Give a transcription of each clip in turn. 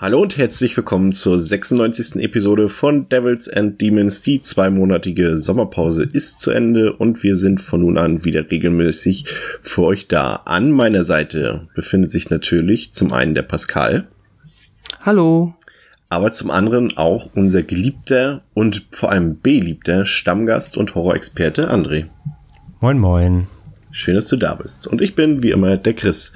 Hallo und herzlich willkommen zur 96. Episode von Devils and Demons. Die zweimonatige Sommerpause ist zu Ende und wir sind von nun an wieder regelmäßig für euch da. An meiner Seite befindet sich natürlich zum einen der Pascal. Hallo. Aber zum anderen auch unser geliebter und vor allem beliebter Stammgast und Horrorexperte André. Moin, moin. Schön, dass du da bist. Und ich bin wie immer der Chris.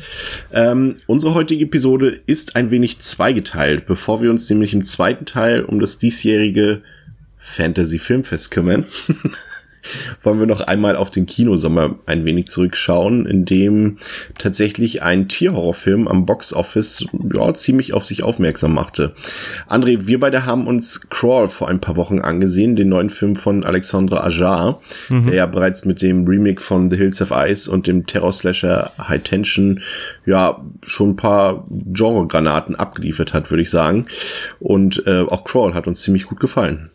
Ähm, unsere heutige Episode ist ein wenig zweigeteilt, bevor wir uns nämlich im zweiten Teil um das diesjährige Fantasy Filmfest kümmern. wollen wir noch einmal auf den Kinosommer ein wenig zurückschauen, in dem tatsächlich ein Tierhorrorfilm am Boxoffice ja, ziemlich auf sich aufmerksam machte. André, wir beide haben uns Crawl vor ein paar Wochen angesehen, den neuen Film von Alexandre Ajar, mhm. der ja bereits mit dem Remake von The Hills of Ice und dem Terror-Slasher High Tension ja schon ein paar Genre-Granaten abgeliefert hat, würde ich sagen. Und äh, auch Crawl hat uns ziemlich gut gefallen.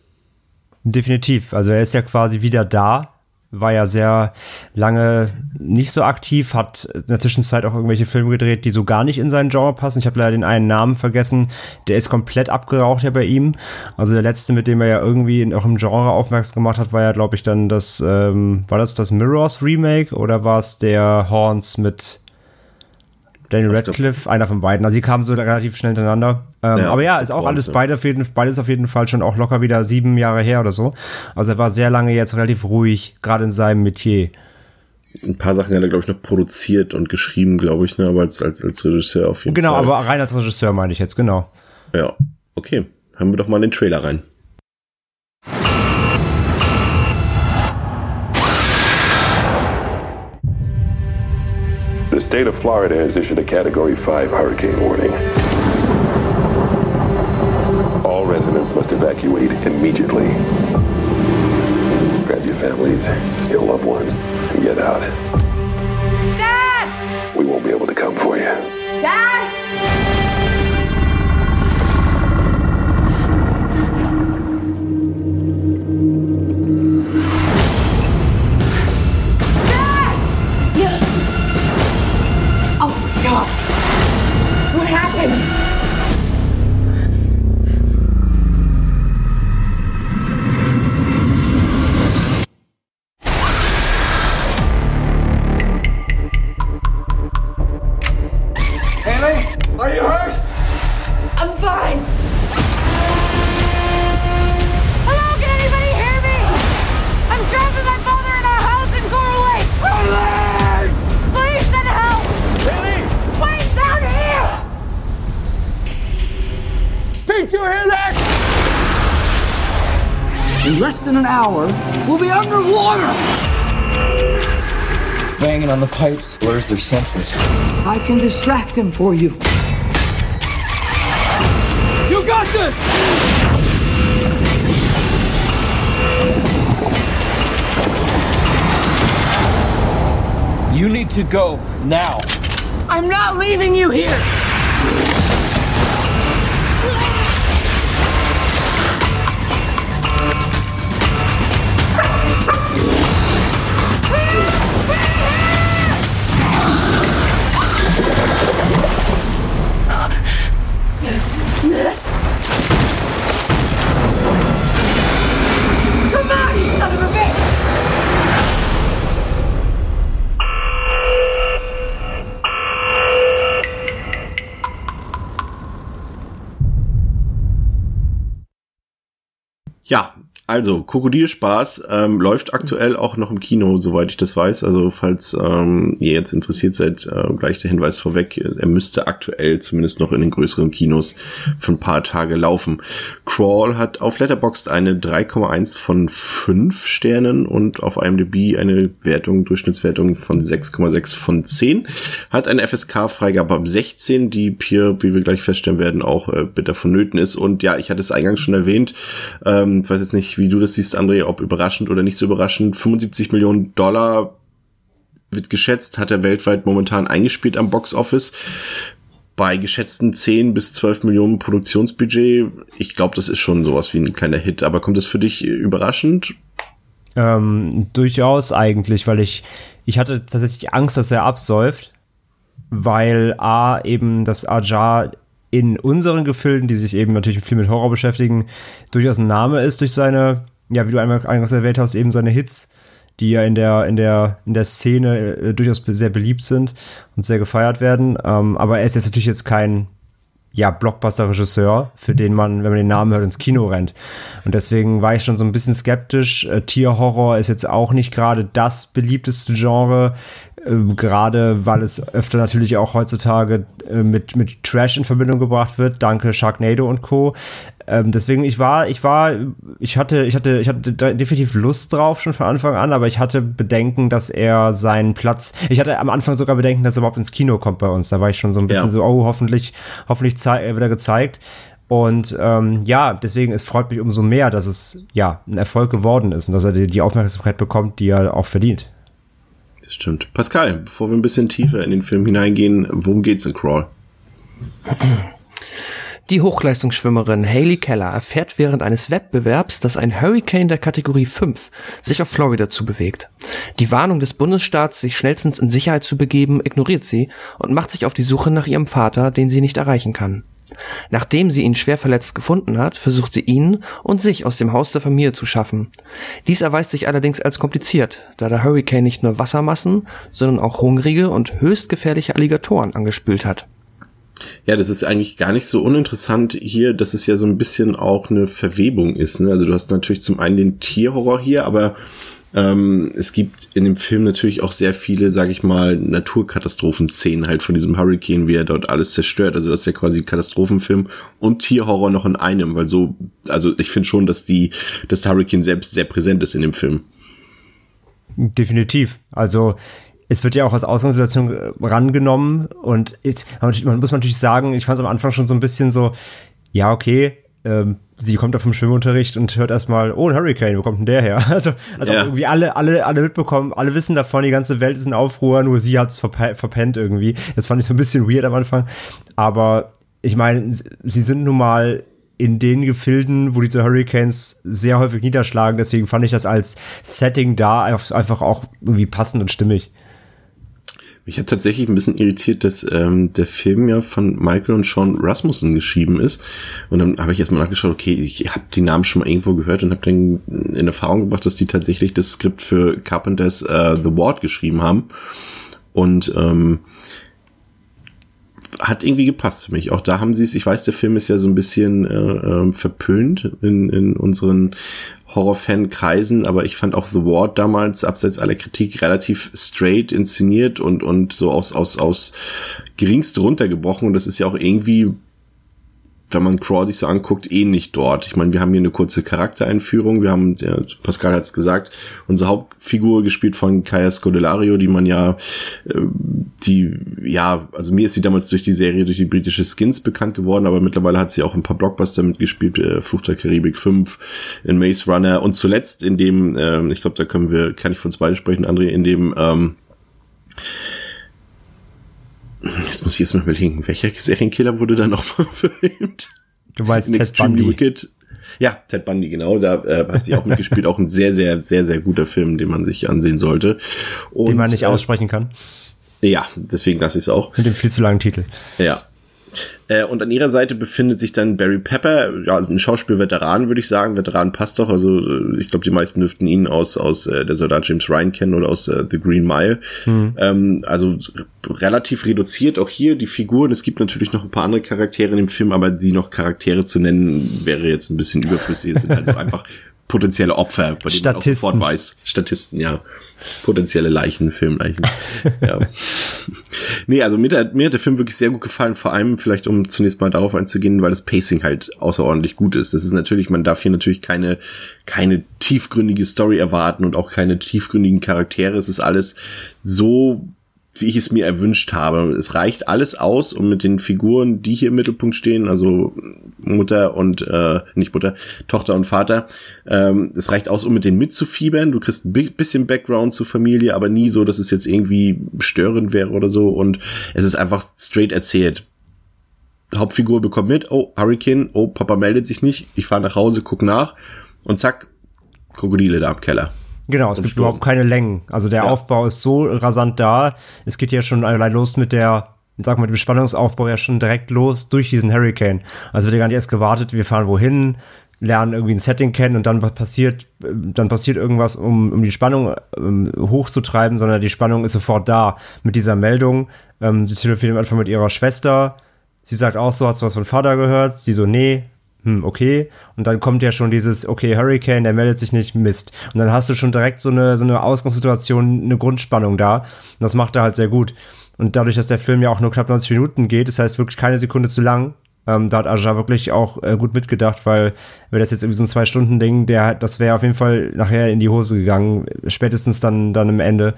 Definitiv. Also er ist ja quasi wieder da. War ja sehr lange nicht so aktiv, hat in der Zwischenzeit auch irgendwelche Filme gedreht, die so gar nicht in seinen Genre passen. Ich habe leider den einen Namen vergessen. Der ist komplett abgeraucht ja bei ihm. Also der letzte, mit dem er ja irgendwie auch im Genre aufmerksam gemacht hat, war ja, glaube ich, dann das, ähm, war das das Mirrors Remake oder war es der Horns mit Daniel Radcliffe, einer von beiden. Also sie kamen so relativ schnell hintereinander. Ähm, ja, aber ja, ist auch alles beide auf jeden, beides auf jeden Fall schon auch locker wieder sieben Jahre her oder so. Also er war sehr lange jetzt relativ ruhig, gerade in seinem Metier. Ein paar Sachen hat er, glaube ich, noch produziert und geschrieben, glaube ich, ne? aber als, als, als Regisseur auf jeden genau, Fall. Genau, aber rein als Regisseur meine ich jetzt, genau. Ja, okay. Haben wir doch mal den Trailer rein. The state of Florida has issued a Category 5 hurricane warning. All residents must evacuate immediately. Grab your families, your loved ones, and get out. Dad! We won't be able to come for you. Dad! Pipes blurs their senses. I can distract them for you. You got this! You need to go now. I'm not leaving you here. Also, Krokodilspaß ähm, läuft aktuell auch noch im Kino, soweit ich das weiß. Also, falls ähm, ihr jetzt interessiert seid, äh, gleich der Hinweis vorweg, er müsste aktuell zumindest noch in den größeren Kinos für ein paar Tage laufen. Crawl hat auf Letterboxd eine 3,1 von 5 Sternen und auf IMDb eine Wertung, Durchschnittswertung von 6,6 von 10. Hat eine FSK-Freigabe ab 16, die hier, wie wir gleich feststellen werden, auch äh, bitter vonnöten ist. Und ja, ich hatte es eingangs schon erwähnt, ähm, ich weiß jetzt nicht, wie du das siehst, André, ob überraschend oder nicht so überraschend. 75 Millionen Dollar wird geschätzt, hat er weltweit momentan eingespielt am Box Office. Bei geschätzten 10 bis 12 Millionen Produktionsbudget, ich glaube, das ist schon sowas wie ein kleiner Hit. Aber kommt das für dich überraschend? Ähm, durchaus eigentlich, weil ich, ich hatte tatsächlich Angst, dass er absäuft, weil A, eben das Ajar in unseren Gefilden, die sich eben natürlich viel mit Horror beschäftigen, durchaus ein Name ist durch seine, ja, wie du einmal eingangs erwähnt hast, eben seine Hits, die ja in der, in der, in der Szene äh, durchaus sehr beliebt sind und sehr gefeiert werden. Ähm, aber er ist jetzt natürlich jetzt kein, ja, Blockbuster-Regisseur, für den man, wenn man den Namen hört, ins Kino rennt. Und deswegen war ich schon so ein bisschen skeptisch. Äh, Tierhorror ist jetzt auch nicht gerade das beliebteste Genre, gerade weil es öfter natürlich auch heutzutage äh, mit, mit Trash in Verbindung gebracht wird. Danke Sharknado und Co. Ähm, deswegen, ich war, ich war, ich hatte, ich hatte, ich hatte definitiv Lust drauf schon von Anfang an, aber ich hatte Bedenken, dass er seinen Platz, ich hatte am Anfang sogar Bedenken, dass er überhaupt ins Kino kommt bei uns. Da war ich schon so ein bisschen Ja. so, oh, hoffentlich, hoffentlich wird er gezeigt. Und ähm, ja, deswegen, es freut mich umso mehr, dass es ja ein Erfolg geworden ist und dass er die, die Aufmerksamkeit bekommt, die er auch verdient. Das stimmt. Pascal, bevor wir ein bisschen tiefer in den Film hineingehen, worum geht's in Crawl? Die Hochleistungsschwimmerin Hayley Keller erfährt während eines Wettbewerbs, dass ein Hurricane der Kategorie 5 sich auf Florida zubewegt. Die Warnung des Bundesstaats, sich schnellstens in Sicherheit zu begeben, ignoriert sie und macht sich auf die Suche nach ihrem Vater, den sie nicht erreichen kann. Nachdem sie ihn schwer verletzt gefunden hat, versucht sie ihn und sich aus dem Haus der Familie zu schaffen. Dies erweist sich allerdings als kompliziert, da der Hurricane nicht nur Wassermassen, sondern auch hungrige und höchst gefährliche Alligatoren angespült hat. Ja, das ist eigentlich gar nicht so uninteressant hier, dass es ja so ein bisschen auch eine Verwebung ist. Ne? Also du hast natürlich zum einen den Tierhorror hier, aber ähm, es gibt in dem Film natürlich auch sehr viele, sag ich mal, Naturkatastrophenszenen halt von diesem Hurricane, wie er dort alles zerstört. Also das ist ja quasi Katastrophenfilm und Tierhorror noch in einem, weil so, also ich finde schon, dass die, dass der Hurricane selbst sehr präsent ist in dem Film. Definitiv. Also es wird ja auch als Ausgangssituation äh, rangenommen und jetzt, man muss natürlich sagen, ich fand es am Anfang schon so ein bisschen so, ja, okay, ähm, sie kommt da vom Schwimmunterricht und hört erstmal, oh, ein Hurricane, wo kommt denn der her? Also, also Ja. irgendwie alle, alle, alle mitbekommen, alle wissen davon, die ganze Welt ist in Aufruhr, nur sie hat's verpe verpennt irgendwie. Das fand ich so ein bisschen weird am Anfang. Aber ich meine, sie sind nun mal in den Gefilden, wo diese Hurricanes sehr häufig niederschlagen. Deswegen fand ich das als Setting da einfach auch irgendwie passend und stimmig. Mich hat tatsächlich ein bisschen irritiert, dass ähm, der Film ja von Michael und Sean Rasmussen geschrieben ist. Und dann habe ich erstmal nachgeschaut, okay, ich habe die Namen schon mal irgendwo gehört und habe dann in Erfahrung gebracht, dass die tatsächlich das Skript für Carpenters äh, The Ward geschrieben haben. Und ähm, hat irgendwie gepasst für mich. Auch da haben sie es, ich weiß, der Film ist ja so ein bisschen äh, ähm, verpönt in, in unseren Horror-Fan-Kreisen, aber ich fand auch The Ward damals, abseits aller Kritik, relativ straight inszeniert und, und so aus, aus, aus geringste runtergebrochen. Und das ist ja auch irgendwie, wenn man sich so anguckt, ähnlich dort. Ich meine, wir haben hier eine kurze Charaktereinführung. Wir haben, der Pascal hat es gesagt, unsere Hauptfigur gespielt von Kaya Scodelario, die man ja, äh, die, ja, also mir ist sie damals durch die Serie, durch die britische Skins bekannt geworden, aber mittlerweile hat sie auch ein paar Blockbuster mitgespielt, äh, Fluch der Karibik 5, in Maze Runner und zuletzt in dem, äh, ich glaube, da können wir, kann ich von uns beide sprechen, André, in dem, ähm, Jetzt muss ich jetzt mal überlegen, welcher Serienkiller wurde da noch verfilmt? Du meinst In Ted Bundy. Wicked. Ja, Ted Bundy, genau. Da äh, hat sie auch mitgespielt. auch ein sehr, sehr, sehr, sehr guter Film, den man sich ansehen sollte. Und, den man nicht äh, aussprechen kann. Ja, deswegen lasse ich es auch. Mit dem viel zu langen Titel. Ja. Äh, und an ihrer Seite befindet sich dann Barry Pepper, ja, also ein Schauspielveteran, würde ich sagen. Veteran passt doch. Also äh, ich glaube, die meisten dürften ihn aus, aus äh, der Soldat James Ryan kennen oder aus äh, The Green Mile. Ähm, also relativ reduziert auch hier die Figuren. Es gibt natürlich noch ein paar andere Charaktere in dem Film, aber die noch Charaktere zu nennen, wäre jetzt ein bisschen überflüssig. Es sind also einfach potenzielle Opfer, bei denen man auch Statisten. sofort weiß. Statisten, ja. Potenzielle Leichen, Filmleichen. ja. Nee, also mir, hat- mir hat der Film wirklich sehr gut gefallen, vor allem vielleicht, um zunächst mal darauf einzugehen, weil das Pacing halt außerordentlich gut ist. Das ist natürlich, man darf hier natürlich keine, keine tiefgründige Story erwarten und auch keine tiefgründigen Charaktere. Es ist alles so wie ich es mir erwünscht habe. Es reicht alles aus, um mit den Figuren, die hier im Mittelpunkt stehen, also Mutter und äh, nicht Mutter, Tochter und Vater, ähm, es reicht aus, um mit denen mitzufiebern. Du kriegst ein bisschen Background zur Familie, aber nie so, dass es jetzt irgendwie störend wäre oder so. Und es ist einfach straight erzählt. Hauptfigur bekommt mit, oh, Hurricane, oh, Papa meldet sich nicht, ich fahre nach Hause, guck nach und zack, Krokodile da im Keller. Genau, es gibt Sturm. überhaupt keine Längen. Also der ja. Aufbau ist so rasant da. Es geht ja schon allein los mit der, sag mal, mit dem Spannungsaufbau ja schon direkt los durch diesen Hurricane. Also wird ja gar nicht erst gewartet, wir fahren wohin, lernen irgendwie ein Setting kennen und dann passiert, dann passiert irgendwas, um, um die Spannung um, hochzutreiben, sondern die Spannung ist sofort da mit dieser Meldung. Ähm, sie telefoniert am Anfang mit ihrer Schwester. Sie sagt auch so, hast du was von Vater gehört? Sie so, nee, hm, okay. Und dann kommt ja schon dieses, okay, Hurricane, der meldet sich nicht, Mist. Und dann hast du schon direkt so eine, so eine Ausgangssituation, eine Grundspannung da. Und das macht er halt sehr gut. Und dadurch, dass der Film ja auch nur knapp 90 Minuten geht, das heißt wirklich keine Sekunde zu lang, ähm, da hat Aja wirklich auch äh, gut mitgedacht, weil wäre das jetzt irgendwie so ein Zwei-Stunden-Ding, der das wäre auf jeden Fall nachher in die Hose gegangen, spätestens dann, dann im Ende.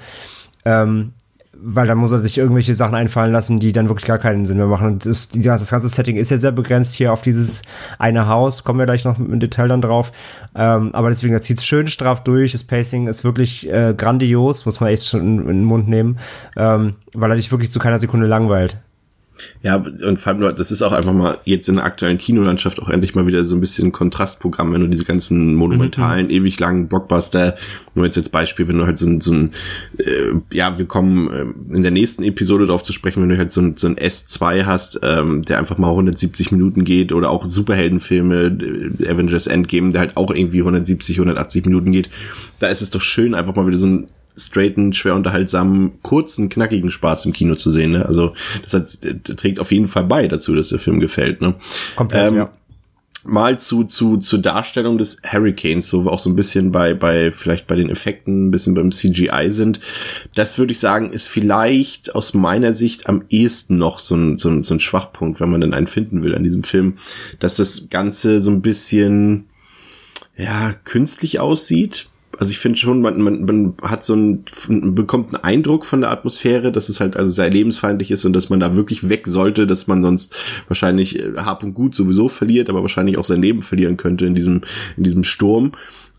Ähm, weil dann muss er sich irgendwelche Sachen einfallen lassen, die dann wirklich gar keinen Sinn mehr machen. Und das, das ganze Setting ist ja sehr begrenzt hier auf dieses eine Haus, kommen wir gleich noch im Detail dann drauf. Ähm, aber deswegen, da zieht es schön straff durch. Das Pacing ist wirklich äh, grandios, muss man echt schon in, in den Mund nehmen, ähm, weil er dich wirklich zu keiner Sekunde langweilt. Ja, und vor allem, das ist auch einfach mal jetzt in der aktuellen Kinolandschaft auch endlich mal wieder so ein bisschen Kontrastprogramm, wenn du diese ganzen monumentalen, mhm. ewig langen Blockbuster, nur jetzt als Beispiel, wenn du halt so ein, so ein äh, ja, wir kommen äh, in der nächsten Episode darauf zu sprechen, wenn du halt so ein, so ein S2 hast, ähm, der einfach mal 170 Minuten geht oder auch Superheldenfilme, äh, Avengers Endgame, der halt auch irgendwie 170, 180 Minuten geht, da ist es doch schön, einfach mal wieder so ein straighten, schwer unterhaltsamen, kurzen, knackigen Spaß im Kino zu sehen. Ne? Also das hat, trägt auf jeden Fall bei dazu, dass der Film gefällt. Ne? Komplett, ähm, ja. Mal zu, zu, zur Darstellung des Hurricanes, wo wir auch so ein bisschen bei, bei, vielleicht bei den Effekten, ein bisschen beim CGI sind. Das würde ich sagen, ist vielleicht aus meiner Sicht am ehesten noch so ein, so ein, so ein Schwachpunkt, wenn man denn einen finden will an diesem Film, dass das Ganze so ein bisschen, ja, künstlich aussieht also ich finde schon, man, man, man hat so ein, bekommt einen Eindruck von der Atmosphäre, dass es halt also sehr lebensfeindlich ist und dass man da wirklich weg sollte, dass man sonst wahrscheinlich äh, Hab und Gut sowieso verliert, aber wahrscheinlich auch sein Leben verlieren könnte in diesem, in diesem Sturm.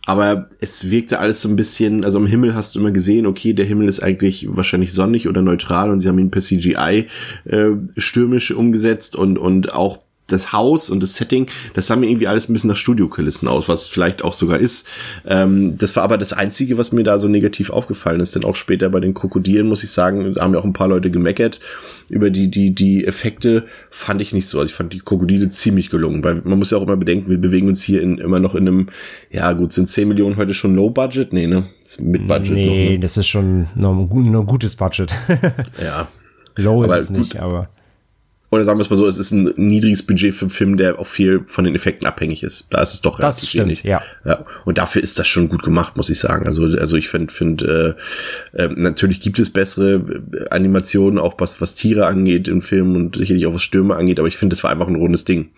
Aber es wirkte alles so ein bisschen, also am Himmel hast du immer gesehen, okay, der Himmel ist eigentlich wahrscheinlich sonnig oder neutral und sie haben ihn per CGI äh, stürmisch umgesetzt und, und auch das Haus und das Setting, das sah mir irgendwie alles ein bisschen nach Studiokulissen aus, was vielleicht auch sogar ist. Ähm, das war aber das Einzige, was mir da so negativ aufgefallen ist. Denn auch später bei den Krokodilen, muss ich sagen, da haben ja auch ein paar Leute gemeckert über die, die, die Effekte, fand ich nicht so. Also ich fand die Krokodile ziemlich gelungen, weil man muss ja auch immer bedenken, wir bewegen uns hier in, immer noch in einem, ja gut, sind 10 Millionen heute schon Low Budget? Nee, ne? Mit Budget. Nee, noch, ne? das ist schon noch ein, noch ein gutes Budget. ja. Low ist aber es gut. nicht, aber oder sagen wir es mal so, es ist ein niedriges Budget für einen Film, der auch viel von den Effekten abhängig ist. Da ist es doch das stimmt, wenig. Ja. ja. Und dafür ist das schon gut gemacht, muss ich sagen. Also, also ich finde, finde äh, äh, natürlich gibt es bessere äh, Animationen, auch was, was Tiere angeht im Film und sicherlich auch was Stürme angeht, aber ich finde, das war einfach ein rundes Ding.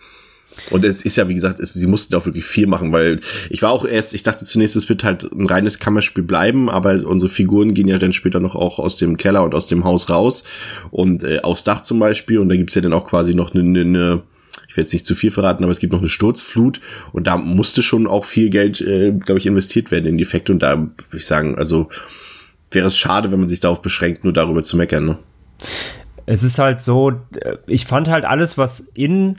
Und es ist ja, wie gesagt, es, sie mussten auch wirklich viel machen, weil ich war auch erst, ich dachte zunächst, es wird halt ein reines Kammerspiel bleiben, aber unsere Figuren gehen ja dann später noch auch aus dem Keller und aus dem Haus raus und äh, aufs Dach zum Beispiel und da gibt's ja dann auch quasi noch eine, eine ich werde jetzt nicht zu viel verraten, aber es gibt noch eine Sturzflut und da musste schon auch viel Geld, äh, glaube ich, investiert werden in die Effekte und da würde ich sagen, also wäre es schade, wenn man sich darauf beschränkt, nur darüber zu meckern. Ne? Es ist halt so, äh, ich fand halt alles, was in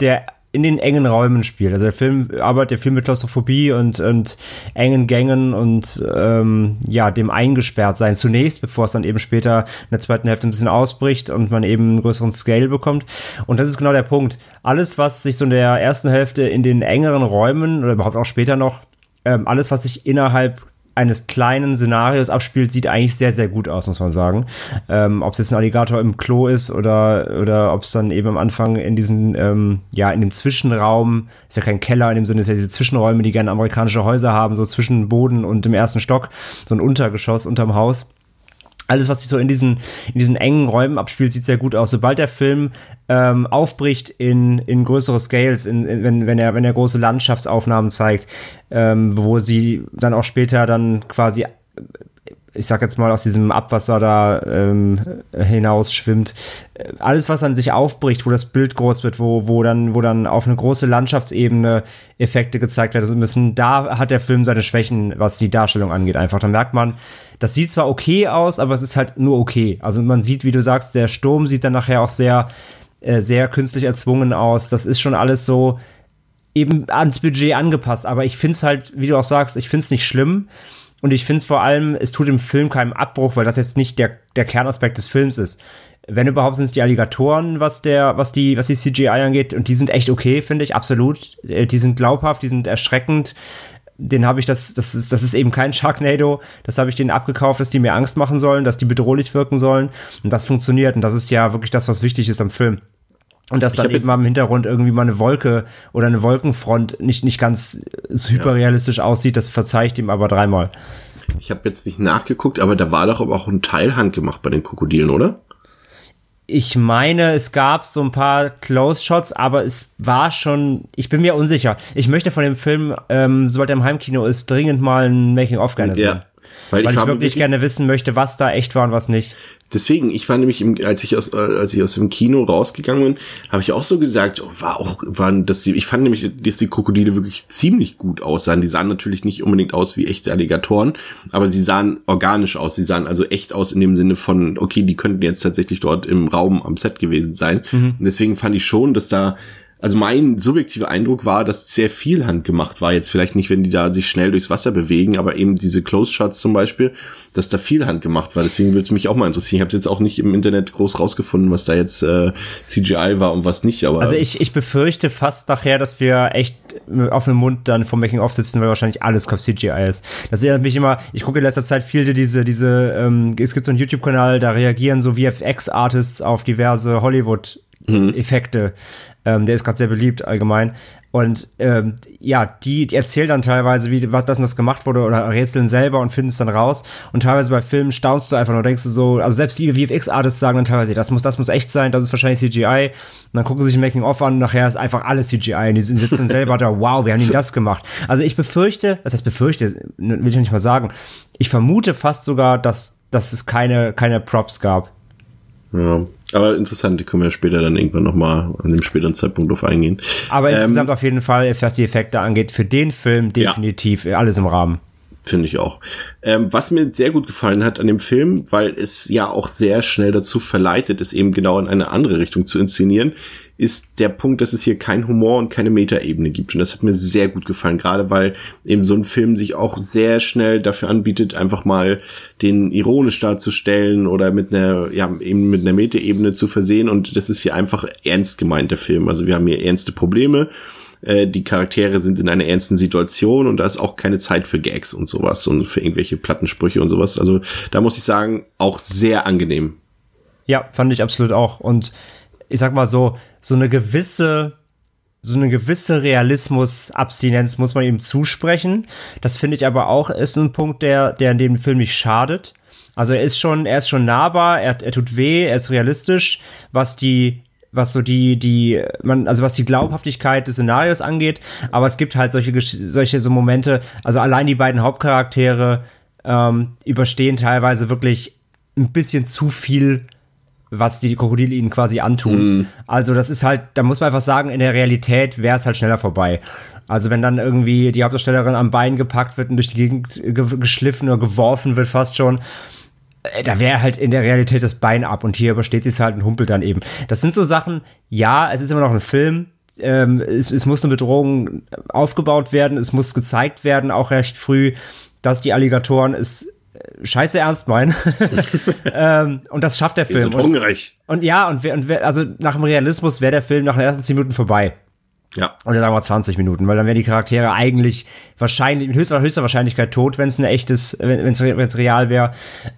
der in den engen Räumen spielt. Also der Film arbeitet ja viel mit Klaustrophobie und, und engen Gängen und ähm, ja, dem eingesperrt sein zunächst, bevor es dann eben später in der zweiten Hälfte ein bisschen ausbricht und man eben einen größeren Scale bekommt. Und das ist genau der Punkt. Alles, was sich so in der ersten Hälfte in den engeren Räumen oder überhaupt auch später noch, ähm, alles, was sich innerhalb eines kleinen Szenarios abspielt, sieht eigentlich sehr, sehr gut aus, muss man sagen. Ähm, ob es jetzt ein Alligator im Klo ist oder, oder ob es dann eben am Anfang in diesen, ähm, ja, in dem Zwischenraum, ist ja kein Keller in dem Sinne, ist ja diese Zwischenräume, die gerne amerikanische Häuser haben, so zwischen Boden und dem ersten Stock, so ein Untergeschoss unterm Haus alles, was sich so in diesen, in diesen engen Räumen abspielt, sieht sehr gut aus. Sobald der Film ähm, aufbricht in, in größere Scales, in, in, wenn, wenn, er, wenn er große Landschaftsaufnahmen zeigt, ähm, wo sie dann auch später dann quasi ich sag jetzt mal, aus diesem Abwasser da ähm, hinaus schwimmt. Alles, was an sich aufbricht, wo das Bild groß wird, wo, wo, dann, wo dann auf eine große Landschaftsebene Effekte gezeigt werden müssen, da hat der Film seine Schwächen, was die Darstellung angeht. Einfach, da merkt man, das sieht zwar okay aus, aber es ist halt nur okay. Also man sieht, wie du sagst, der Sturm sieht dann nachher auch sehr, äh, sehr künstlich erzwungen aus. Das ist schon alles so eben ans Budget angepasst. Aber ich finde es halt, wie du auch sagst, ich finde es nicht schlimm. Und ich finde es vor allem, es tut dem Film keinen Abbruch, weil das jetzt nicht der, der Kernaspekt des Films ist. Wenn überhaupt sind es die Alligatoren, was der, was die, was die CGI angeht, und die sind echt okay, finde ich, absolut. Äh, die sind glaubhaft, die sind erschreckend. Den habe ich das, das ist, das ist eben kein Sharknado. Das habe ich denen abgekauft, dass die mir Angst machen sollen, dass die bedrohlich wirken sollen. Und das funktioniert. Und das ist ja wirklich das, was wichtig ist am Film. Und dass dann eben mal im Hintergrund irgendwie mal eine Wolke oder eine Wolkenfront nicht, nicht ganz so hyperrealistisch ja. aussieht, das verzeiht ihm aber dreimal. Ich habe jetzt nicht nachgeguckt, aber da war doch aber auch ein Teil handgemacht bei den Krokodilen, oder? Ich meine, es gab so ein paar Close-Shots, aber es war schon, ich bin mir unsicher. Ich möchte von dem Film, ähm, sobald er im Heimkino ist, dringend mal ein Making-of gerne sehen. Ja. Weil, Weil ich, ich wirklich, wirklich gerne wissen möchte, was da echt war und was nicht. Deswegen, ich war nämlich, im, als ich aus, als ich aus dem Kino rausgegangen bin, habe ich auch so gesagt, oh, war auch, waren das die, ich fand nämlich, dass die Krokodile wirklich ziemlich gut aussahen. Die sahen natürlich nicht unbedingt aus wie echte Alligatoren, aber sie sahen organisch aus. Sie sahen also echt aus in dem Sinne von, okay, die könnten jetzt tatsächlich dort im Raum am Set gewesen sein. Mhm. deswegen fand ich schon, dass da also mein subjektiver Eindruck war, dass sehr viel handgemacht war. Jetzt vielleicht nicht, wenn die da sich schnell durchs Wasser bewegen, aber eben diese Close Shots zum Beispiel, dass da viel handgemacht war. Deswegen würde mich auch mal interessieren. Ich habe jetzt auch nicht im Internet groß rausgefunden, was da jetzt äh, CGI war und was nicht. Aber also ich, ich befürchte fast nachher, dass wir echt auf dem Mund dann vom Making of sitzen, weil wahrscheinlich alles CGI ist. Das erinnert mich immer. Ich gucke in letzter Zeit viel diese diese. Ähm, es gibt so einen YouTube-Kanal, da reagieren so VFX-Artists auf diverse Hollywood Effekte. Ähm, der ist gerade sehr beliebt allgemein. Und ähm, ja, die, die erzählen dann teilweise, wie was das und das gemacht wurde oder rätseln selber und finden es dann raus. Und teilweise bei Filmen staunst du einfach nur, denkst du so, also selbst die VFX-Artists sagen dann teilweise, das muss, das muss echt sein, das ist wahrscheinlich CGI. Und dann gucken sie sich ein Making-of an nachher ist einfach alles CGI. Und die sitzen dann selber da, wow, wir haben ihnen das gemacht. Also ich befürchte, das heißt befürchte, will ich nicht mal sagen, ich vermute fast sogar, dass, dass es keine, keine Props gab. Ja, aber interessant, die können wir später dann irgendwann nochmal an dem späteren Zeitpunkt drauf eingehen. Aber ähm, insgesamt auf jeden Fall, was die Effekte angeht, für den Film definitiv ja. alles im Rahmen. Finde ich auch. Ähm, was mir sehr gut gefallen hat an dem Film, weil es ja auch sehr schnell dazu verleitet, es eben genau in eine andere Richtung zu inszenieren, ist der Punkt, dass es hier kein Humor und keine Metaebene gibt. Und das hat mir sehr gut gefallen, gerade weil eben so ein Film sich auch sehr schnell dafür anbietet, einfach mal den ironisch darzustellen oder mit einer, ja, eben mit einer Metaebene zu versehen. Und das ist hier einfach ernst gemeint, der Film. Also wir haben hier ernste Probleme äh, die Charaktere sind in einer ernsten Situation und da ist auch keine Zeit für Gags und sowas und für irgendwelche Plattensprüche und sowas. Also da muss ich sagen, auch sehr angenehm. Ja, fand ich absolut auch. Und ich sag mal so, so eine gewisse, so eine gewisse Realismus-Abstinenz muss man ihm zusprechen. Das finde ich aber auch ist ein Punkt, der, der in dem Film nicht schadet. Also er ist schon, er ist schon nahbar, er, er tut weh, er ist realistisch, was die, was so die, die, man, also was die Glaubhaftigkeit des Szenarios angeht, aber es gibt halt solche, solche so Momente, also allein die beiden Hauptcharaktere ähm, überstehen teilweise wirklich ein bisschen zu viel was die Krokodile ihnen quasi antun. Mm. Also das ist halt, da muss man einfach sagen, in der Realität wäre es halt schneller vorbei. Also wenn dann irgendwie die Hauptdarstellerin am Bein gepackt wird und durch die Gegend geschliffen oder geworfen wird fast schon, äh, da wäre halt in der Realität das Bein ab und hier übersteht sie es halt und humpelt dann eben. Das sind so Sachen, ja, es ist immer noch ein Film, ähm, es, es muss eine Bedrohung aufgebaut werden, es muss gezeigt werden, auch recht früh, dass die Alligatoren es scheiße ernst meinen. ähm, und das schafft der Film. Wir sind hungrig. Und, und ja, und, wer, und wer, also nach dem Realismus wäre der Film nach den ersten 10 Minuten vorbei. Ja. Oder sagen wir 20 Minuten, weil dann wären die Charaktere eigentlich wahrscheinlich, mit höchster, höchster Wahrscheinlichkeit tot, wenn es ein echtes, wenn es real wäre.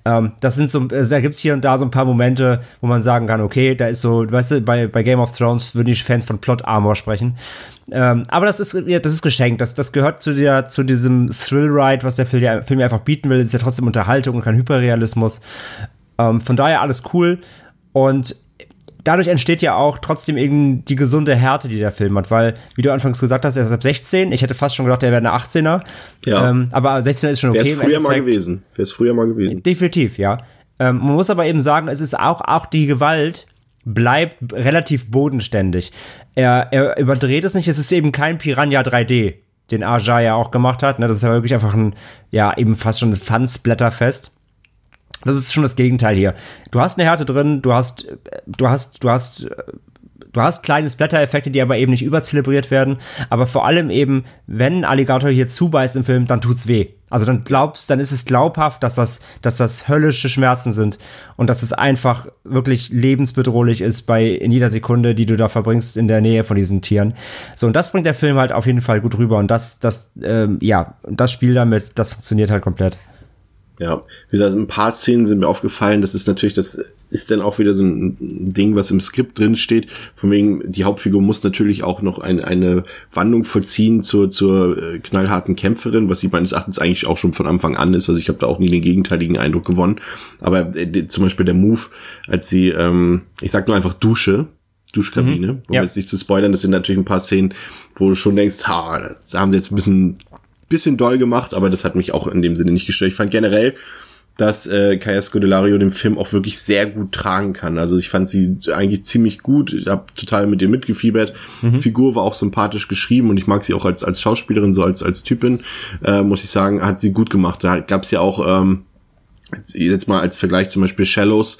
Ähm, das sind so, also da gibt's hier und da so ein paar Momente, wo man sagen kann, okay, da ist so, weißt du, bei, bei Game of Thrones würden die Fans von Plot Armor sprechen. Ähm, aber das ist, ja, das ist geschenkt. Das, das gehört zu, der, zu diesem Thrill-Ride, was der Film, der Film einfach bieten will. Das ist ja trotzdem Unterhaltung und kein Hyperrealismus. Ähm, von daher alles cool. Und dadurch entsteht ja auch trotzdem eben die gesunde Härte, die der Film hat, weil, wie du anfangs gesagt hast, er ist ab 16. Ich hätte fast schon gedacht, er wäre eine 18er. Ja. Ähm, aber 16er ist schon okay. Wäre es früher mal gewesen. Wäre es früher mal gewesen. Definitiv, ja. Ähm, man muss aber eben sagen, es ist auch, auch die Gewalt bleibt relativ bodenständig. Er, er überdreht es nicht, es ist eben kein Piranha 3D, den Aja ja auch gemacht hat. Ne? Das ist ja wirklich einfach ein, ja, eben fast schon ein Fun-Splatterfest. Das ist schon das Gegenteil hier. Du hast eine Härte drin, du hast, du hast, du hast, du hast kleine Splatter-Effekte, die aber eben nicht überzelebriert werden. Aber vor allem eben, wenn ein Alligator hier zubeißt im Film, dann tut's weh. Also dann glaubst, dann ist es glaubhaft, dass das, dass das höllische Schmerzen sind und dass es einfach wirklich lebensbedrohlich ist bei in jeder Sekunde, die du da verbringst in der Nähe von diesen Tieren. So und das bringt der Film halt auf jeden Fall gut rüber und das, das, ähm, ja, das Spiel damit, das funktioniert halt komplett. Ja, wieder ein paar Szenen sind mir aufgefallen. Das ist natürlich, das ist dann auch wieder so ein Ding, was im Skript drin steht. Von wegen, die Hauptfigur muss natürlich auch noch ein, eine Wandlung vollziehen zur, zur äh, knallharten Kämpferin, was sie meines Erachtens eigentlich auch schon von Anfang an ist. Also ich habe da auch nie den gegenteiligen Eindruck gewonnen. Aber äh, zum Beispiel der Move, als sie, ähm, ich sag nur einfach Dusche, Duschkabine, um ja. jetzt nicht zu spoilern, das sind natürlich ein paar Szenen, wo du schon denkst, ha, das haben sie jetzt ein bisschen bisschen doll gemacht, aber das hat mich auch in dem Sinne nicht gestört. Ich fand generell, dass äh, Kaya Scodelario den Film auch wirklich sehr gut tragen kann. Also ich fand sie eigentlich ziemlich gut. Ich habe total mit ihr mitgefiebert. Die Figur war auch sympathisch geschrieben und ich mag sie auch als als Schauspielerin, so als als Typin, äh, muss ich sagen, hat sie gut gemacht. Da gab's ja auch ähm, jetzt mal als Vergleich zum Beispiel Shallows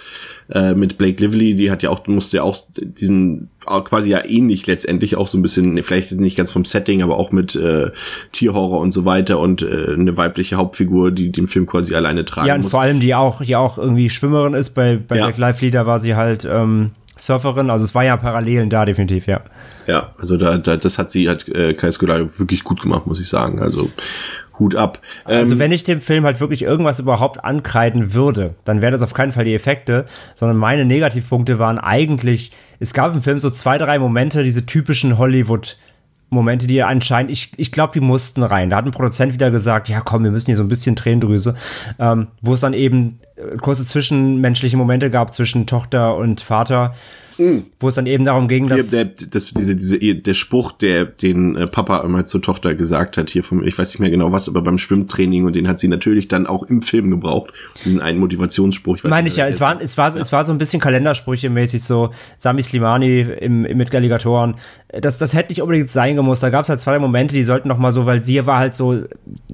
äh, mit Blake Lively, die hat ja auch, musste ja auch diesen auch quasi ja ähnlich letztendlich auch so ein bisschen, vielleicht nicht ganz vom Setting, aber auch mit äh, Tierhorror und so weiter und äh, eine weibliche Hauptfigur, die den Film quasi alleine tragen Ja, und muss. vor allem, die auch, die auch irgendwie Schwimmerin ist. Bei, bei Ja. Black Lives Leader war sie halt ähm, Surferin. Also es war ja Parallelen da, definitiv, ja. Ja, also da, da das hat sie hat äh, Kai Scolario wirklich gut gemacht, muss ich sagen. Also Hut ab. Also Ähm, wenn ich dem Film halt wirklich irgendwas überhaupt ankreiden würde, dann wäre das auf keinen Fall die Effekte, sondern meine Negativpunkte waren eigentlich, es gab im Film so zwei, drei Momente, diese typischen Hollywood- Momente, die anscheinend, ich, ich glaube, die mussten rein. Da hat ein Produzent wieder gesagt, ja komm, wir müssen hier so ein bisschen Tränendrüse, ähm, wo es dann eben äh, kurze zwischenmenschliche Momente gab zwischen Tochter und Vater, wo es dann eben darum ging, dass der, das, diese, diese, der Spruch, der den äh, Papa immer zur Tochter gesagt hat, hier vom, ich weiß nicht mehr genau was, aber beim Schwimmtraining und den hat sie natürlich dann auch im Film gebraucht. Diesen einen Motivationsspruch. Ich Meine ich ja, es war, es war, es war so ein bisschen Kalendersprüche mäßig so Sami Slimani im, im mit Alligatoren. Das, das hätte nicht unbedingt sein gemusst. Da gab es halt zwei Momente, die sollten noch mal so, weil sie war halt so,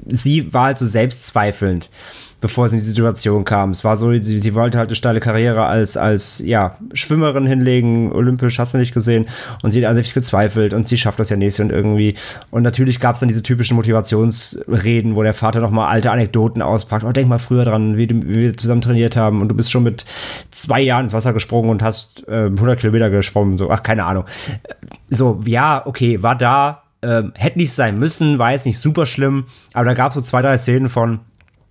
sie war halt so selbstzweifelnd, bevor sie in die Situation kam. Es war so, sie, sie wollte halt eine steile Karriere als, als, ja, Schwimmerin hinlegen, olympisch, hast du nicht gesehen. Und sie hat an sich gezweifelt und sie schafft das ja nächstes und irgendwie. Und natürlich gab es dann diese typischen Motivationsreden, wo der Vater noch mal alte Anekdoten auspackt. Oh, denk mal früher dran, wie, wie wir zusammen trainiert haben und du bist schon mit zwei Jahren ins Wasser gesprungen und hast äh, 100 Kilometer geschwommen. So, ach, keine Ahnung. So, ja, okay, war da, ähm, hätte nicht sein müssen, war jetzt nicht super schlimm, aber da gab es so zwei, drei Szenen von,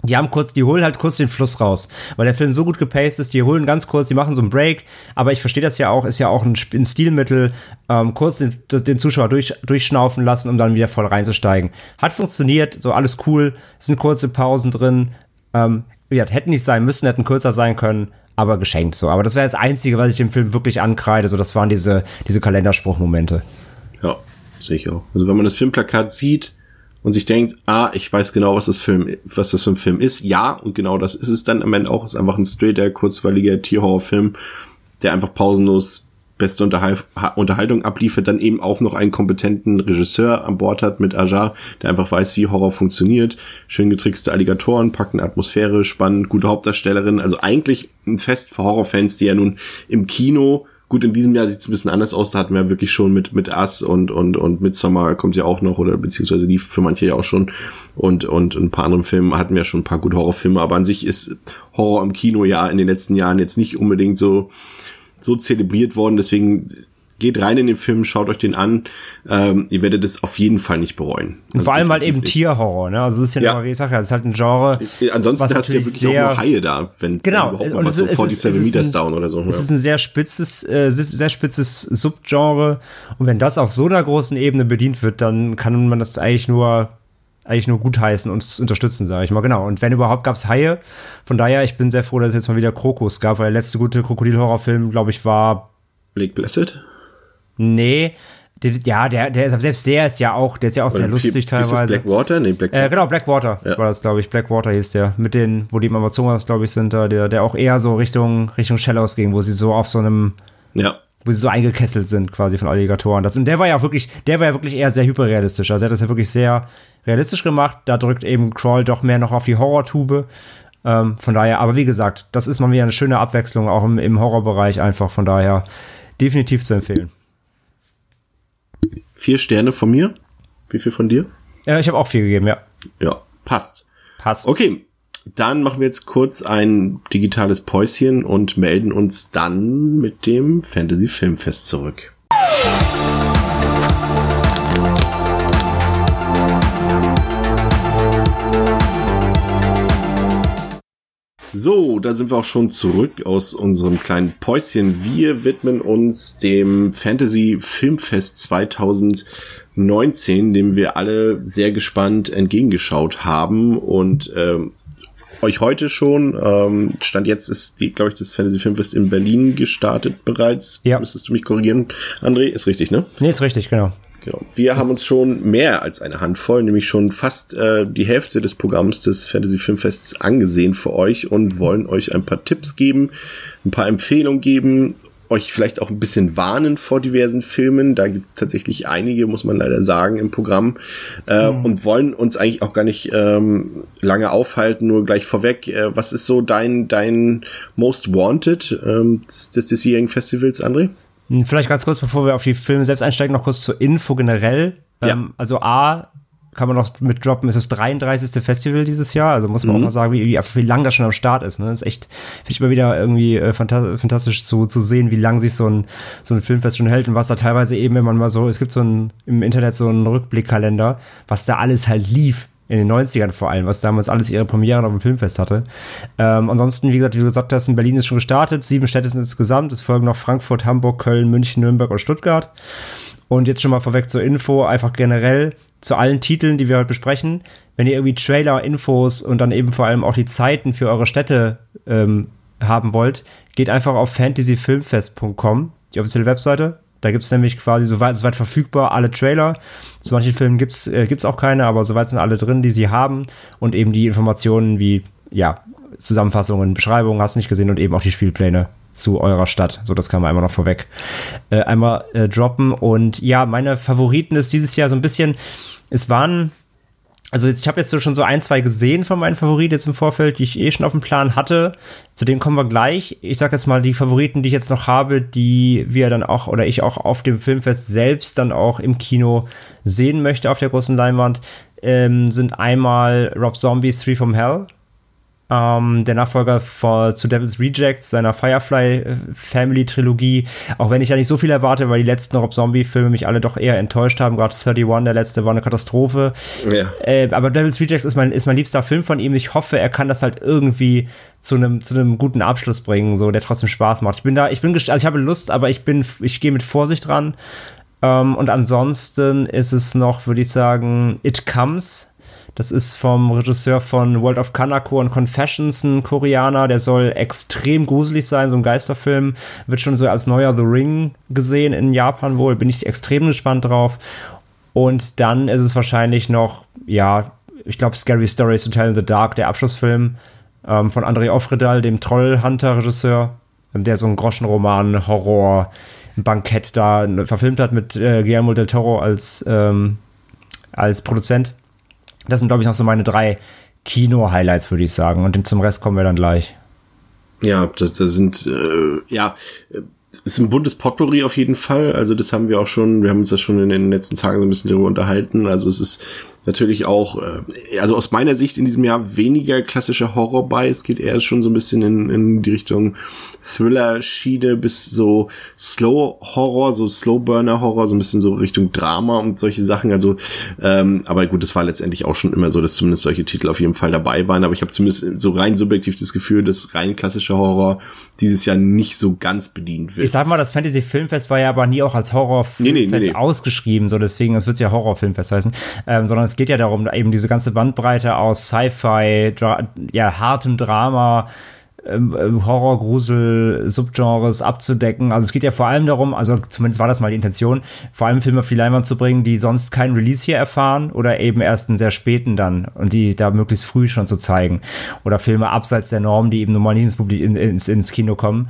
die haben kurz, die holen halt kurz den Fluss raus, weil der Film so gut gepaced ist, die holen ganz kurz, die machen so einen Break, aber ich verstehe das ja auch, ist ja auch ein, ein Stilmittel, ähm, kurz den, den Zuschauer durch, durchschnaufen lassen, um dann wieder voll reinzusteigen. Hat funktioniert, so alles cool, sind kurze Pausen drin, ähm, ja, hätten nicht sein müssen, hätten kürzer sein können, aber geschenkt so. Aber das wäre das Einzige, was ich dem Film wirklich ankreide, so das waren diese, diese Kalenderspruchmomente. Ja, auch. Also wenn man das Filmplakat sieht und sich denkt, ah, ich weiß genau, was das Film, was das für ein Film ist, ja, und genau das ist es dann am Ende auch. Es ist einfach ein straighter, kurzweiliger Tierhorrorfilm, der einfach pausenlos beste Unterhal Ha- Unterhaltung abliefert, dann eben auch noch einen kompetenten Regisseur an Bord hat mit Ajar, der einfach weiß, wie Horror funktioniert. Schön getrickste Alligatoren, packende Atmosphäre, spannend, gute Hauptdarstellerin. Also eigentlich ein Fest für Horrorfans, die ja nun im Kino Gut, in diesem Jahr sieht es ein bisschen anders aus. Da hatten wir wirklich schon mit mit Us und und und Midsommar kommt ja auch noch oder beziehungsweise lief für manche ja auch schon und und ein paar andere Filme hatten wir schon ein paar gute Horrorfilme. Aber an sich ist Horror im Kino ja in den letzten Jahren jetzt nicht unbedingt so so zelebriert worden. Deswegen geht rein in den Film, schaut euch den an. Ähm, ihr werdet es auf jeden Fall nicht bereuen. Und vor allem halt eben nicht. Tierhorror, ne? Also es ist ja, Ja. noch, wie ich es ist halt ein Genre. Ansonsten was hast du ja wirklich sehr- auch nur Haie da, wenn Genau, überhaupt mal was so es vor ist- die es Seven ist Meters ein- Down oder so. Es ja. ist ein sehr spitzes, äh, sehr spitzes Subgenre. Und wenn das auf so einer großen Ebene bedient wird, dann kann man das eigentlich nur eigentlich nur gutheißen und unterstützen, sage ich mal. Genau. Und wenn überhaupt gab es Haie. Von daher, ich bin sehr froh, dass es jetzt mal wieder Krokus gab, weil der letzte gute Krokodil-Horrorfilm, glaube ich, war Blake Blessed? Nee, ja, der, der, selbst der ist ja auch, der ist ja auch sehr Oder lustig ist das teilweise. Blackwater? Nee, Black Äh, genau, Blackwater Ja. war das, glaube ich. Blackwater hieß der. Mit den, wo die im Amazonas, glaube ich, sind da, der, der auch eher so Richtung, Richtung Shallows ging, wo sie so auf so einem, Ja. wo sie so eingekesselt sind, quasi von Alligatoren. Das, und der war ja wirklich, der war ja wirklich eher sehr hyperrealistisch. Also er hat das ja wirklich sehr realistisch gemacht. Da drückt eben Crawl doch mehr noch auf die Horrortube. Ähm, von daher, aber wie gesagt, das ist mal wieder eine schöne Abwechslung, auch im, im Horrorbereich einfach. Von daher definitiv zu empfehlen. Vier Sterne von mir. Wie viel von dir? Äh, ich habe auch viel gegeben, ja. Ja, passt. Passt. Okay, dann machen wir jetzt kurz ein digitales Päuschen und melden uns dann mit dem Fantasy Filmfest zurück. So, da sind wir auch schon zurück aus unserem kleinen Päuschen. Wir widmen uns dem Fantasy Filmfest 2019, dem wir alle sehr gespannt entgegengeschaut haben und ähm, euch heute schon. Ähm, Stand jetzt ist, glaube ich, das Fantasy Filmfest in Berlin gestartet bereits. Ja. Müsstest du mich korrigieren, André? Ist richtig, ne? Nee, ist richtig, genau. Genau. Wir haben uns schon mehr als eine Handvoll, nämlich schon fast äh, die Hälfte des Programms des Fantasy Filmfests angesehen für euch und wollen euch ein paar Tipps geben, ein paar Empfehlungen geben, euch vielleicht auch ein bisschen warnen vor diversen Filmen. Da gibt es tatsächlich einige, muss man leider sagen, im Programm. Äh, Und wollen uns eigentlich auch gar nicht ähm, lange aufhalten, nur gleich vorweg. Äh, was ist so dein, dein Most Wanted ähm, des, des diesjährigen Festivals, André? Hm, Vielleicht ganz kurz, bevor wir auf die Filme selbst einsteigen, noch kurz zur Info generell. Ja. Ähm, also A, kann man noch mit droppen, ist das 33. Festival dieses Jahr. Also muss man Mhm. auch mal sagen, wie, wie, wie lang das schon am Start ist. Ne? Das ist echt, finde ich immer wieder irgendwie äh, fanta fantastisch zu, zu sehen, wie lang sich so ein, so ein Filmfest schon hält und was da teilweise eben, wenn man mal so, es gibt so ein, im Internet so einen Rückblickkalender, was da alles halt lief. In den 90ern vor allem, was damals alles ihre Premieren auf dem Filmfest hatte. Ähm, ansonsten, wie gesagt, wie du gesagt hast, in Berlin ist schon gestartet. Sieben Städte sind insgesamt. Es folgen noch Frankfurt, Hamburg, Köln, München, Nürnberg und Stuttgart. Und jetzt schon mal vorweg zur Info, einfach generell zu allen Titeln, die wir heute besprechen. Wenn ihr irgendwie Trailer, Infos und dann eben vor allem auch die Zeiten für eure Städte ähm, haben wollt, geht einfach auf fantasyfilmfest.com, die offizielle Webseite. Da gibt's nämlich quasi soweit, soweit verfügbar alle Trailer. Zu manchen Filmen gibt's äh, gibt's auch keine, aber soweit sind alle drin, die sie haben. Und eben die Informationen wie, ja, Zusammenfassungen, Beschreibungen, hast du nicht gesehen und eben auch die Spielpläne zu eurer Stadt. So, das kann man einmal noch vorweg äh, einmal äh, droppen. Und ja, meine Favoriten ist dieses Jahr so ein bisschen, es waren also jetzt, ich habe jetzt so schon so ein, zwei gesehen von meinen Favoriten jetzt im Vorfeld, die ich eh schon auf dem Plan hatte. Zu denen kommen wir gleich. Ich sag jetzt mal die Favoriten, die ich jetzt noch habe, die wir dann auch oder ich auch auf dem Filmfest selbst dann auch im Kino sehen möchte auf der großen Leinwand, ähm, sind einmal Rob Zombies Three from Hell. Ähm, der Nachfolger vor, zu Devil's Rejects, seiner Firefly äh, Family Trilogie. Auch wenn ich da nicht so viel erwarte, weil die letzten Rob Zombie Filme mich alle doch eher enttäuscht haben. Gerade 31, der letzte, war eine Katastrophe. Ja. Äh, aber Devil's Rejects ist mein, ist mein liebster Film von ihm. Ich hoffe, er kann das halt irgendwie zu einem, zu einem guten Abschluss bringen, so, der trotzdem Spaß macht. Ich bin da, ich bin, also ich habe Lust, aber ich bin, ich gehe mit Vorsicht ran. Ähm, und ansonsten ist es noch, würde ich sagen, It Comes. Das ist vom Regisseur von World of Kanako und Confessions, ein Koreaner. Der soll extrem gruselig sein, so ein Geisterfilm. Wird schon so als neuer The Ring gesehen in Japan wohl. Bin ich extrem gespannt drauf. Und dann ist es wahrscheinlich noch, ja, ich glaube, Scary Stories to Tell in the Dark, der Abschlussfilm ähm, von André Ofredal, dem Trollhunter-Regisseur, der so einen Groschenroman, Horror, Bankett da verfilmt hat mit äh, Guillermo del Toro als, ähm, als Produzent. Das sind, glaube ich, noch so meine drei Kino-Highlights, würde ich sagen. Und zum Rest kommen wir dann gleich. Ja, das, das sind, äh, ja, ist ein buntes Potpourri auf jeden Fall. Also das haben wir auch schon, wir haben uns das schon in den letzten Tagen so ein bisschen darüber unterhalten. Also es ist natürlich auch, äh, also aus meiner Sicht in diesem Jahr weniger klassischer Horror bei. Es geht eher schon so ein bisschen in, in die Richtung Thriller-Schiene bis so Slow-Horror, so Slow-Burner-Horror, so ein bisschen so Richtung Drama und solche Sachen. Also, ähm, aber gut, es war letztendlich auch schon immer so, dass zumindest solche Titel auf jeden Fall dabei waren. Aber ich habe zumindest so rein subjektiv das Gefühl, dass rein klassischer Horror dieses Jahr nicht so ganz bedient wird. Ich sag mal, das Fantasy Filmfest war ja aber nie auch als Horrorfilmfest Nee, nee, nee, nee. ausgeschrieben, so deswegen, es wird ja Horrorfilmfest heißen, ähm, sondern es geht ja darum, eben diese ganze Bandbreite aus Sci-Fi, ja, hartem Drama, ähm, äh, Horror, Grusel, Subgenres abzudecken. Also es geht ja vor allem darum, also zumindest war das mal die Intention, vor allem Filme auf die Leinwand zu bringen, die sonst keinen Release hier erfahren oder eben erst einen sehr späten dann und die da möglichst früh schon zu zeigen. Oder Filme abseits der Norm, die eben normal nicht ins, Publi ins, ins Kino kommen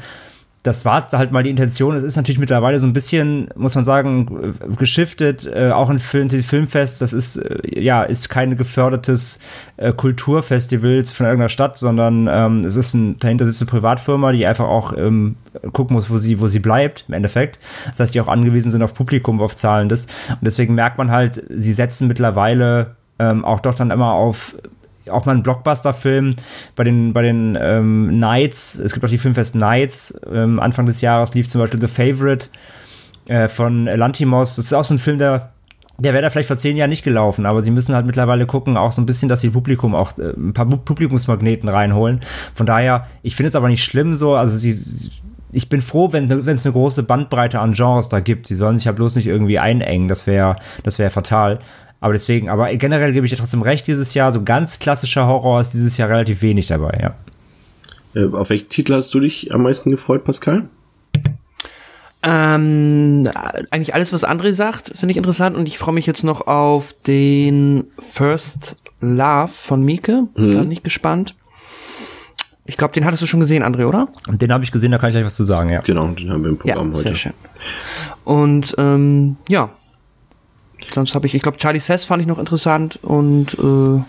das war halt mal die Intention. Es ist natürlich mittlerweile so ein bisschen, muss man sagen, geschiftet. Äh, auch ein Film, Filmfest, das ist äh, ja ist kein gefördertes äh, Kulturfestival von irgendeiner Stadt, sondern ähm, es ist ein dahinter sitzt eine Privatfirma, die einfach auch ähm, gucken muss, wo sie wo sie bleibt im Endeffekt. Das heißt, die auch angewiesen sind auf Publikum, auf Zahlendes. Und deswegen merkt man halt, sie setzen mittlerweile ähm, auch doch dann immer auf auch mal ein Blockbuster-Film bei den, bei den ähm, Nights. Es gibt auch die Filmfest Nights. Ähm, Anfang des Jahres lief zum Beispiel The Favorite äh, von Lantimos. Das ist auch so ein Film, der der wäre da vielleicht vor zehn Jahren nicht gelaufen, aber sie müssen halt mittlerweile gucken, auch so ein bisschen, dass sie Publikum auch äh, ein paar Publikumsmagneten reinholen. Von daher, ich finde es aber nicht schlimm so, also sie, ich bin froh, wenn es eine große Bandbreite an Genres da gibt. Sie sollen sich ja bloß nicht irgendwie einengen, das wäre das wäre fatal. Aber deswegen, aber generell gebe ich dir trotzdem recht, dieses Jahr, so ganz klassischer Horror ist dieses Jahr relativ wenig dabei, ja. Äh, auf welchen Titel hast du dich am meisten gefreut, Pascal? Ähm, eigentlich alles, was André sagt, finde ich interessant und ich freue mich jetzt noch auf den First Love von Mieke. Mhm. Bin nicht gespannt. Ich glaube, den hattest du schon gesehen, André, oder? Und den habe ich gesehen, da kann ich gleich was zu sagen, ja. Genau, den haben wir im Programm ja, heute. Sehr schön. Und ähm, ja, Sonst habe ich, ich glaube, Charlie Sass fand ich noch interessant und äh,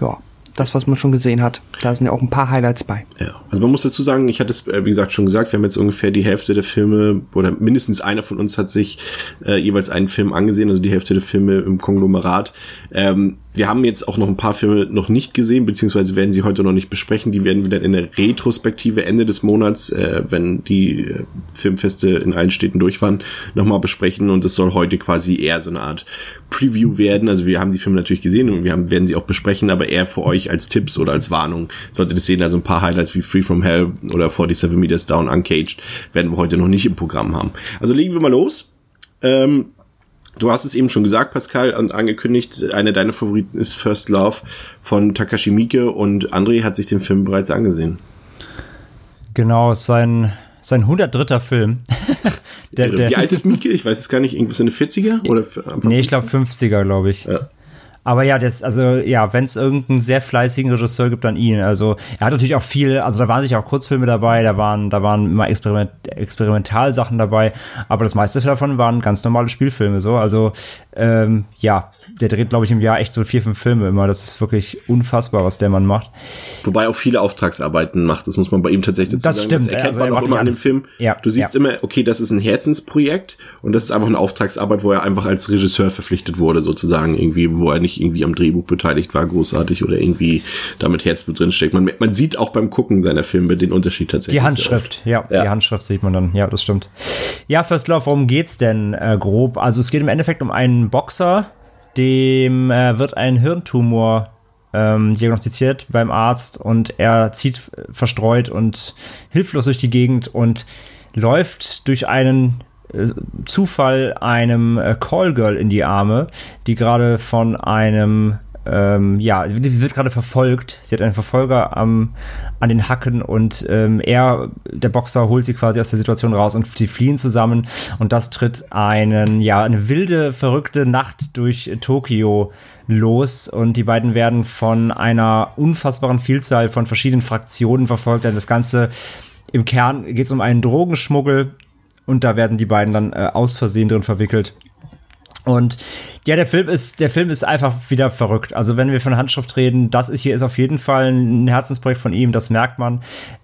ja, das, was man schon gesehen hat. Da sind ja auch ein paar Highlights bei. Ja, also man muss dazu sagen, ich hatte es, äh, wie gesagt, schon gesagt, wir haben jetzt ungefähr die Hälfte der Filme oder mindestens einer von uns hat sich äh, jeweils einen Film angesehen, also die Hälfte der Filme im Konglomerat. Ähm, wir haben jetzt auch noch ein paar Filme noch nicht gesehen, beziehungsweise werden sie heute noch nicht besprechen. Die werden wir dann in der Retrospektive Ende des Monats, äh, wenn die äh, Filmfeste in allen Städten durch waren, nochmal besprechen. Und es soll heute quasi eher so eine Art Preview werden. Also wir haben die Filme natürlich gesehen und wir haben, werden sie auch besprechen, aber eher für euch als Tipps oder als Warnung. Solltet ihr sehen, also ein paar Highlights wie Free From Hell oder 47 Meters Down Uncaged werden wir heute noch nicht im Programm haben. Also legen wir mal los. Ähm, Du hast es eben schon gesagt, Pascal, und angekündigt, einer deiner Favoriten ist First Love von Takashi Miike und André hat sich den Film bereits angesehen. Genau, sein, sein 103. Film. der, der Wie alt ist Mieke? Ich weiß es gar nicht, irgendwas in den 40er? Oder nee, ich glaube 50er, glaube ich. Ja. Aber ja, das, also ja, wenn es irgendeinen sehr fleißigen Regisseur gibt, dann ihn. Also er hat natürlich auch viel, also da waren sich auch Kurzfilme dabei, da waren, da waren immer Experiment, Experimentalsachen dabei, aber das meiste davon waren ganz normale Spielfilme so. Also ähm, ja, der dreht, glaube ich, im Jahr echt so vier, fünf Filme immer. Das ist wirklich unfassbar, was der Mann macht. Wobei auch viele Auftragsarbeiten macht, das muss man bei ihm tatsächlich dazu das sagen. Stimmt, das erkennt also, man auch immer an dem Film. Ja, du siehst ja. immer, okay, das ist ein Herzensprojekt und das ist einfach eine Auftragsarbeit, wo er einfach als Regisseur verpflichtet wurde, sozusagen, irgendwie, wo er nicht irgendwie am Drehbuch beteiligt war, großartig oder irgendwie damit Herzblut drinsteckt. Man, man sieht auch beim Gucken seiner Filme den Unterschied tatsächlich. Die Handschrift, ja, ja, die Handschrift sieht man dann, ja, das stimmt. Ja, First Love, worum geht's denn äh, grob? Also es geht im Endeffekt um einen Boxer, dem äh, wird ein Hirntumor ähm, diagnostiziert beim Arzt und er zieht verstreut und hilflos durch die Gegend und läuft durch einen äh, Zufall einem äh, Callgirl in die Arme, die gerade von einem ähm, ja, sie wird gerade verfolgt. Sie hat einen Verfolger am, an den Hacken und ähm, er, der Boxer, holt sie quasi aus der Situation raus und sie fliehen zusammen. Und das tritt einen, ja, eine wilde, verrückte Nacht durch Tokio los. Und die beiden werden von einer unfassbaren Vielzahl von verschiedenen Fraktionen verfolgt. Das Ganze im Kern geht es um einen Drogenschmuggel und da werden die beiden dann äh, aus Versehen drin verwickelt. Und ja, der Film ist, der Film ist einfach wieder verrückt. Also wenn wir von Handschrift reden, das ist hier ist auf jeden Fall ein Herzensprojekt von ihm, das merkt man.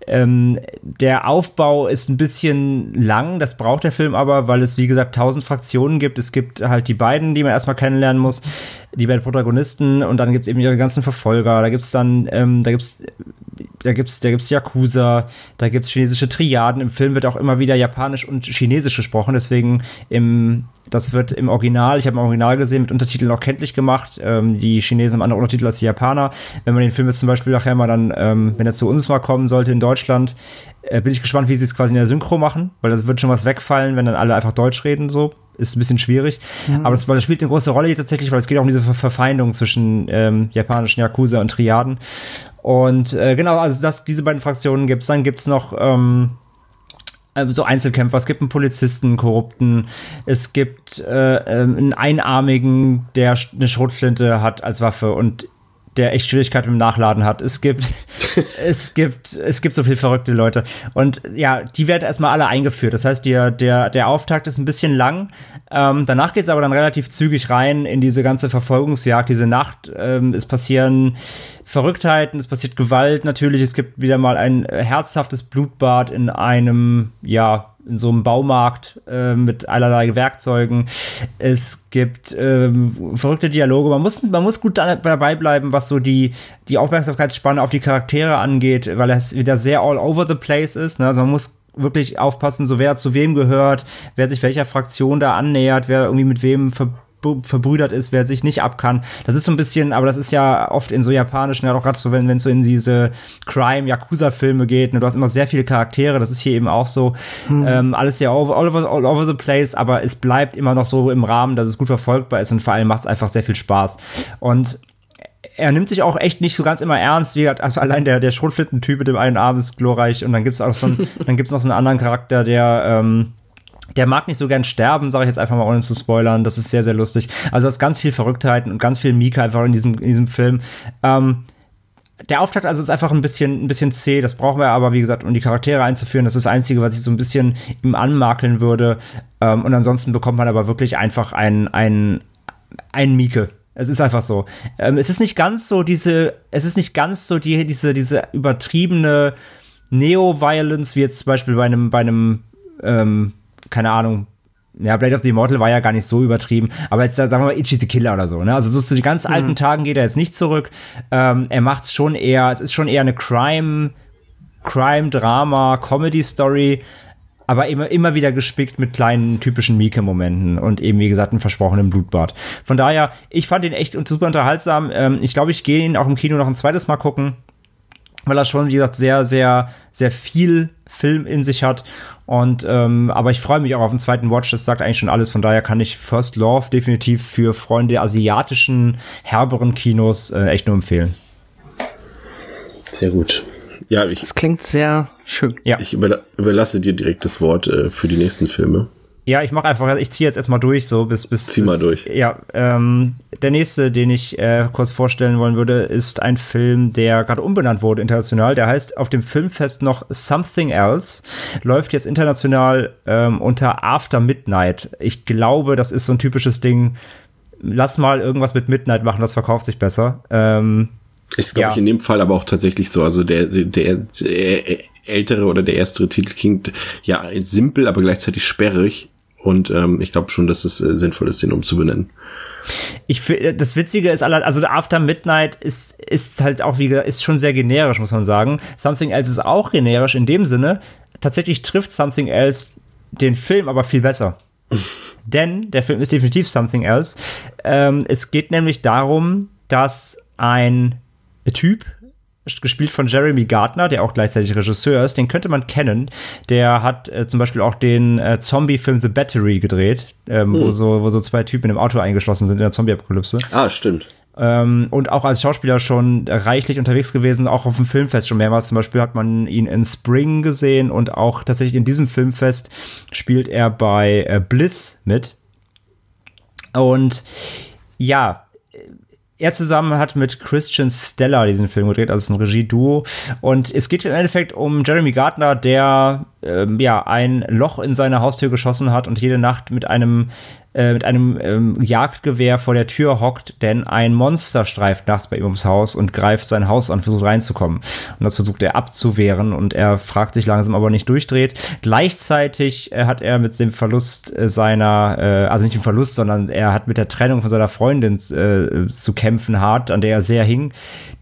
Ähm, der Aufbau ist ein bisschen lang, das braucht der Film aber, weil es wie gesagt tausend Fraktionen gibt. Es gibt halt die beiden, die man erstmal kennenlernen muss, die beiden Protagonisten und dann gibt es eben ihre ganzen Verfolger. Da gibt's dann, ähm, da gibt's da gibt's, da gibt's Yakuza, da gibt's chinesische Triaden. Im Film wird auch immer wieder Japanisch und Chinesisch gesprochen. Deswegen im, das wird im Original, ich habe im Original gesehen, mit Untertiteln auch kenntlich gemacht. Ähm, die Chinesen haben andere Untertitel als die Japaner. Wenn man den Film jetzt zum Beispiel nachher mal dann, ähm, wenn er zu uns mal kommen sollte in Deutschland, äh, bin ich gespannt, wie sie es quasi in der Synchro machen, weil das wird schon was wegfallen, wenn dann alle einfach Deutsch reden so. Ist ein bisschen schwierig. Aber das, das spielt eine große Rolle hier tatsächlich, weil es geht auch um diese Ver Verfeindung zwischen ähm, japanischen Yakuza und Triaden. Und äh, genau, also das, diese beiden Fraktionen gibt's. Dann gibt's noch ähm, äh, so Einzelkämpfer, es gibt einen Polizisten, einen Korrupten, es gibt äh, ähm, einen Einarmigen, der eine Schrotflinte hat als Waffe und der echt Schwierigkeiten mit dem Nachladen hat. Es gibt, es gibt, es gibt so viele verrückte Leute. Und ja, die werden erstmal alle eingeführt. Das heißt, der, der, der Auftakt ist ein bisschen lang. Ähm, danach geht es aber dann relativ zügig rein in diese ganze Verfolgungsjagd, diese Nacht. Ähm, es passieren Verrücktheiten, es passiert Gewalt natürlich. Es gibt wieder mal ein äh, herzhaftes Blutbad in einem, ja, in so einem Baumarkt äh, mit allerlei Werkzeugen. Es gibt ähm, verrückte Dialoge. Man muss, man muss gut da- dabei bleiben, was so die, die Aufmerksamkeitsspanne auf die Charaktere angeht, weil es wieder sehr all over the place ist. Ne? Also man muss wirklich aufpassen, so wer zu wem gehört, wer sich welcher Fraktion da annähert, wer irgendwie mit wem ver verbrüdert ist, wer sich nicht ab kann. Das ist so ein bisschen, aber das ist ja oft in so japanischen, ja auch gerade so, wenn es so in diese Crime-Yakuza-Filme geht, ne, du hast immer sehr viele Charaktere, das ist hier eben auch so. Ähm, alles sehr all, all, over, all over the place, aber es bleibt immer noch so im Rahmen, dass es gut verfolgbar ist und vor allem macht es einfach sehr viel Spaß. Und er nimmt sich auch echt nicht so ganz immer ernst, wie gesagt, also allein der, der Schrotflinten-Typ mit dem einen Arm ist glorreich und dann gibt's auch so einen, dann gibt's noch so einen anderen Charakter, der, ähm, der mag nicht so gern sterben, sage ich jetzt einfach mal, ohne zu spoilern. Das ist sehr, sehr lustig. Also es ist ganz viel Verrücktheiten und ganz viel Mika einfach in diesem, in diesem Film. Ähm, der Auftakt also ist einfach ein bisschen, ein bisschen zäh. Das brauchen wir aber, wie gesagt, um die Charaktere einzuführen. Das ist das Einzige, was ich so ein bisschen ihm anmakeln würde. Ähm, und ansonsten bekommt man aber wirklich einfach ein, ein, ein Mieke. Es ist einfach so. Ähm, es ist nicht ganz so diese, es ist nicht ganz so die, diese, diese übertriebene Neo-Violence, wie jetzt zum Beispiel bei einem, bei einem, ähm, keine Ahnung, ja, Blade of the Immortal war ja gar nicht so übertrieben, aber jetzt sagen wir mal Ichi the Killer oder so, ne? Also so zu den ganz alten Tagen geht er jetzt nicht zurück. Ähm, er macht's schon eher, es ist schon eher eine Crime, Crime, Drama, Comedy-Story, aber immer, immer wieder gespickt mit kleinen typischen Mieke-Momenten und eben, wie gesagt, einem versprochenen Blutbad. Von daher, ich fand ihn echt super unterhaltsam. Ähm, ich glaube, ich gehe ihn auch im Kino noch ein zweites Mal gucken, weil er schon, wie gesagt, sehr, sehr, sehr viel Film in sich hat. Und ähm, aber ich freue mich auch auf den zweiten Watch. Das sagt eigentlich schon alles. Von daher kann ich First Love definitiv für Freunde asiatischen herberen Kinos äh, echt nur empfehlen. Sehr gut. Ja, ich, Das klingt sehr schön. Ja. ich überla überlasse dir direkt das Wort äh, für die nächsten Filme. Ja, ich mache einfach, ich ziehe jetzt erstmal durch, so bis bis. Zieh mal bis, durch. Ja, ähm, der nächste, den ich äh, kurz vorstellen wollen würde, ist ein Film, der gerade umbenannt wurde international. Der heißt auf dem Filmfest noch Something Else, läuft jetzt international ähm, unter After Midnight. Ich glaube, das ist so ein typisches Ding. Lass mal irgendwas mit Midnight machen, das verkauft sich besser. Ähm, Ist, glaube Ja. ich, in dem Fall aber auch tatsächlich so. Also der, der, der ältere oder der erstere Titel klingt ja simpel, aber gleichzeitig sperrig. Und ähm, ich glaube schon, dass es äh, sinnvoll ist, den umzubenennen. Ich fi- das Witzige ist, also After Midnight ist, ist halt auch, wie gesagt, ist schon sehr generisch, muss man sagen. Something Else ist auch generisch in dem Sinne. Tatsächlich trifft Something Else den Film aber viel besser. Denn der Film ist definitiv Something Else. Ähm, es geht nämlich darum, dass ein Typ, gespielt von Jeremy Gardner, der auch gleichzeitig Regisseur ist, den könnte man kennen. Der hat äh, zum Beispiel auch den äh, Zombie-Film The Battery gedreht, ähm, wo, so, wo so zwei Typen im Auto eingeschlossen sind in der Zombie-Apokalypse. Ah, stimmt. Ähm, und auch als Schauspieler schon reichlich unterwegs gewesen, auch auf dem Filmfest schon mehrmals. Zum Beispiel hat man ihn in Spring gesehen und auch tatsächlich in diesem Filmfest spielt er bei äh, Bliss mit. Und ja, er zusammen hat mit Christian Stella diesen Film gedreht, also es ist ein Regieduo. Und es geht im Endeffekt um Jeremy Gardner, der ähm, ja ein Loch in seine Haustür geschossen hat und jede Nacht mit einem äh, mit einem ähm, Jagdgewehr vor der Tür hockt, denn ein Monster streift nachts bei ihm ums Haus und greift sein Haus an, versucht reinzukommen. Und das versucht er abzuwehren und er fragt sich langsam, ob er nicht durchdreht. Gleichzeitig äh, hat er mit dem Verlust äh, seiner, äh, also nicht im Verlust, sondern er hat mit der Trennung von seiner Freundin äh, zu kämpfen hart, an der er sehr hing,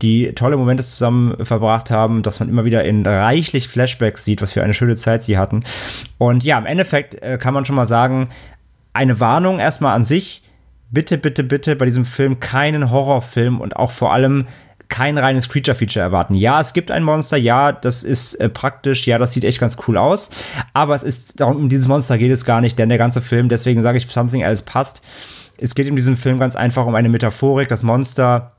die tolle Momente zusammen verbracht haben, dass man immer wieder in reichlich Flashbacks sieht, was für eine schöne Zeit sie hatten. Und ja, im Endeffekt äh, kann man schon mal sagen, eine Warnung erstmal an sich. Bitte, bitte, bitte bei diesem Film keinen Horrorfilm und auch vor allem kein reines Creature-Feature erwarten. Ja, es gibt ein Monster, ja, das ist äh, praktisch, ja, das sieht echt ganz cool aus, aber es ist, darum, um dieses Monster geht es gar nicht, denn der ganze Film, deswegen sage ich, Something Else passt. Es geht in diesem Film ganz einfach um eine Metaphorik, das Monster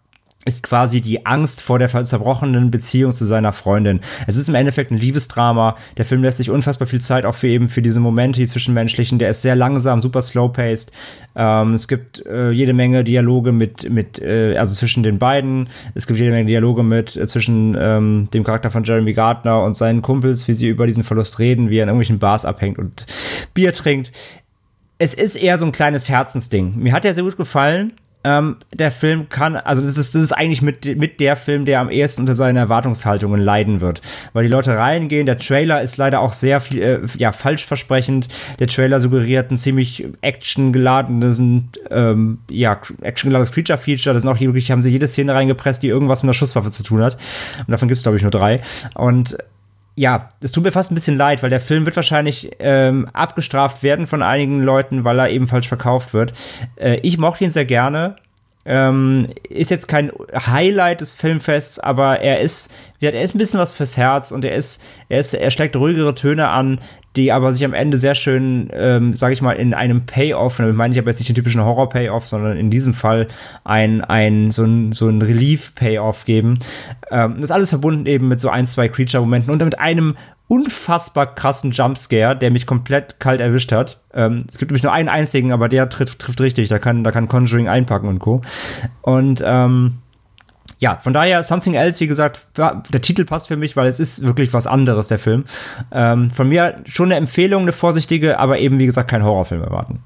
ist quasi die Angst vor der zerbrochenen Beziehung zu seiner Freundin. Es ist im Endeffekt ein Liebesdrama. Der Film lässt sich unfassbar viel Zeit auch für eben für diese Momente, die zwischenmenschlichen. Der ist sehr langsam, super slow-paced. Ähm, es gibt äh, jede Menge Dialoge mit, mit äh, also zwischen den beiden. Es gibt jede Menge Dialoge mit äh, zwischen ähm, dem Charakter von Jeremy Gardner und seinen Kumpels, wie sie über diesen Verlust reden, wie er in irgendwelchen Bars abhängt und Bier trinkt. Es ist eher so ein kleines Herzensding. Mir hat er sehr gut gefallen. Ähm, der Film kann, also das ist, das ist eigentlich mit, mit der Film, der am ehesten unter seinen Erwartungshaltungen leiden wird. Weil die Leute reingehen, der Trailer ist leider auch sehr viel, äh, ja, falsch versprechend. Der Trailer suggeriert ein ziemlich actiongeladenes, ähm, ja, actiongeladenes Creature-Feature. Das sind auch hier wirklich, haben sie jede Szene reingepresst, die irgendwas mit einer Schusswaffe zu tun hat. Und davon gibt es, glaube ich, nur drei. Und ja, es tut mir fast ein bisschen leid, weil der Film wird wahrscheinlich ähm, abgestraft werden von einigen Leuten, weil er eben falsch verkauft wird. Äh, ich mochte ihn sehr gerne. Ähm, ist jetzt kein Highlight des Filmfests, aber er ist, er ist ein bisschen was fürs Herz und er ist, er ist, er schlägt ruhigere Töne an, die aber sich am Ende sehr schön, ähm, sage ich mal, in einem Payoff, damit meine ich aber jetzt nicht den typischen Horror-Payoff, sondern in diesem Fall ein, ein so ein, so ein Relief-Payoff geben. Ähm, das ist alles verbunden eben mit so ein, zwei Creature-Momenten und mit einem unfassbar krassen Jumpscare, der mich komplett kalt erwischt hat. Ähm, es gibt nämlich nur einen einzigen, aber der trifft, trifft richtig. Da kann, da kann Conjuring einpacken und Co. Und ähm, ja, von daher Something Else, wie gesagt, der Titel passt für mich, weil es ist wirklich was anderes, der Film. Ähm, von mir schon eine Empfehlung, eine vorsichtige, aber eben, wie gesagt, kein Horrorfilm erwarten.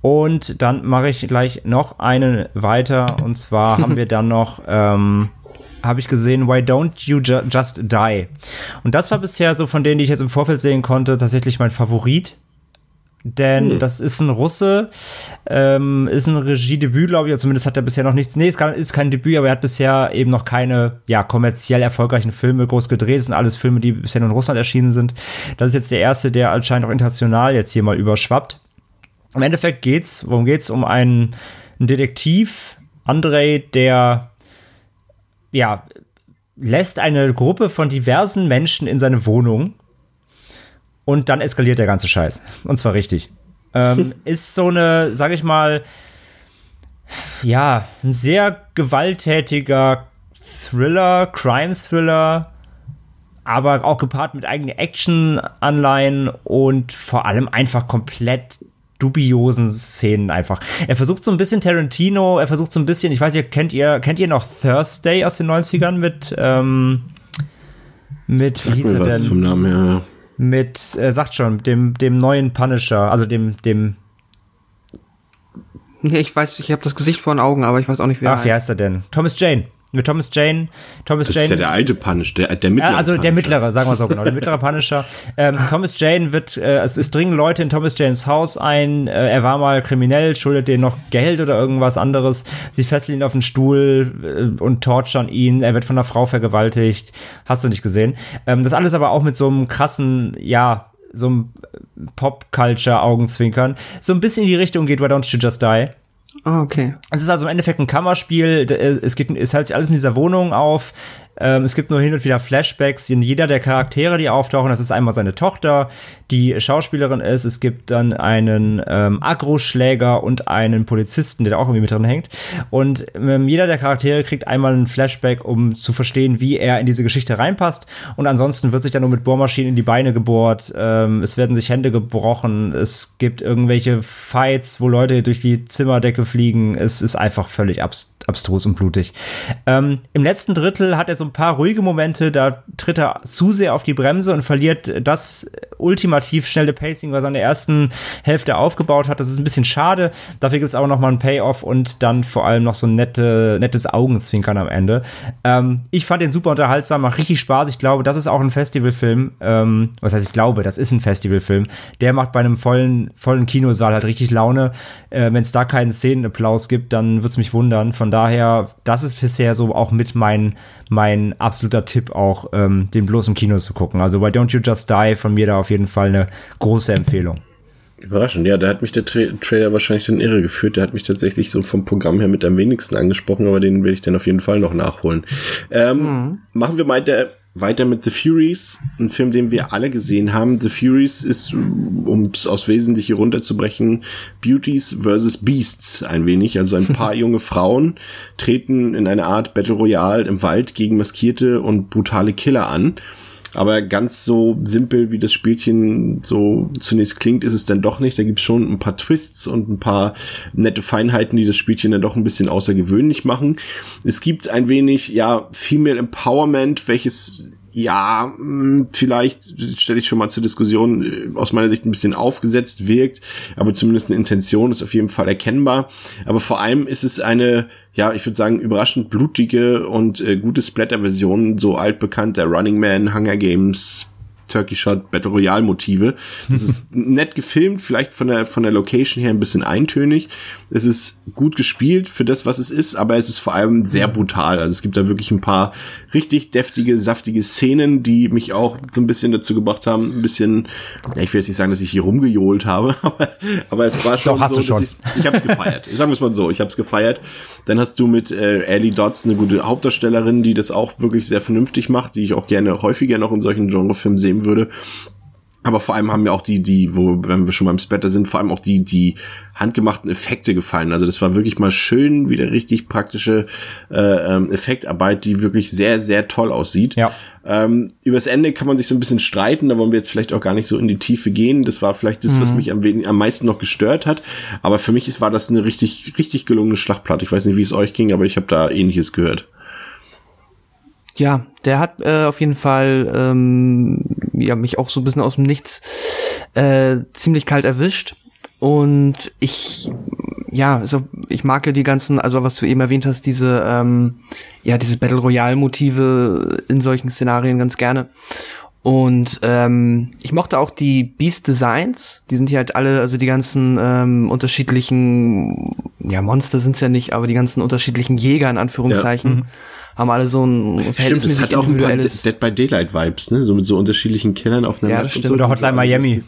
Und dann mache ich gleich noch einen weiter. Und zwar haben wir dann noch, ähm, habe ich gesehen, Why Don't You Ju Just Die? Und das war bisher so von denen, die ich jetzt im Vorfeld sehen konnte, tatsächlich mein Favorit denn hm. das ist ein Russe, ähm, ist ein Regiedebüt, glaube ich, oder zumindest hat er bisher noch nichts, nee, ist, ist kein Debüt, aber er hat bisher eben noch keine, ja, kommerziell erfolgreichen Filme groß gedreht, das sind alles Filme, die bisher nur in Russland erschienen sind. Das ist jetzt der erste, der anscheinend auch international jetzt hier mal überschwappt. Im Endeffekt geht's, worum geht's? Um einen, einen Detektiv, Andrei, der, ja, lässt eine Gruppe von diversen Menschen in seine Wohnung und dann eskaliert der ganze Scheiß. Und zwar richtig. Ähm, ist so eine, sag ich mal, ja, ein sehr gewalttätiger Thriller, Crime-Thriller, aber auch gepaart mit eigenen Action-Anleihen und vor allem einfach komplett dubiosen Szenen einfach. Er versucht so ein bisschen Tarantino, er versucht so ein bisschen, ich weiß nicht, kennt ihr, kennt ihr noch Thursday aus den 90ern mit, ähm, mit, Sag wie hieß er denn? Vom Namen her mit, äh, sagt schon, dem, dem neuen Punisher, also dem, dem. Nee, ich weiß, ich habe das Gesicht vor den Augen, aber ich weiß auch nicht, wer Ach, wie heißt er denn? Thomas Jane. Mit Thomas Jane. Thomas das Jane. ist ja der alte Punisher, der, der mittlere. Also Punisher. der mittlere, sagen wir so genau, der mittlere Punisher. Ähm, Thomas Jane wird, äh, es, es dringen Leute in Thomas Janes Haus ein. Äh, er war mal kriminell, schuldet denen noch Geld oder irgendwas anderes. Sie fesseln ihn auf den Stuhl äh, und torturen ihn. Er wird von einer Frau vergewaltigt. Hast du nicht gesehen? Ähm, das alles aber auch mit so einem krassen, ja, so einem Pop-Culture-Augenzwinkern. So ein bisschen in die Richtung geht Why Don't You Just Die. Ah, okay. Es ist also im Endeffekt ein Kammerspiel. Äh, es geht, es hält sich alles in dieser Wohnung auf. Ähm, es gibt nur hin und wieder Flashbacks. In jeder der Charaktere, die auftauchen, das ist einmal seine Tochter, die Schauspielerin ist. Es gibt dann einen ähm, Agro-Schläger und einen Polizisten, der da auch irgendwie mit drin hängt. Und ähm, jeder der Charaktere kriegt einmal einen Flashback, um zu verstehen, wie er in diese Geschichte reinpasst. Und ansonsten wird sich dann nur mit Bohrmaschinen in die Beine gebohrt. Ähm, es werden sich Hände gebrochen. Es gibt irgendwelche Fights, wo Leute durch die Zimmerdecke fliegen. Es ist einfach völlig abs abstrus und blutig. Ähm, Im letzten Drittel hat er so ein paar ruhige Momente, da tritt er zu sehr auf die Bremse und verliert das ultimativ schnelle Pacing, was er in der ersten Hälfte aufgebaut hat. Das ist ein bisschen schade. Dafür gibt es aber noch mal ein Payoff und dann vor allem noch so ein nette, nettes Augenzwinkern am Ende. Ähm, ich fand den super unterhaltsam, macht richtig Spaß. Ich glaube, das ist auch ein Festivalfilm. Ähm, was heißt, ich glaube, das ist ein Festivalfilm. Der macht bei einem vollen, vollen Kinosaal halt richtig Laune. Äh, Wenn es da keinen Szenenapplaus gibt, dann wird es mich wundern. Von daher, das ist bisher so auch mit mein, mein mein absoluter Tipp auch, ähm, den bloß im Kino zu gucken. Also Why Don't You Just Die von mir da auf jeden Fall eine große Empfehlung. Überraschend, ja, da hat mich der Tra Trailer wahrscheinlich dann irre geführt. Der hat mich tatsächlich so vom Programm her mit am wenigsten angesprochen, aber den werde ich dann auf jeden Fall noch nachholen. Ähm, mhm. Machen wir mal der, weiter mit The Furies, ein Film, den wir alle gesehen haben. The Furies ist, um es aufs Wesentliche runterzubrechen, Beauties versus Beasts ein wenig. Also ein paar junge Frauen treten in eine Art Battle Royale im Wald gegen maskierte und brutale Killer an. Aber ganz so simpel, wie das Spielchen so zunächst klingt, ist es dann doch nicht. Da gibt's schon ein paar Twists und ein paar nette Feinheiten, die das Spielchen dann doch ein bisschen außergewöhnlich machen. Es gibt ein wenig, ja, Female Empowerment, welches ja, hm, vielleicht stelle ich schon mal zur Diskussion, äh, aus meiner Sicht ein bisschen aufgesetzt wirkt, aber zumindest eine Intention ist auf jeden Fall erkennbar. Aber vor allem ist es eine, ja, ich würde sagen, überraschend blutige und äh, gute Splatter-Version, so altbekannt der Running Man, Hunger Games, Turkey Shot Battle Royale Motive. Das ist nett gefilmt, vielleicht von der, von der Location her ein bisschen eintönig. Es ist gut gespielt für das, was es ist, aber es ist vor allem sehr brutal. Also es gibt da wirklich ein paar richtig deftige, saftige Szenen, die mich auch so ein bisschen dazu gebracht haben, ein bisschen, ja, ich will jetzt nicht sagen, dass ich hier rumgejohlt habe, aber, aber es war schon Doch, so, schon. ich, ich habe es gefeiert. Sagen wir es mal so, ich habe es gefeiert. Dann hast du mit äh, Ellie Dodds eine gute Hauptdarstellerin, die das auch wirklich sehr vernünftig macht, die ich auch gerne häufiger noch in solchen Genrefilmen sehen würde. Aber vor allem haben mir auch die, die, wo, wenn wir schon beim Splatter sind, vor allem auch die, die handgemachten Effekte gefallen. Also das war wirklich mal schön, wieder richtig praktische äh, ähm, Effektarbeit, die wirklich sehr, sehr toll aussieht. Ja. Ähm, übers Ende kann man sich so ein bisschen streiten, da wollen wir jetzt vielleicht auch gar nicht so in die Tiefe gehen. Das war vielleicht das, was mich am, wenig, am meisten noch gestört hat. Aber für mich ist, war das eine richtig, richtig gelungene Schlachtplatte. Ich weiß nicht, wie es euch ging, aber ich habe da ähnliches gehört. Ja, der hat äh, auf jeden Fall ähm, ja, mich auch so ein bisschen aus dem Nichts äh, ziemlich kalt erwischt. Und ich, ja, also ich mag ja die ganzen, also was du eben erwähnt hast, diese, ähm, ja, diese Battle Royale-Motive in solchen Szenarien ganz gerne. Und ähm, ich mochte auch die Beast Designs. Die sind hier halt alle, also die ganzen ähm, unterschiedlichen, ja, Monster sind's ja nicht, aber die ganzen unterschiedlichen Jäger in Anführungszeichen. Ja. Mhm haben alle so ein Stimmt, es hat auch ein paar Dead by Daylight Vibes, ne? So mit so unterschiedlichen Killern auf einer ja, Map stimmt. und so. Oder Hotline Miami.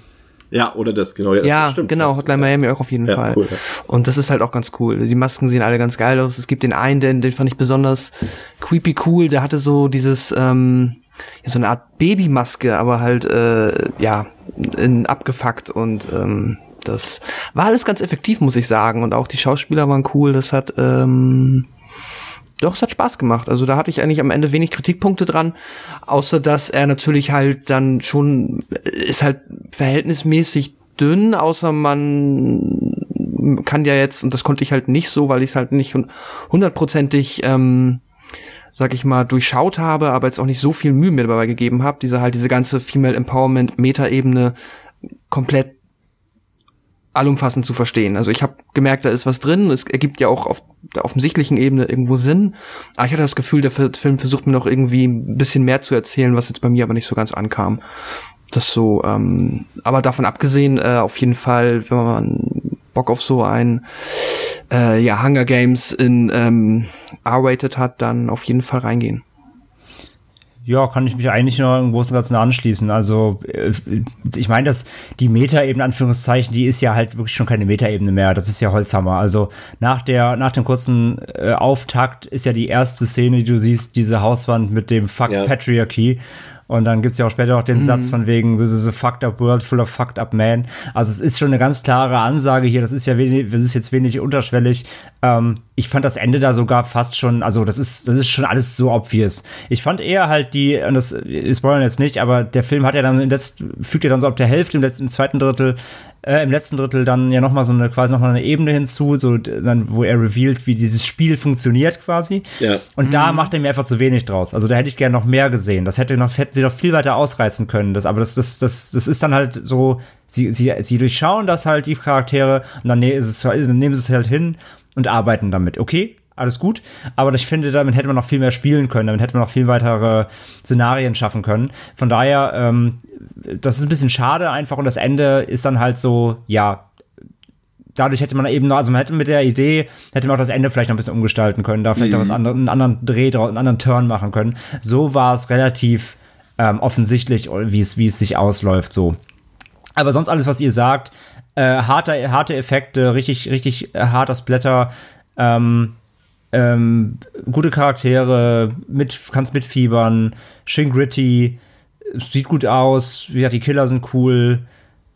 Ja, oder das, genau. Ja, ja das stimmt, genau. Hotline Miami auch auf jeden Ja, Fall. cool, ja. Und das ist halt auch ganz cool. Die Masken sehen alle ganz geil aus. Es gibt den einen, den, den fand ich besonders creepy cool. Der hatte so dieses, ähm, ja, so eine Art Babymaske, aber halt, äh, ja, in, abgefuckt und ähm, das war alles ganz effektiv, muss ich sagen. Und auch die Schauspieler waren cool. Das hat, ähm, doch, es hat Spaß gemacht. Also da hatte ich eigentlich am Ende wenig Kritikpunkte dran, außer dass er natürlich halt dann schon ist halt verhältnismäßig dünn, außer man kann ja jetzt, und das konnte ich halt nicht so, weil ich es halt nicht hundertprozentig, ähm, sag ich mal, durchschaut habe, aber jetzt auch nicht so viel Mühe mir dabei gegeben habe, diese halt diese ganze Female Empowerment Metaebene komplett allumfassend zu verstehen. Also ich habe gemerkt, da ist was drin. Es ergibt ja auch auf der offensichtlichen Ebene irgendwo Sinn. Aber ich hatte das Gefühl, der Film versucht mir noch irgendwie ein bisschen mehr zu erzählen, was jetzt bei mir aber nicht so ganz ankam. Das so, ähm, aber davon abgesehen, äh, auf jeden Fall, wenn man Bock auf so ein äh, ja, Hunger Games in ähm, R-rated hat, dann auf jeden Fall reingehen. Ja, kann ich mich eigentlich nur im Großen und Ganzen anschließen. Also, äh, ich meine, dass die Metaebene, Anführungszeichen, die ist ja halt wirklich schon keine Metaebene mehr. Das ist ja Holzhammer. Also, nach der, nach dem kurzen äh, Auftakt ist ja die erste Szene, die du siehst, diese Hauswand mit dem Fuck Ja. Patriarchy. Und dann gibt's ja auch später noch den Satz von wegen, this is a fucked up world full of fucked up men. Also es ist schon eine ganz klare Ansage hier, das ist ja wenig, das ist jetzt wenig unterschwellig. Ähm, ich fand das Ende da sogar fast schon, also das ist, das ist schon alles so obvious. Ich fand eher halt die, und das spoilern jetzt nicht, aber der Film hat ja dann im letzten, fügt ja dann so ab der Hälfte, im letzten, im zweiten Drittel, äh, im letzten Drittel dann ja nochmal so eine, quasi nochmal eine Ebene hinzu, so dann, wo er revealed, wie dieses Spiel funktioniert quasi. Ja. Und da macht er mir einfach zu wenig draus. Also da hätte ich gerne noch mehr gesehen. Das hätte noch, hätten sie noch viel weiter ausreizen können. Das, aber das, das, das, das ist dann halt so, sie, sie, sie durchschauen das halt, die Charaktere, und dann, ne- ist es, dann nehmen sie es halt hin und arbeiten damit. Okay, alles gut. Aber ich finde, damit hätte man noch viel mehr spielen können. Damit hätte man noch viel weitere Szenarien schaffen können. Von daher, ähm, das ist ein bisschen schade einfach. Und das Ende ist dann halt so, ja, dadurch hätte man eben noch, also man hätte mit der Idee, hätte man auch das Ende vielleicht noch ein bisschen umgestalten können, da vielleicht noch was anderes, einen anderen Dreh, einen anderen Turn machen können. So war es relativ ähm, offensichtlich, wie es, wie es sich ausläuft, so. Aber sonst alles, was ihr sagt, äh, harte, harte Effekte, richtig, richtig harter Splatter, ähm, ähm, gute Charaktere, mit, kannst mitfiebern, schön gritty, sieht gut aus, wie gesagt, die Killer sind cool.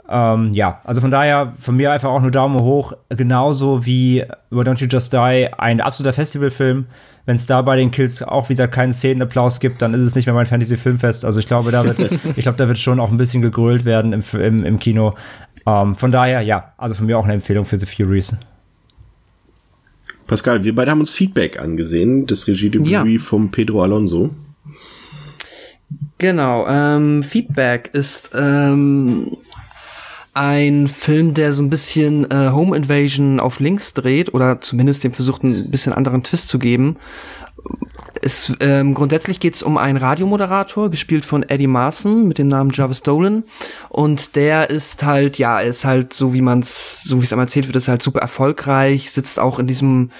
Ähm, ja, also von daher von mir einfach auch nur Daumen hoch, genauso wie über Don't You Just Die ein absoluter Festivalfilm. Wenn es da bei den Kills auch wieder keinen Szenenapplaus gibt, dann ist es nicht mehr mein Fantasy-Filmfest. Also ich glaube, da wird, ich glaube, da wird schon auch ein bisschen gegrölt werden im, im, im Kino. Ähm, von daher, ja, also von mir auch eine Empfehlung für The Furies. Pascal, wir beide haben uns Feedback angesehen, das Regiedebüt Ja. vom Pedro Alonso. Genau, ähm, Feedback ist ähm, ein Film, der so ein bisschen äh, Home Invasion auf links dreht oder zumindest dem versucht, ein bisschen anderen Twist zu geben. Es, ähm, grundsätzlich geht es um einen Radiomoderator, gespielt von Eddie Marson mit dem Namen Jarvis Dolan. Und der ist halt, ja, ist halt so, wie man es, so wie es einmal erzählt wird, ist halt super erfolgreich, sitzt auch in diesem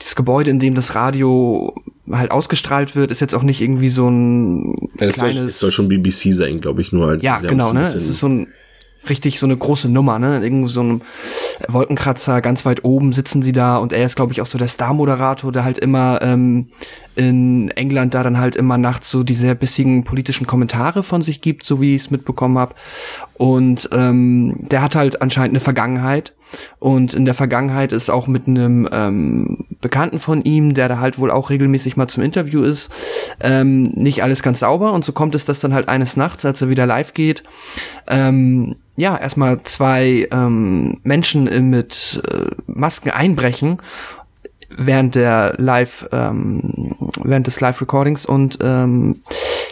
dieses Gebäude, in dem das Radio halt ausgestrahlt wird, ist jetzt auch nicht irgendwie so ein Es soll, kleines. es soll schon BBC sein, glaube ich, nur als Ja, genau, ne? Es ist so ein richtig so eine große Nummer, ne? Irgend so ein Wolkenkratzer, ganz weit oben sitzen sie da und er ist, glaube ich, auch so der Star-Moderator, der halt immer ähm, in England da dann halt immer nachts so die sehr bissigen politischen Kommentare von sich gibt, so wie ich es mitbekommen habe. Und ähm, der hat halt anscheinend eine Vergangenheit. Und in der Vergangenheit ist auch mit einem ähm, Bekannten von ihm, der da halt wohl auch regelmäßig mal zum Interview ist, ähm, nicht alles ganz sauber. Und so kommt es, dass dann halt eines Nachts, als er wieder live geht, ähm, ja, erstmal zwei ähm, Menschen äh, mit äh, Masken einbrechen während der Live, ähm, während des Live-Recordings und ähm,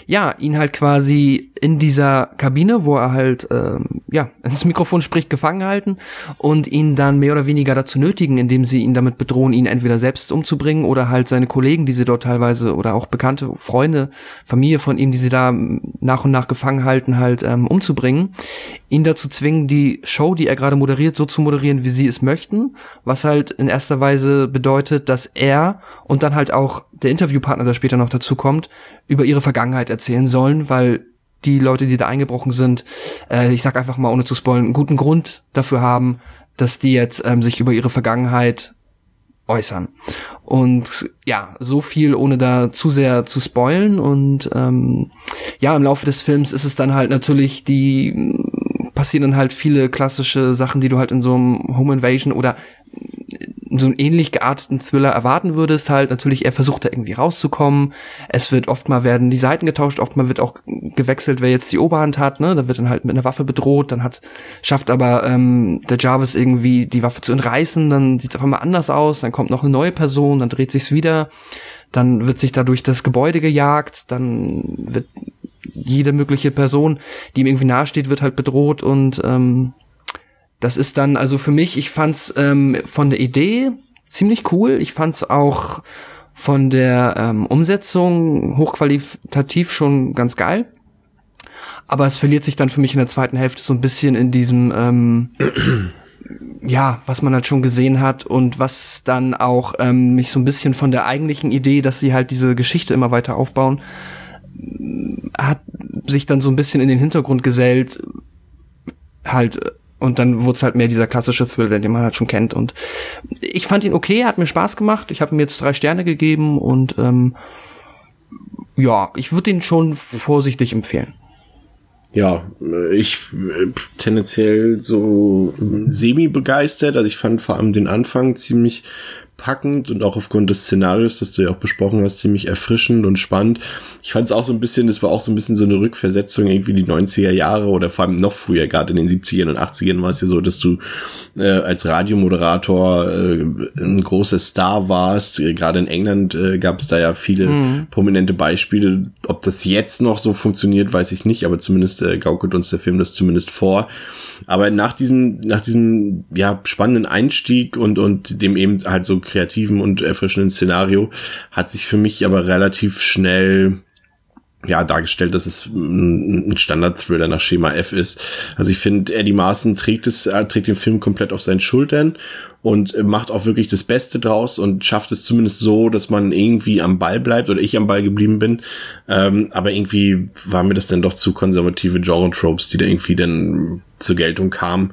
ja, ihn halt quasi in dieser Kabine, wo er halt ähm, ja ins Mikrofon spricht, gefangen halten und ihn dann mehr oder weniger dazu nötigen, indem sie ihn damit bedrohen, ihn entweder selbst umzubringen oder halt seine Kollegen, die sie dort teilweise oder auch bekannte Freunde, Familie von ihm, die sie da nach und nach gefangen halten, halt ähm, umzubringen, ihn dazu zwingen, die Show, die er gerade moderiert, so zu moderieren, wie sie es möchten, was halt in erster Weise bedeutet, dass er und dann halt auch der Interviewpartner, der später noch dazu kommt, über ihre Vergangenheit erzählen sollen, weil die Leute, die da eingebrochen sind, äh, ich sag einfach mal, ohne zu spoilen, einen guten Grund dafür haben, dass die jetzt ähm, sich über ihre Vergangenheit äußern. Und ja, so viel, ohne da zu sehr zu spoilen. Und ähm, ja, im Laufe des Films ist es dann halt natürlich die passieren dann halt viele klassische Sachen, die du halt in so einem Home Invasion oder so einem ähnlich gearteten Thriller erwarten würdest, halt natürlich, er versucht da irgendwie rauszukommen. Es wird oft mal werden die Seiten getauscht, oft mal wird auch gewechselt, wer jetzt die Oberhand hat, ne? Da wird dann halt mit einer Waffe bedroht, dann hat, schafft aber ähm, der Jarvis irgendwie die Waffe zu entreißen, dann sieht es auf einmal anders aus, dann kommt noch eine neue Person, dann dreht sich's wieder, dann wird sich dadurch das Gebäude gejagt, dann wird jede mögliche Person, die ihm irgendwie nahesteht, wird halt bedroht und ähm, das ist dann, also für mich, ich fand's ähm, von der Idee ziemlich cool. Ich fand's auch von der ähm, Umsetzung hochqualitativ schon ganz geil. Aber es verliert sich dann für mich in der zweiten Hälfte so ein bisschen in diesem, ähm, ja, was man halt schon gesehen hat und was dann auch ähm, mich so ein bisschen von der eigentlichen Idee, dass sie halt diese Geschichte immer weiter aufbauen, hat sich dann so ein bisschen in den Hintergrund gesellt, halt und dann wurde es halt mehr dieser klassische Thriller, den man halt schon kennt. Und ich fand ihn okay, hat mir Spaß gemacht. Ich habe ihm jetzt drei Sterne gegeben und ähm, ja, ich würde ihn schon vorsichtig empfehlen. Ja, ich äh, tendenziell so semi begeistert. Also ich fand vor allem den Anfang ziemlich packend und auch aufgrund des Szenarios, das du ja auch besprochen hast, ziemlich erfrischend und spannend. Ich fand es auch so ein bisschen, das war auch so ein bisschen so eine Rückversetzung irgendwie die 90er Jahre oder vor allem noch früher, gerade in den 70ern und 80ern war es ja so, dass du äh, als Radiomoderator äh, ein großer Star warst. Äh, gerade in England äh, gab es da ja viele Mhm. prominente Beispiele. Ob das jetzt noch so funktioniert, weiß ich nicht, aber zumindest äh, gaukelt uns der Film das zumindest vor. Aber nach diesem, nach diesem ja, spannenden Einstieg und, und dem eben halt so kreativen und erfrischenden Szenario hat sich für mich aber relativ schnell ja, dargestellt, dass es ein Standard-Thriller nach Schema F ist. Also ich finde, Eddie Marson trägt es, er trägt den Film komplett auf seinen Schultern und äh, macht auch wirklich das Beste draus und schafft es zumindest so, dass man irgendwie am Ball bleibt oder ich am Ball geblieben bin. Ähm, aber irgendwie war mir das dann doch zu konservative Genre-Tropes, die da irgendwie dann zur Geltung kamen.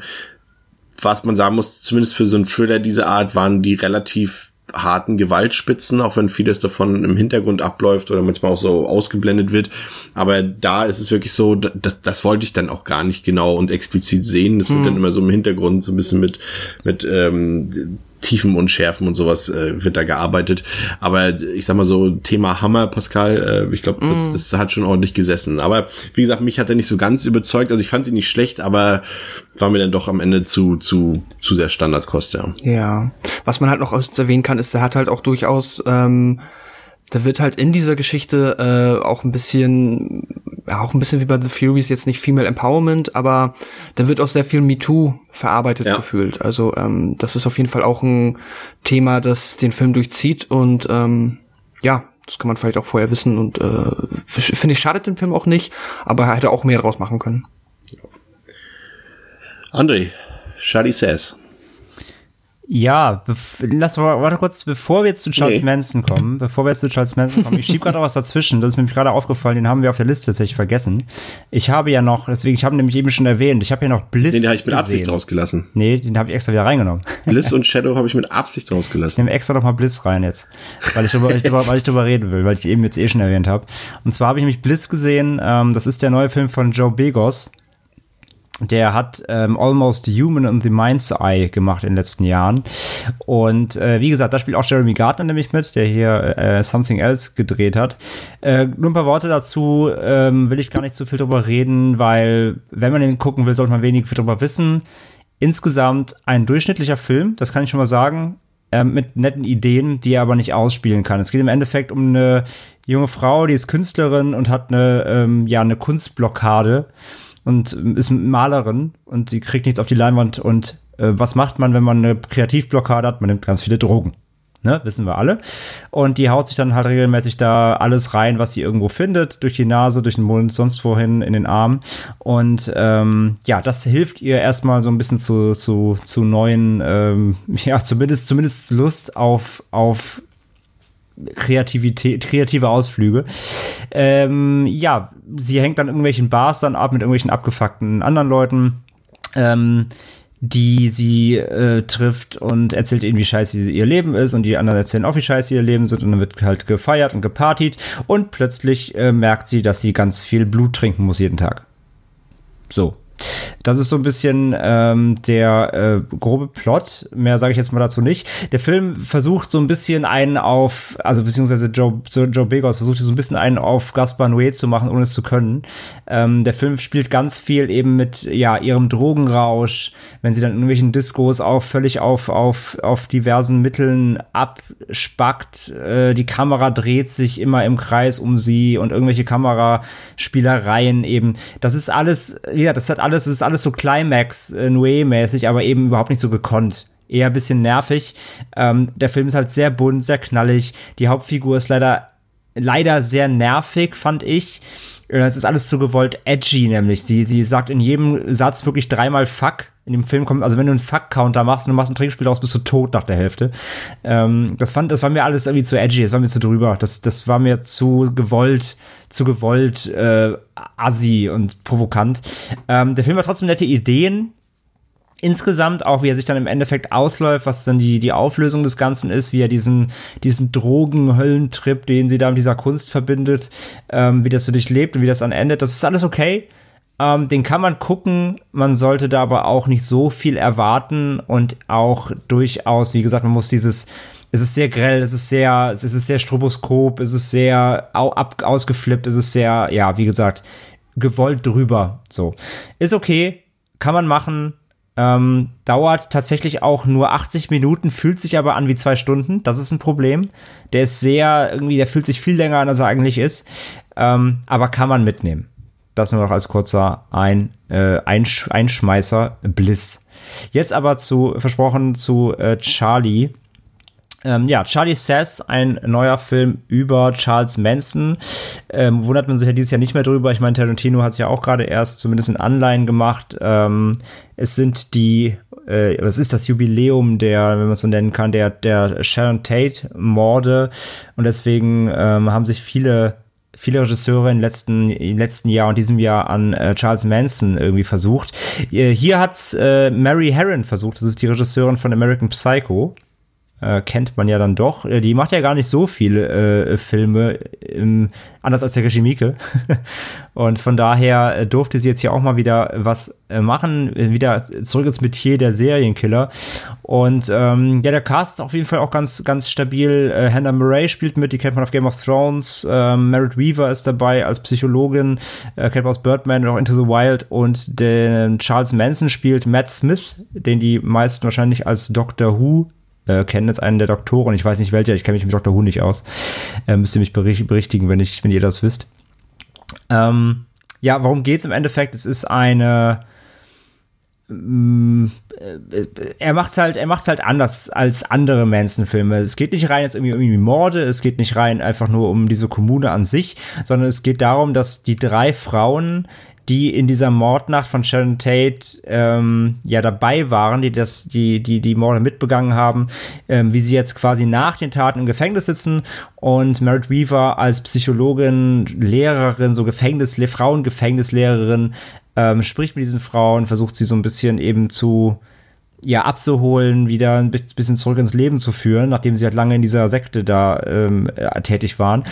was man sagen muss, zumindest für so einen Thriller dieser Art waren die relativ harten Gewaltspitzen, auch wenn vieles davon im Hintergrund abläuft oder manchmal auch so ausgeblendet wird. Aber da ist es wirklich so, das, das wollte ich dann auch gar nicht genau und explizit sehen. Das wird Mhm. dann immer so im Hintergrund so ein bisschen mit, mit ähm, Tiefen und Schärfen und sowas äh, wird da gearbeitet. Aber ich sag mal so, Thema Hammer, Pascal, äh, ich glaube, das, Mhm. das hat schon ordentlich gesessen. Aber wie gesagt, mich hat er nicht so ganz überzeugt. Also ich fand ihn nicht schlecht, aber war mir dann doch am Ende zu, zu, zu sehr Standardkost, ja. Ja. Was man halt noch erwähnen kann, ist, der hat halt auch durchaus, ähm, da wird halt in dieser Geschichte äh, auch ein bisschen, ja, auch ein bisschen wie bei The Furies jetzt nicht Female Empowerment, aber da wird auch sehr viel MeToo verarbeitet Ja. gefühlt. Also ähm, das ist auf jeden Fall auch ein Thema, das den Film durchzieht und ähm, ja, das kann man vielleicht auch vorher wissen und äh, finde ich schadet dem Film auch nicht, aber er hätte auch mehr draus machen können. André, Shadi says. Ja, lass mal, warte kurz, bevor wir jetzt zu Charles Nee. Manson kommen, bevor wir jetzt zu Charles Manson kommen, ich schieb gerade auch was dazwischen, das ist mir gerade aufgefallen, den haben wir auf der Liste tatsächlich vergessen. Ich habe ja noch, deswegen, ich habe nämlich eben schon erwähnt, ich habe ja noch Bliss Den habe ich mit Absicht gesehen. rausgelassen. Nee, den habe ich extra wieder reingenommen. Bliss und Shadow habe ich mit Absicht Ich rausgelassen. nehme extra noch mal Bliss rein jetzt, weil ich drüber, ich drüber, weil ich drüber reden will, weil ich eben jetzt eh schon erwähnt habe. Und zwar habe ich nämlich Bliss gesehen, ähm, das ist der neue Film von Joe Begos. Der hat ähm, Almost Human and the Mind's Eye gemacht in den letzten Jahren. Und äh, wie gesagt, da spielt auch Jeremy Gardner nämlich mit, der hier äh, Something Else gedreht hat. Äh, nur ein paar Worte dazu ähm, will ich gar nicht zu viel drüber reden, weil wenn man den gucken will, sollte man wenig drüber wissen. Insgesamt ein durchschnittlicher Film, das kann ich schon mal sagen ähm, mit netten Ideen, die er aber nicht ausspielen kann. Es geht im Endeffekt um eine junge Frau, die ist Künstlerin und hat eine, ähm, ja, eine Kunstblockade und ähm, ist Malerin und sie kriegt nichts auf die Leinwand. Und äh, was macht man, wenn man eine Kreativblockade hat? Man nimmt ganz viele Drogen. Ne, wissen wir alle. Und die haut sich dann halt regelmäßig da alles rein, was sie irgendwo findet, durch die Nase, durch den Mund, sonst wohin, in den Arm. Und ähm, ja, das hilft ihr erstmal so ein bisschen zu, zu, zu neuen, ähm, ja, zumindest, zumindest Lust auf, auf Kreativität, kreative Ausflüge. Ähm, ja, sie hängt dann irgendwelchen Bars dann ab mit irgendwelchen abgefuckten anderen Leuten. Ähm, die sie äh, trifft und erzählt ihnen, wie scheiße ihr Leben ist und die anderen erzählen auch, wie scheiße ihr Leben sind und dann wird halt gefeiert und gepartied und plötzlich äh, merkt sie, dass sie ganz viel Blut trinken muss jeden Tag. So. Das ist so ein bisschen ähm, der äh, grobe Plot. Mehr sage ich jetzt mal dazu nicht. Der Film versucht so ein bisschen einen auf, also beziehungsweise Joe, Joe Begos versucht so ein bisschen einen auf Gaspar Noé zu machen, ohne es zu können. Ähm, der Film spielt ganz viel eben mit ja ihrem Drogenrausch, wenn sie dann in irgendwelchen Diskos auch völlig auf auf auf diversen Mitteln abspackt. Äh, die Kamera dreht sich immer im Kreis um sie und irgendwelche Kameraspielereien eben. Das ist alles, ja, das hat alles, das ist alles so Climax äh, Noé-mäßig, aber eben überhaupt nicht so gekonnt. Eher ein bisschen nervig. Ähm, der Film ist halt sehr bunt, sehr knallig. Die Hauptfigur ist leider, leider sehr nervig, fand ich. Äh, Es ist alles zu gewollt edgy, nämlich. Sie, sie sagt in jedem Satz wirklich dreimal Fuck. In dem Film kommt, also wenn du einen Fuck-Counter machst und du machst ein Trinkspiel aus, bist du tot nach der Hälfte. Ähm, das fand, das war mir alles irgendwie zu edgy, das war mir zu drüber. Das, das war mir zu gewollt, zu gewollt, äh, assi und provokant. Ähm, der Film hat trotzdem nette Ideen. Insgesamt auch, wie er sich dann im Endeffekt ausläuft, was dann die, die Auflösung des Ganzen ist, wie er diesen, diesen Drogen-Höllentrip, den sie da mit dieser Kunst verbindet, ähm, wie das so durchlebt und wie das dann endet, das ist alles okay. Ähm, den kann man gucken, man sollte da aber auch nicht so viel erwarten und auch durchaus, wie gesagt, man muss dieses, es ist sehr grell, es ist sehr, es ist sehr stroboskop, es ist sehr au, ab, ausgeflippt, es ist sehr, ja, wie gesagt, gewollt drüber. So. Ist okay, kann man machen. Ähm, dauert tatsächlich auch nur 80 Minuten, fühlt sich aber an wie zwei Stunden. Das ist ein Problem. Der ist sehr, irgendwie, der fühlt sich viel länger an, als er eigentlich ist. Ähm, aber kann man mitnehmen. Das nur noch als kurzer Ein, äh, Einsch Einschmeißer Bliss. Jetzt aber zu, versprochen zu äh, Charlie. Ähm, ja, Charlie Says, ein neuer Film über Charles Manson. Ähm, wundert man sich ja dieses Jahr nicht mehr drüber. Ich meine, Tarantino hat es ja auch gerade erst zumindest in Anleihen gemacht. Ähm, es sind die, äh, es ist das Jubiläum der, wenn man es so nennen kann, der, der Sharon Tate-Morde. Und deswegen ähm, haben sich viele viele Regisseure im letzten, im letzten Jahr und diesem Jahr an äh, Charles Manson irgendwie versucht. Äh, hier hat äh, Mary Herron versucht, das ist die Regisseurin von American Psycho. Äh, kennt man ja dann doch. Äh, Die macht ja gar nicht so viele äh, Filme, ähm, anders als der Regimike. und von daher äh, durfte sie jetzt hier auch mal wieder was äh, machen, äh, wieder zurück ins Metier der Serienkiller. Und ähm, ja, der Cast ist auf jeden Fall auch ganz, ganz stabil. Äh, Hannah Murray spielt mit, die kennt man auf Game of Thrones. Ähm, Merritt Weaver ist dabei als Psychologin, äh, kennt man aus Birdman und auch Into the Wild. Und den Charles Manson spielt Matt Smith, den die meisten wahrscheinlich als Doctor Who äh, kennen jetzt einen der Doktoren, ich weiß nicht welcher, ich kenne mich mit Dr. Who nicht aus. Äh, müsst ihr mich bericht berichtigen, wenn, ich, wenn ihr das wisst. Ähm, ja, worum geht's im Endeffekt? Es ist eine. Mm, äh, Er macht's halt, halt anders als andere Manson-Filme. Es geht nicht rein jetzt irgendwie um irgendwie Morde, es geht nicht rein einfach nur um diese Kommune an sich, sondern es geht darum, dass die drei Frauen die in dieser Mordnacht von Sharon Tate ähm, ja dabei waren, die das, die, die, die Morde mitbegangen haben, ähm, wie sie jetzt quasi nach den Taten im Gefängnis sitzen und Merritt Weaver als Psychologin, Lehrerin, so Gefängnis, Frauengefängnislehrerin, ähm, spricht mit diesen Frauen, versucht sie so ein bisschen eben zu ja, abzuholen, wieder ein bisschen zurück ins Leben zu führen, nachdem sie halt lange in dieser Sekte da ähm, äh, tätig waren.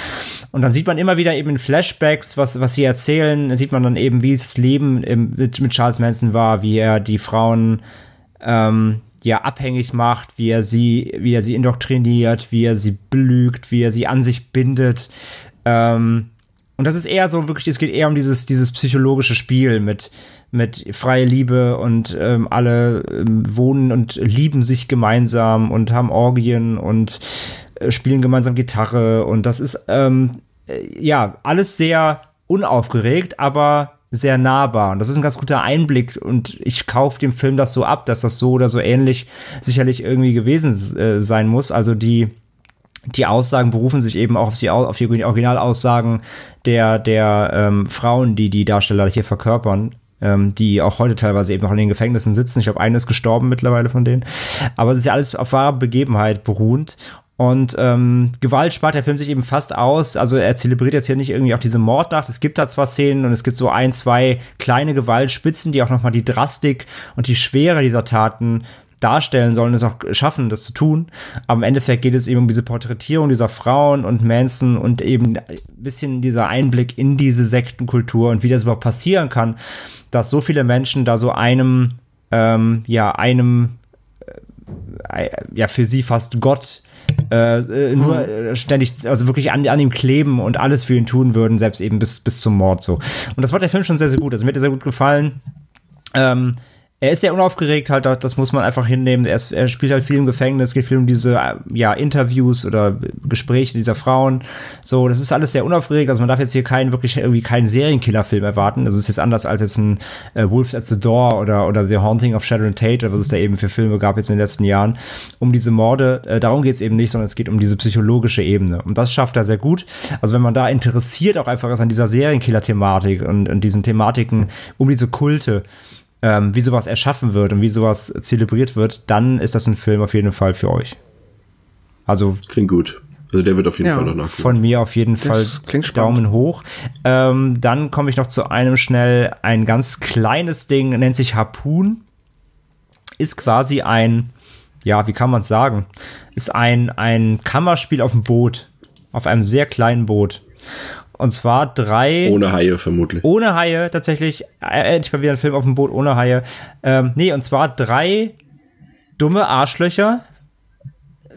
Und dann sieht man immer wieder eben in Flashbacks, was, was sie erzählen, sieht man dann eben, wie das Leben im, mit, mit Charles Manson war, wie er die Frauen ähm, ja abhängig macht, wie er sie, wie er sie indoktriniert, wie er sie belügt, wie er sie an sich bindet. Ähm, und das ist eher so wirklich, es geht eher um dieses, dieses psychologische Spiel mit, mit freie Liebe und ähm, alle ähm, wohnen und lieben sich gemeinsam und haben Orgien und äh, spielen gemeinsam Gitarre und das ist ähm, äh, ja alles sehr unaufgeregt, aber sehr nahbar. Und das ist ein ganz guter Einblick und ich kaufe dem Film das so ab, dass das so oder so ähnlich sicherlich irgendwie gewesen äh, sein muss. Also die die Aussagen berufen sich eben auch auf die, auf die Originalaussagen der, der ähm, Frauen, die die Darsteller hier verkörpern, ähm, die auch heute teilweise eben noch in den Gefängnissen sitzen. Ich glaube, eine ist gestorben mittlerweile von denen. Aber es ist ja alles auf wahre Begebenheit beruhend. Und ähm, Gewalt spart der Film sich eben fast aus. Also er zelebriert jetzt hier nicht irgendwie auch diese Mordnacht. Es gibt da zwar Szenen und es gibt so ein, zwei kleine Gewaltspitzen, die auch nochmal die Drastik und die Schwere dieser Taten darstellen sollen, es auch schaffen, das zu tun. Aber im Endeffekt geht es eben um diese Porträtierung dieser Frauen und Manson und eben ein bisschen dieser Einblick in diese Sektenkultur und wie das überhaupt passieren kann, dass so viele Menschen da so einem, ähm, ja, einem, äh, ja, für sie fast Gott äh, äh, nur äh, ständig, also wirklich an, an ihm kleben und alles für ihn tun würden, selbst eben bis, bis zum Mord so. Und das macht der Film schon sehr, sehr gut. Also mir hat er sehr gut gefallen. Ähm, er ist sehr unaufgeregt halt, das muss man einfach hinnehmen. Er, ist, er, spielt halt viel im Gefängnis, geht viel um diese ja, Interviews oder Gespräche dieser Frauen. So, das ist alles sehr unaufgeregt. Also man darf jetzt hier keinen wirklich irgendwie keinen Serienkiller-Film erwarten. Das ist jetzt anders als jetzt ein äh, Wolves at the Door oder oder The Haunting of Sharon Tate oder was es da eben für Filme gab jetzt in den letzten Jahren. Um diese Morde, äh, darum geht es eben nicht, sondern es geht um diese psychologische Ebene. Und das schafft er sehr gut. Also wenn man da interessiert auch einfach ist an dieser Serienkiller-Thematik und, und diesen Thematiken um diese Kulte, ähm, wie sowas erschaffen wird und wie sowas zelebriert wird, dann ist das ein Film auf jeden Fall für euch. Also klingt gut. Also der wird auf jeden ja, Fall noch nachgucken. Von mir auf jeden Fall Daumen hoch. Ähm, dann komme ich noch zu einem schnell, ein ganz kleines Ding, nennt sich Harpoon. Ist quasi ein, ja, wie kann man es sagen? Ist ein, ein Kammerspiel auf dem Boot. Auf einem sehr kleinen Boot. Und zwar drei. Ohne Haie vermutlich. Ohne Haie, tatsächlich. Endlich mal wieder ein Film auf dem Boot ohne Haie. Ähm, nee, und zwar drei dumme Arschlöcher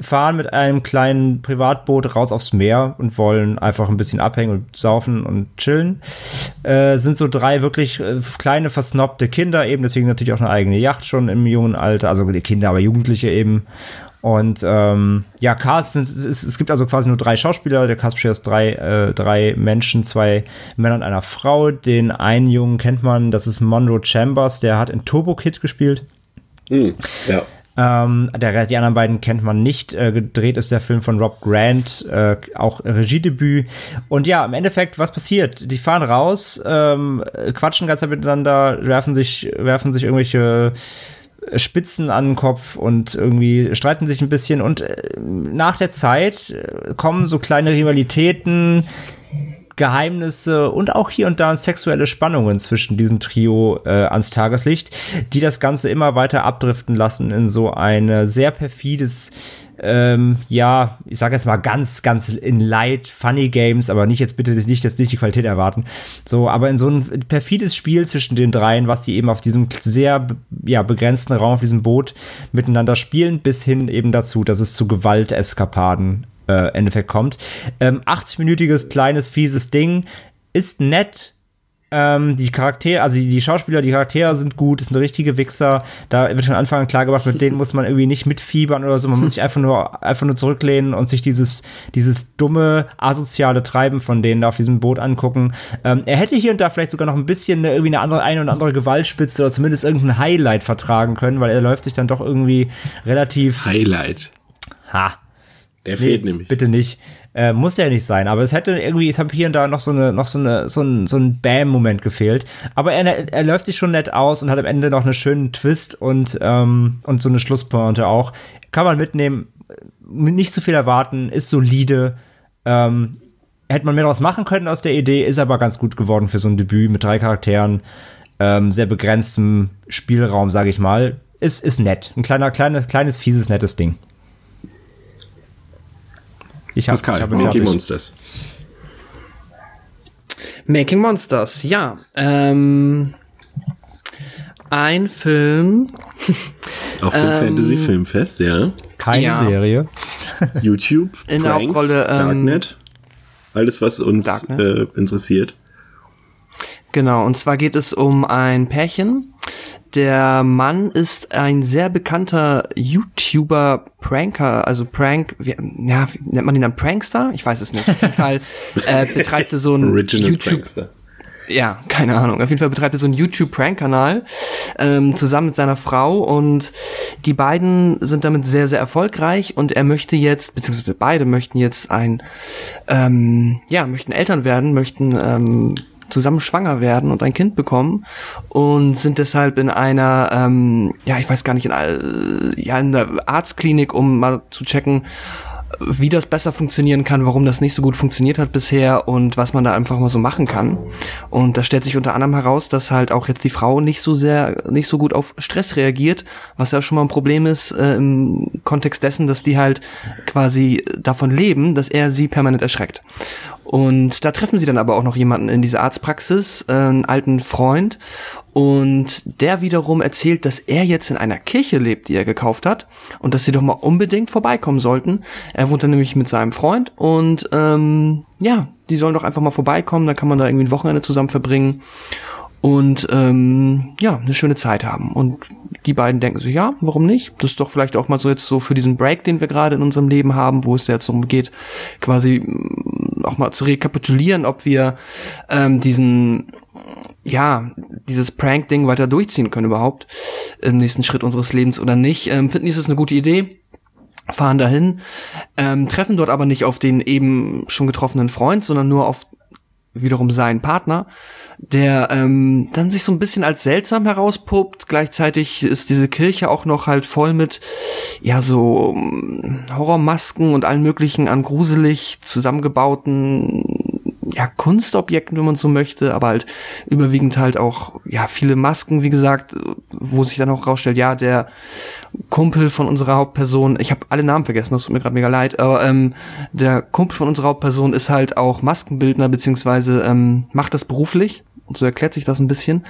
fahren mit einem kleinen Privatboot raus aufs Meer und wollen einfach ein bisschen abhängen und saufen und chillen. Äh, sind so drei wirklich äh, kleine, versnobte Kinder, eben deswegen natürlich auch eine eigene Yacht schon im jungen Alter, also die Kinder, aber Jugendliche eben. Und ähm, ja, Cast sind, es, es, gibt also quasi nur drei Schauspieler. Der Cast besteht aus drei, äh, drei Menschen, zwei Männern und einer Frau. Den einen Jungen kennt man, das ist Monroe Chambers, der hat in Turbo Kid gespielt. Mm, ja. Ähm, der, die anderen beiden kennt man nicht. Äh, gedreht ist der Film von Rob Grant, äh, auch Regiedebüt. Und ja, im Endeffekt, was passiert? Die fahren raus, ähm, quatschen ganz miteinander, werfen sich, werfen sich irgendwelche Spitzen an den Kopf und irgendwie streiten sich ein bisschen. Und äh, nach der Zeit äh, kommen so kleine Rivalitäten, Geheimnisse und auch hier und da sexuelle Spannungen zwischen diesem Trio äh, ans Tageslicht, die das Ganze immer weiter abdriften lassen in so ein sehr perfides ähm, ja, ich sage jetzt mal ganz, ganz in light, funny Games, aber nicht jetzt bitte nicht, jetzt nicht die Qualität erwarten. So, aber in so ein perfides Spiel zwischen den dreien, was die eben auf diesem sehr, ja, begrenzten Raum, auf diesem Boot miteinander spielen, bis hin eben dazu, dass es zu Gewalteskapaden äh, Endeffekt kommt. Ähm, 80-minütiges, kleines, fieses Ding. Ist nett, ähm, die Charaktere, also die, die, Schauspieler, die Charaktere sind gut, ist eine richtige Wichser. Da wird von Anfang an klar gemacht, mit denen muss man irgendwie nicht mitfiebern oder so. Man muss sich einfach nur, einfach nur zurücklehnen und sich dieses, dieses dumme, asoziale Treiben von denen da auf diesem Boot angucken. Ähm, er hätte hier und da vielleicht sogar noch ein bisschen eine, irgendwie eine andere, eine oder andere Gewaltspitze oder zumindest irgendein Highlight vertragen können, weil er läuft sich dann doch irgendwie relativ. Highlight. Ha. Der nee, fehlt nämlich. Bitte nicht. Äh, muss ja nicht sein, aber es hätte irgendwie, es hat hier und da noch so eine, noch so eine, so ein, so ein Bam-Moment gefehlt. Aber er, er läuft sich schon nett aus und hat am Ende noch einen schönen Twist und, ähm, und so eine Schlusspointe auch. Kann man mitnehmen, nicht zu viel erwarten, ist solide. Ähm, hätte man mehr daraus machen können aus der Idee, ist aber ganz gut geworden für so ein Debüt mit drei Charakteren, ähm, sehr begrenztem Spielraum, sage ich mal. Ist, ist nett. Ein kleiner, kleines, kleines, fieses, nettes Ding. Ich hab, Pascal, ich hab Making Monsters. Making Monsters, ja. Ähm, ein Film. Auf dem ähm, Fantasy Filmfest, ja. Keine ja. Serie. YouTube, In Pranks, Hauptrolle, ähm, Darknet. Alles, was uns äh, interessiert. Genau, und zwar geht es um ein Pärchen, der Mann ist ein sehr bekannter YouTuber, Pranker, also Prank, wie, ja, wie nennt man ihn dann Prankster? Ich weiß es nicht. Auf jeden Fall äh, betreibt er so ein Original YouTube. Prankster. Ja, keine Ahnung. Auf jeden Fall betreibt er so einen YouTube-Prank-Kanal ähm, zusammen mit seiner Frau und die beiden sind damit sehr, sehr erfolgreich und er möchte jetzt, beziehungsweise beide möchten jetzt ein, ähm, ja, möchten Eltern werden, möchten ähm, zusammen schwanger werden und ein Kind bekommen und sind deshalb in einer, ähm, ja, ich weiß gar nicht, in, äh, ja, in der Arztklinik, um mal zu checken, wie das besser funktionieren kann, warum das nicht so gut funktioniert hat bisher und was man da einfach mal so machen kann. Und da stellt sich unter anderem heraus, dass halt auch jetzt die Frau nicht so sehr, nicht so gut auf Stress reagiert, was ja schon mal ein Problem ist äh, im Kontext dessen, dass die halt quasi davon leben, dass er sie permanent erschreckt. Und da treffen sie dann aber auch noch jemanden in dieser Arztpraxis, äh, einen alten Freund. Und der wiederum erzählt, dass er jetzt in einer Kirche lebt, die er gekauft hat. Und dass sie doch mal unbedingt vorbeikommen sollten. Er wohnt dann nämlich mit seinem Freund. Und ähm, ja, die sollen doch einfach mal vorbeikommen. Dann kann man da irgendwie ein Wochenende zusammen verbringen und ähm, ja, eine schöne Zeit haben. Und die beiden denken sich, ja, warum nicht? Das ist doch vielleicht auch mal so jetzt so für diesen Break, den wir gerade in unserem Leben haben, wo es jetzt darum geht, quasi mm, auch mal zu rekapitulieren, ob wir ähm, diesen ja, dieses Prank-Ding weiter durchziehen können überhaupt im nächsten Schritt unseres Lebens oder nicht. Ähm, finden die es eine gute Idee? Fahren dahin, ähm, treffen dort aber nicht auf den eben schon getroffenen Freund, sondern nur auf wiederum seinen Partner der ähm, dann sich so ein bisschen als seltsam herauspuppt. Gleichzeitig ist diese Kirche auch noch halt voll mit ja so ähm, Horrormasken und allen möglichen an gruselig zusammengebauten ja, Kunstobjekten, wenn man so möchte, aber halt überwiegend halt auch, ja, viele Masken, wie gesagt, wo sich dann auch rausstellt, ja, der Kumpel von unserer Hauptperson, ich habe alle Namen vergessen, das tut mir gerade mega leid, aber ähm, der Kumpel von unserer Hauptperson ist halt auch Maskenbildner, beziehungsweise ähm, macht das beruflich, und so erklärt sich das ein bisschen,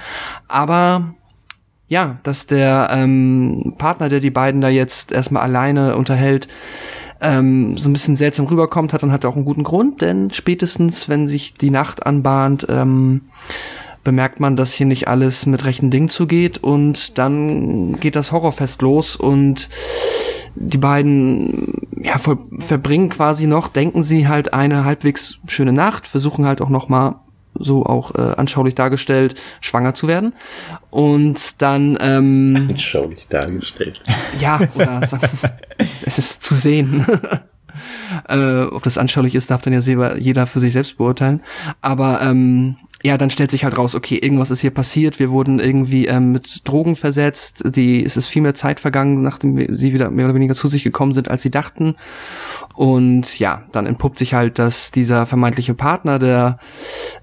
aber ja, dass der ähm, Partner, der die beiden da jetzt erstmal alleine unterhält, ähm, so ein bisschen seltsam rüberkommt, hat dann halt auch einen guten Grund, denn spätestens, wenn sich die Nacht anbahnt, ähm, bemerkt man, dass hier nicht alles mit rechten Dingen zugeht und dann geht das Horrorfest los und die beiden ja verbringen quasi noch, denken sie halt eine halbwegs schöne Nacht, versuchen halt auch noch mal so auch äh, anschaulich dargestellt, schwanger zu werden. Und dann ähm, anschaulich dargestellt. Ja, oder es ist zu sehen. äh, ob das anschaulich ist, darf dann ja jeder für sich selbst beurteilen. Aber ähm, ja, dann stellt sich halt raus, okay, irgendwas ist hier passiert, wir wurden irgendwie ähm, mit Drogen versetzt, die, es ist viel mehr Zeit vergangen, nachdem sie wieder mehr oder weniger zu sich gekommen sind, als sie dachten. Und ja, dann entpuppt sich halt, dass dieser vermeintliche Partner, der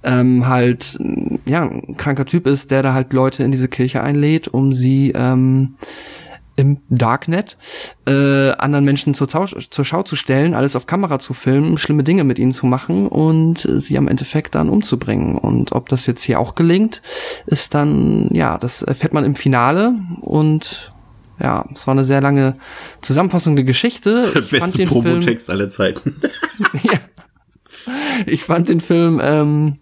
ähm, halt ja ein kranker Typ ist, der da halt Leute in diese Kirche einlädt, um sie ähm, im Darknet äh, anderen Menschen zur, Zau zur Schau zu stellen, alles auf Kamera zu filmen, schlimme Dinge mit ihnen zu machen und äh, sie am Endeffekt dann umzubringen. Und ob das jetzt hier auch gelingt, ist dann, ja, das erfährt man im Finale und ja, es war eine sehr lange Zusammenfassung der Geschichte. Der beste Promotext aller Zeiten. ja. Ich fand den Film, ähm,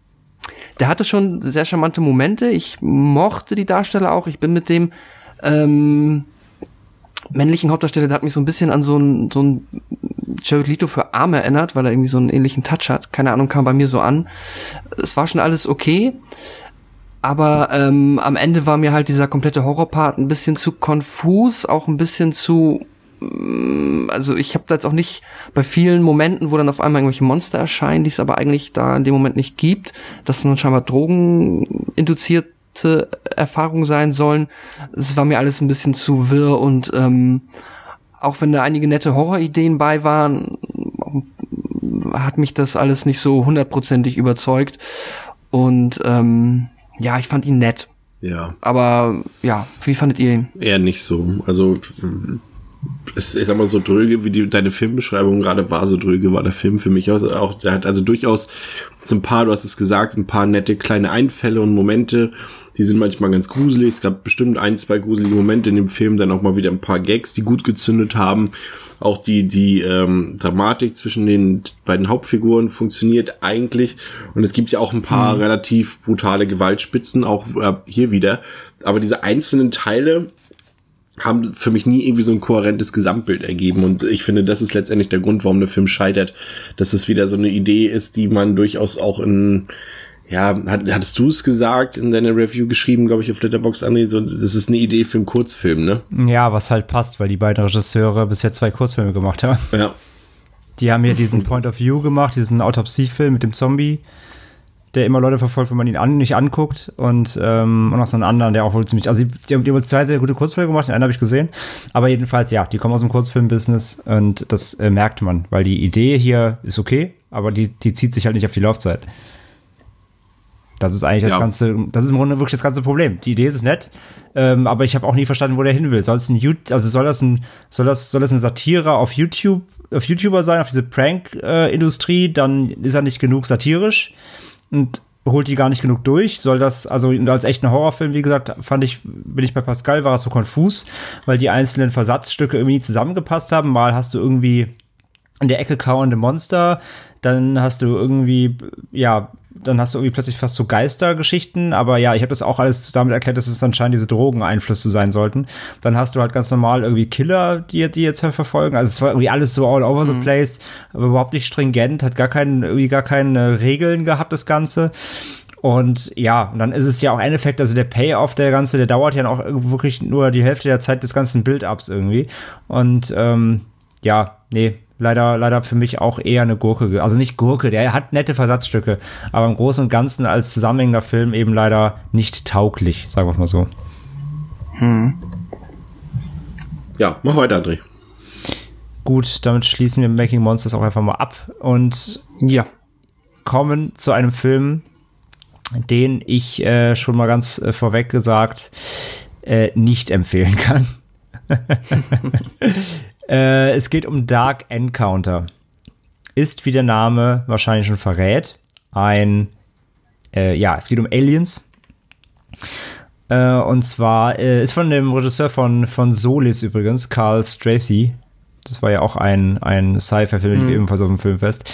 der hatte schon sehr charmante Momente. Ich mochte die Darsteller auch. Ich bin mit dem ähm, männlichen Hauptdarsteller, der hat mich so ein bisschen an so ein, so ein Jared Leto für Arme erinnert, weil er irgendwie so einen ähnlichen Touch hat. Keine Ahnung, kam bei mir so an. Es war schon alles okay. Aber ähm, am Ende war mir halt dieser komplette Horrorpart ein bisschen zu konfus, auch ein bisschen zu mm, also ich habe da jetzt auch nicht bei vielen Momenten, wo dann auf einmal irgendwelche Monster erscheinen, die es aber eigentlich da in dem Moment nicht gibt, dass dann scheinbar Drogen induziert Erfahrung sein sollen. Es war mir alles ein bisschen zu wirr und ähm, auch wenn da einige nette Horrorideen bei waren, hat mich das alles nicht so hundertprozentig überzeugt. Und ähm, ja, ich fand ihn nett. Ja. Aber ja, wie fandet ihr ihn? Eher nicht so. Also es, ich sag mal so dröge, wie die, deine Filmbeschreibung gerade war, so dröge war der Film für mich aus. Auch, der hat also durchaus so ein paar, du hast es gesagt, ein paar nette kleine Einfälle und Momente, die sind manchmal ganz gruselig. Es gab bestimmt ein, zwei gruselige Momente in dem Film, dann auch mal wieder ein paar Gags, die gut gezündet haben. Auch die, die ähm, Dramatik zwischen den beiden Hauptfiguren funktioniert eigentlich. Und es gibt ja auch ein paar mhm. relativ brutale Gewaltspitzen, auch äh, hier wieder. Aber diese einzelnen Teile haben für mich nie irgendwie so ein kohärentes Gesamtbild ergeben. Und ich finde, das ist letztendlich der Grund, warum der Film scheitert. Dass es wieder so eine Idee ist, die man durchaus auch in ja, hat, hattest du es gesagt in deiner Review geschrieben, glaube ich, auf Letterboxd, André, so, das ist eine Idee für einen Kurzfilm, ne? Ja, was halt passt, weil die beiden Regisseure bisher zwei Kurzfilme gemacht haben. Ja. Die haben hier diesen Point of View gemacht, diesen Autopsiefilm mit dem Zombie, der immer Leute verfolgt, wenn man ihn an, nicht anguckt. Und, ähm, und noch so einen anderen, der auch wohl ziemlich, also die, die haben, zwei sehr gute Kurzfilme gemacht, den einen habe ich gesehen. Aber jedenfalls, ja, die kommen aus dem Kurzfilm-Business und das äh, merkt man, weil die Idee hier ist okay, aber die, die zieht sich halt nicht auf die Laufzeit. Das ist eigentlich das ja. ganze, das ist im Grunde wirklich das ganze Problem. Die Idee ist nett, ähm, aber ich habe auch nie verstanden, wo der hin will. Soll es ein also soll das ein, soll das, soll das ein Satire auf YouTube, auf YouTuber sein, auf diese Prank-Industrie, äh, dann ist er nicht genug satirisch und holt die gar nicht genug durch. Soll das, also als echter Horrorfilm, wie gesagt, fand ich, bin ich bei Pascal, war es so konfus, weil die einzelnen Versatzstücke irgendwie nie zusammengepasst haben. Mal hast du irgendwie in der Ecke kauernde Monster, dann hast du irgendwie, ja, dann hast du irgendwie plötzlich fast so Geistergeschichten, aber ja, ich habe das auch alles damit erklärt, dass es anscheinend diese Drogeneinflüsse sein sollten. Dann hast du halt ganz normal irgendwie Killer, die, die jetzt halt verfolgen. Also es war irgendwie alles so all over mhm. the place, aber überhaupt nicht stringent, hat gar keinen, irgendwie gar keine Regeln gehabt, das Ganze. Und ja, und dann ist es ja auch ein Effekt, also der Payoff der ganze, der dauert ja auch wirklich nur die Hälfte der Zeit des ganzen Build-Ups irgendwie. Und ähm, ja, nee, leider, leider für mich auch eher eine Gurke. Also nicht Gurke, der hat nette Versatzstücke, aber im Großen und Ganzen als zusammenhängender Film eben leider nicht tauglich, sagen wir mal so. Hm. Ja, mach weiter, André. Gut, damit schließen wir Making Monsters auch einfach mal ab und ja, kommen zu einem Film, den ich äh, schon mal ganz äh, vorweg gesagt äh, nicht empfehlen kann. Äh, es geht um Dark Encounter. Ist, wie der Name wahrscheinlich schon verrät, ein, äh, ja, es geht um Aliens. Äh, und zwar äh, ist von dem Regisseur von, von Solis übrigens, Carl Strathy. Das war ja auch ein, ein Sci-Fi-Film, mhm. ebenfalls auf dem Filmfest.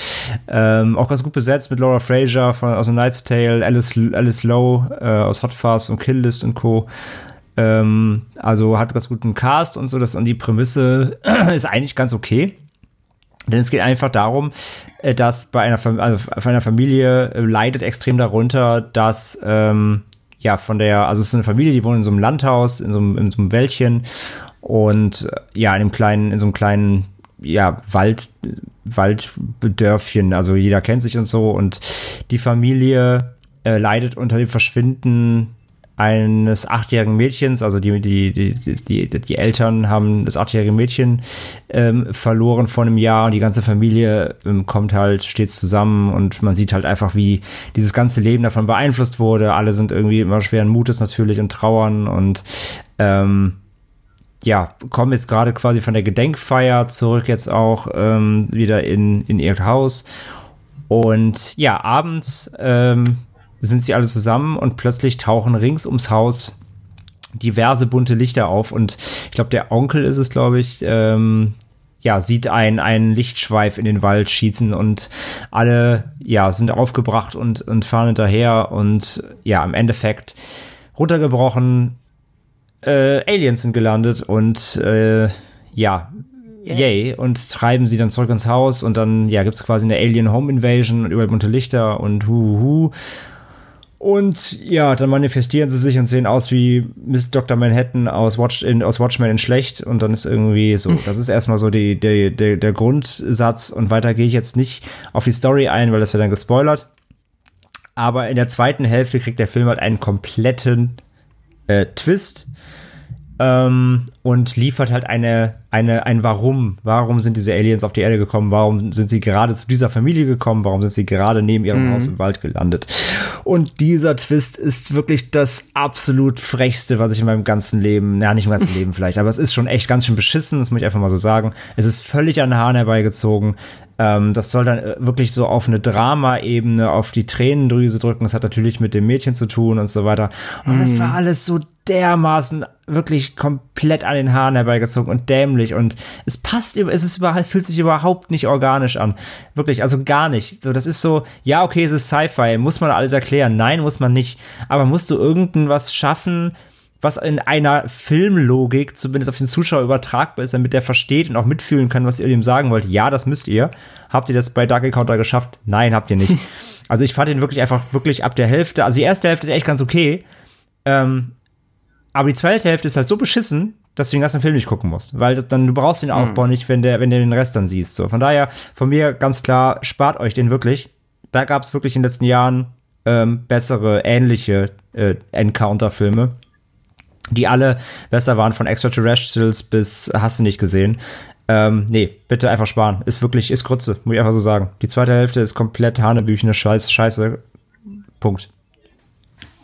Ähm, auch ganz gut besetzt mit Laura Fraser von, aus The Night's Tale, Alice, Alice Lowe äh, aus Hot Fuzz und Kill List und Co. Ähm, also hat ganz guten Cast und so, das und die Prämisse ist eigentlich ganz okay. Denn es geht einfach darum, äh, dass bei einer, also einer Familie äh, leidet extrem darunter, dass ähm, ja von der, also es ist eine Familie, die wohnt in so einem Landhaus, in so einem, in so einem Wäldchen und äh, ja, in einem kleinen, in so einem kleinen ja, Wald, Walddörfchen, also jeder kennt sich und so und die Familie äh, leidet unter dem Verschwinden eines achtjährigen Mädchens, also die, die, die, die, die Eltern haben das achtjährige Mädchen ähm, verloren vor einem Jahr und die ganze Familie ähm, kommt halt stets zusammen und man sieht halt einfach, wie dieses ganze Leben davon beeinflusst wurde. Alle sind irgendwie immer schweren Mutes natürlich und trauern und ähm, ja, kommen jetzt gerade quasi von der Gedenkfeier zurück jetzt auch ähm, wieder in, in ihr Haus. Und ja, abends ähm, sind sie alle zusammen und plötzlich tauchen rings ums Haus diverse bunte Lichter auf. Und ich glaube, der Onkel ist es, glaube ich, ähm, ja, sieht ein, einen Lichtschweif in den Wald schießen und alle, ja, sind aufgebracht und, und fahren hinterher und ja, im Endeffekt runtergebrochen, äh, Aliens sind gelandet und äh, ja, yay, und treiben sie dann zurück ins Haus und dann, ja, gibt es quasi eine Alien Home Invasion und überall bunte Lichter und hu, hu. Und ja, dann manifestieren sie sich und sehen aus wie Miss Dr. Manhattan aus, Watch in, aus Watchmen in schlecht. Und dann ist irgendwie so, das ist erstmal so die, die, der, der Grundsatz. Und weiter gehe ich jetzt nicht auf die Story ein, weil das wird dann gespoilert. Aber in der zweiten Hälfte kriegt der Film halt einen kompletten äh, Twist ähm, und liefert halt eine, eine, ein Warum. Warum sind diese Aliens auf die Erde gekommen? Warum sind sie gerade zu dieser Familie gekommen? Warum sind sie gerade neben ihrem Mhm. Haus im Wald gelandet? Und dieser Twist ist wirklich das absolut frechste, was ich in meinem ganzen Leben, na, nicht im ganzen Leben vielleicht, aber es ist schon echt ganz schön beschissen, das muss ich einfach mal so sagen. Es ist völlig an den Haaren herbeigezogen. Ähm, das soll dann äh, wirklich so auf eine Drama-Ebene, auf die Tränendrüse drücken. Das hat natürlich mit dem Mädchen zu tun und so weiter. Und das war alles so dermaßen wirklich komplett an den Haaren herbeigezogen und dämlich und es passt, es ist überhaupt, fühlt sich überhaupt nicht organisch an. Wirklich, also gar nicht. So, das ist so, ja, okay, es ist Sci-Fi, muss man alles erklären? Nein, muss man nicht. Aber musst du irgendwas schaffen, was in einer Filmlogik zumindest auf den Zuschauer übertragbar ist, damit der versteht und auch mitfühlen kann, was ihr ihm sagen wollt. Ja, das müsst ihr. Habt ihr das bei Dark Encounter geschafft? Nein, habt ihr nicht. also ich fand ihn wirklich einfach wirklich ab der Hälfte, also die erste Hälfte ist echt ganz okay. Ähm, aber die zweite Hälfte ist halt so beschissen, dass du den ganzen Film nicht gucken musst, weil das dann du brauchst den Aufbau nicht, wenn der wenn du den Rest dann siehst. So von daher von mir ganz klar spart euch den wirklich. Da gab es wirklich in den letzten Jahren ähm, bessere ähnliche äh, Encounter-Filme, die alle besser waren von Extraterrestrials bis hast du nicht gesehen. Ähm, nee, bitte einfach sparen. Ist wirklich, ist Grütze, muss ich einfach so sagen. Die zweite Hälfte ist komplett Hanebüchene Scheiße, Scheiße. Punkt.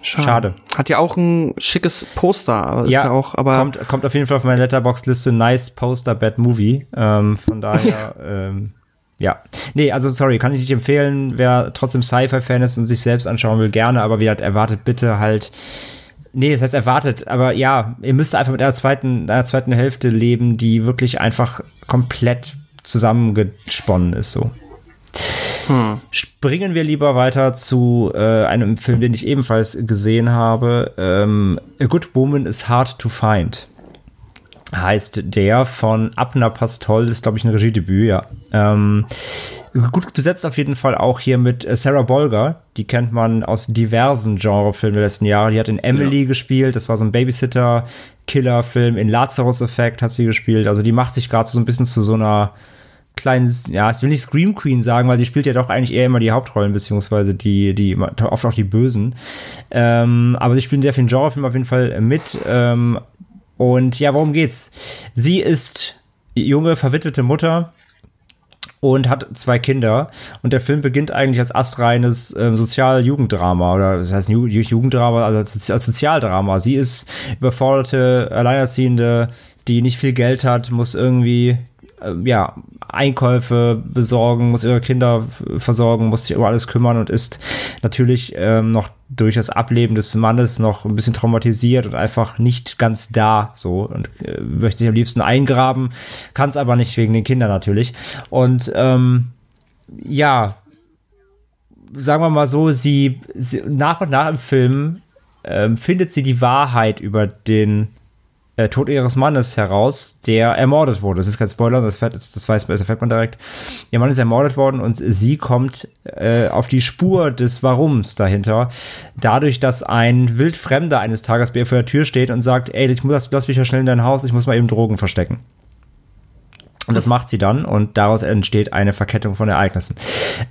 Schade. Hat ja auch ein schickes Poster, aber ist ja auch, aber kommt, kommt auf jeden Fall auf meine Letterbox-Liste Nice Poster Bad Movie. Ähm, von daher, ähm, ja. Nee, also sorry, kann ich nicht empfehlen. Wer trotzdem Sci-Fi-Fan ist und sich selbst anschauen will, gerne, aber wie halt erwartet bitte halt. Nee, das heißt erwartet, aber ja, ihr müsst einfach mit einer zweiten, einer zweiten Hälfte leben, die wirklich einfach komplett zusammengesponnen ist, so. Springen wir lieber weiter zu äh, einem Film, den ich ebenfalls gesehen habe. Ähm, A Good Woman is Hard to Find. Heißt der von Abner Pastol, ist glaube ich ein Regiedebüt, ja. Ähm, gut besetzt auf jeden Fall auch hier mit äh, Sarah Bolger. Die kennt man aus diversen Genrefilmen der letzten Jahre. Die hat in Emily gespielt, das war so ein Babysitter-Killer-Film. In Lazarus Effect hat sie gespielt. Also die macht sich gerade so ein bisschen zu so einer kleinen, ja, ich will nicht Scream Queen sagen, weil sie spielt ja doch eigentlich eher immer die Hauptrollen, beziehungsweise die, die, oft auch die Bösen. Ähm, aber sie spielen sehr viel Genrefilm auf jeden Fall mit. Ähm, und ja, worum geht's? Sie ist junge, verwitwete Mutter und hat zwei Kinder. Und der Film beginnt eigentlich als astreines äh, Sozial-Jugenddrama oder das heißt Ju Jugenddrama, also als, Sozialdrama. Sie ist überforderte, Alleinerziehende, die nicht viel Geld hat, muss irgendwie ja, Einkäufe besorgen, muss ihre Kinder versorgen, muss sich über alles kümmern und ist natürlich ähm, noch durch das Ableben des Mannes noch ein bisschen traumatisiert und einfach nicht ganz da so und äh, möchte sich am liebsten eingraben, kann es aber nicht wegen den Kindern natürlich. Und ähm, ja, sagen wir mal so, sie, sie nach und nach im Film ähm, findet sie die Wahrheit über den äh, Tod ihres Mannes heraus, der ermordet wurde. Das ist kein Spoiler, das, fährt, das weiß das erfährt man direkt. Ihr Mann ist ermordet worden und sie kommt äh, auf die Spur des Warums dahinter, dadurch, dass ein Wildfremder eines Tages bei ihr vor der Tür steht und sagt, ey, ich muss, lass mich ja schnell in dein Haus, ich muss mal eben Drogen verstecken. Und das macht sie dann und daraus entsteht eine Verkettung von Ereignissen.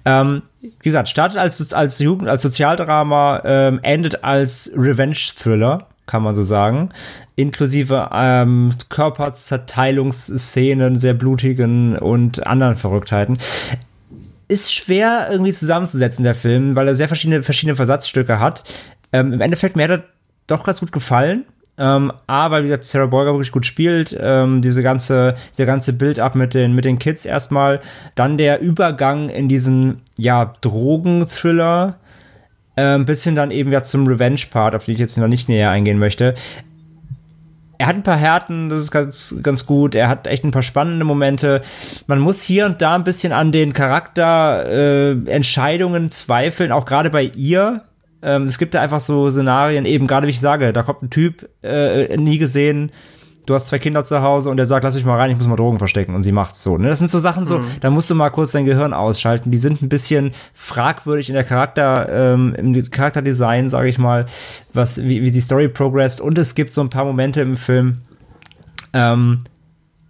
Ähm, wie gesagt, startet als, als Jugend, als Sozialdrama, ähm, endet als Revenge-Thriller, kann man so sagen. Inklusive ähm, Körperzerteilungsszenen, sehr blutigen und anderen Verrücktheiten. Ist schwer irgendwie zusammenzusetzen, der Film, weil er sehr verschiedene, verschiedene Versatzstücke hat. Ähm, Im Endeffekt mir hat er doch ganz gut gefallen. Ähm, A, weil wie gesagt Sarah Bolger wirklich gut spielt, ähm, diese ganze, dieser ganze Build-up mit den, mit den Kids erstmal, dann der Übergang in diesen, ja, Drogen-Thriller, äh, ein bisschen dann eben ja zum Revenge-Part, auf den ich jetzt noch nicht näher eingehen möchte. Er hat ein paar Härten, das ist ganz, ganz gut. Er hat echt ein paar spannende Momente. Man muss hier und da ein bisschen an den Charakterentscheidungen äh, zweifeln, auch gerade bei ihr, ähm, es gibt da einfach so Szenarien, eben gerade wie ich sage, da kommt ein Typ, äh, nie gesehen, du hast zwei Kinder zu Hause und der sagt, lass mich mal rein, ich muss mal Drogen verstecken und sie macht's so. Ne? Das sind so Sachen so, mhm. da musst du mal kurz dein Gehirn ausschalten. Die sind ein bisschen fragwürdig in der Charakter, ähm, im Charakterdesign, sage ich mal, was, wie, wie die Story progressed. Und es gibt so ein paar Momente im Film, ähm,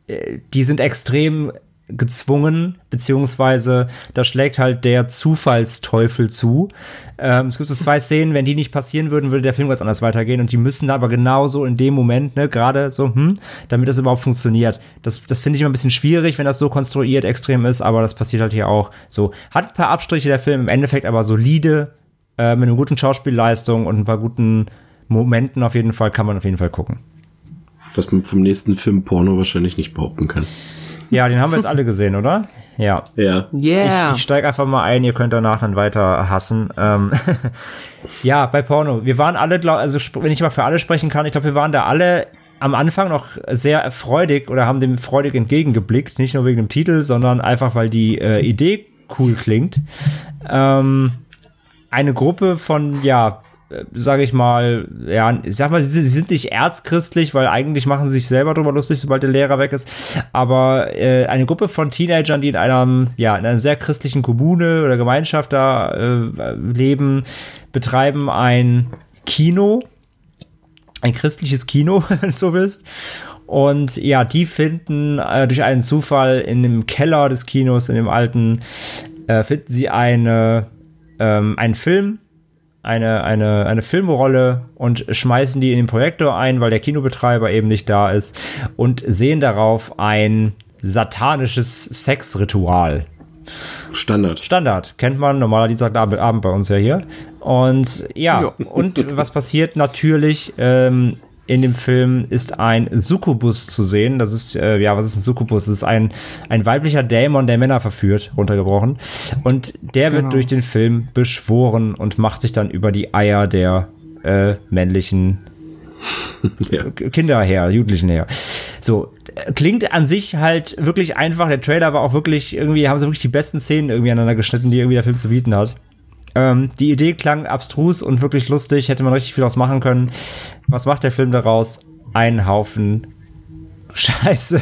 äh, die sind extrem gezwungen, beziehungsweise da schlägt halt der Zufallsteufel zu. Ähm, es gibt so zwei Szenen, wenn die nicht passieren würden, würde der Film ganz anders weitergehen und die müssen aber genauso in dem Moment, ne, gerade so, hm, damit das überhaupt funktioniert. Das, das finde ich immer ein bisschen schwierig, wenn das so konstruiert extrem ist, aber das passiert halt hier auch so. Hat ein paar Abstriche der Film, im Endeffekt aber solide, äh, mit einer guten Schauspielleistung und ein paar guten Momenten auf jeden Fall, kann man auf jeden Fall gucken. Was man vom nächsten Film Porno wahrscheinlich nicht behaupten kann. Ja, den haben wir jetzt alle gesehen, oder? Ja. Ja. Yeah. Ich, ich steige einfach mal ein, ihr könnt danach dann weiter hassen. Ähm, ja, bei Porno. Wir waren alle, glaub, also wenn ich mal für alle sprechen kann, ich glaube, wir waren da alle am Anfang noch sehr freudig oder haben dem freudig entgegengeblickt. Nicht nur wegen dem Titel, sondern einfach, weil die äh, Idee cool klingt. Ähm, eine Gruppe von, ja, sage ich mal, ja, ich sag mal, sie, sind nicht erzchristlich, weil eigentlich machen sie sich selber drüber lustig, sobald der Lehrer weg ist. Aber äh, eine Gruppe von Teenagern, die in einem, ja, in einer sehr christlichen Kommune oder Gemeinschaft da äh, leben, betreiben ein Kino, ein christliches Kino, wenn du so willst. Und ja, die finden äh, durch einen Zufall in dem Keller des Kinos, in dem alten, äh, finden sie eine, ähm, einen Film, eine, eine, eine Filmrolle und schmeißen die in den Projektor ein, weil der Kinobetreiber eben nicht da ist und sehen darauf ein satanisches Sexritual. Standard. Standard. Kennt man, normaler Dienstagabend bei uns ja hier. Und ja, ja. und was passiert? Natürlich ähm, in dem Film ist ein Succubus zu sehen. Das ist, äh, ja, was ist ein Succubus? Das ist ein, ein weiblicher Dämon, der Männer verführt, runtergebrochen. Und der genau. wird durch den Film beschworen und macht sich dann über die Eier der äh, männlichen ja. Kinder her, Jugendlichen her. So, klingt an sich halt wirklich einfach. Der Trailer war auch wirklich, irgendwie haben sie wirklich die besten Szenen irgendwie aneinander geschnitten, die irgendwie der Film zu bieten hat. Ähm, die Idee klang abstrus und wirklich lustig, hätte man richtig viel aus machen können. Was macht der Film daraus? Ein Haufen Scheiße.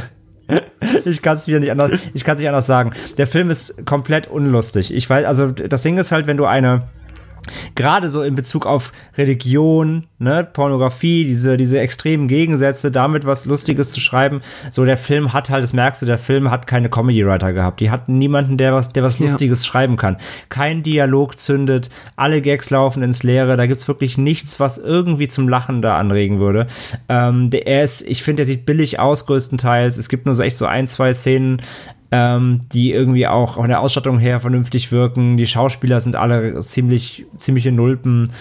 ich kann es wieder nicht anders, ich kann es nicht anders sagen. Der Film ist komplett unlustig. Ich weiß, also das Ding ist halt, wenn du eine gerade so in Bezug auf Religion, ne, Pornografie, diese, diese extremen Gegensätze, damit was Lustiges zu schreiben. So, der Film hat halt, das merkst du, der Film hat keine Comedy-Writer gehabt. Die hatten niemanden, der was, der was Lustiges ja. schreiben kann. Kein Dialog zündet, alle Gags laufen ins Leere, da gibt's wirklich nichts, was irgendwie zum Lachen da anregen würde. Ähm, der, er ist, ich finde, der sieht billig aus, größtenteils. Es gibt nur so echt so ein, zwei Szenen, ähm, die irgendwie auch von der Ausstattung her vernünftig wirken. Die Schauspieler sind alle ziemlich, ziemliche Nulpen.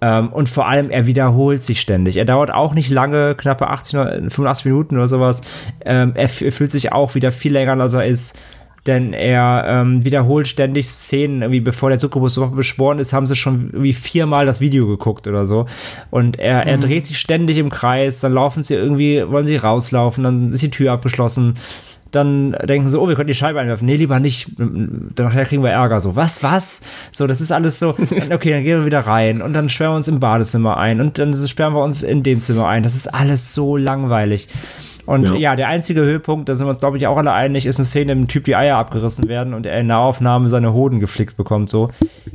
Ähm, und vor allem, er wiederholt sich ständig. Er dauert auch nicht lange, knappe 80, 85 Minuten oder sowas. Ähm, er, er fühlt sich auch wieder viel länger, als er ist denn er ähm, wiederholt ständig Szenen, irgendwie bevor der Succubus überhaupt beschworen ist, haben sie schon irgendwie viermal das Video geguckt oder so. Und er, er mhm. dreht sich ständig im Kreis, dann laufen sie irgendwie, wollen sie rauslaufen, dann ist die Tür abgeschlossen dann denken sie, oh, wir können die Scheibe einwerfen. Nee, lieber nicht. Nachher kriegen wir Ärger. So, was, was? So, das ist alles so, okay, dann gehen wir wieder rein und dann sperren wir uns im Badezimmer ein und dann sperren wir uns in dem Zimmer ein. Das ist alles so langweilig. Und ja. ja, der einzige Höhepunkt, da sind wir uns, glaube ich, auch alle einig, ist eine Szene, in dem Typ die Eier abgerissen werden und er in Nahaufnahme seine Hoden geflickt bekommt. So,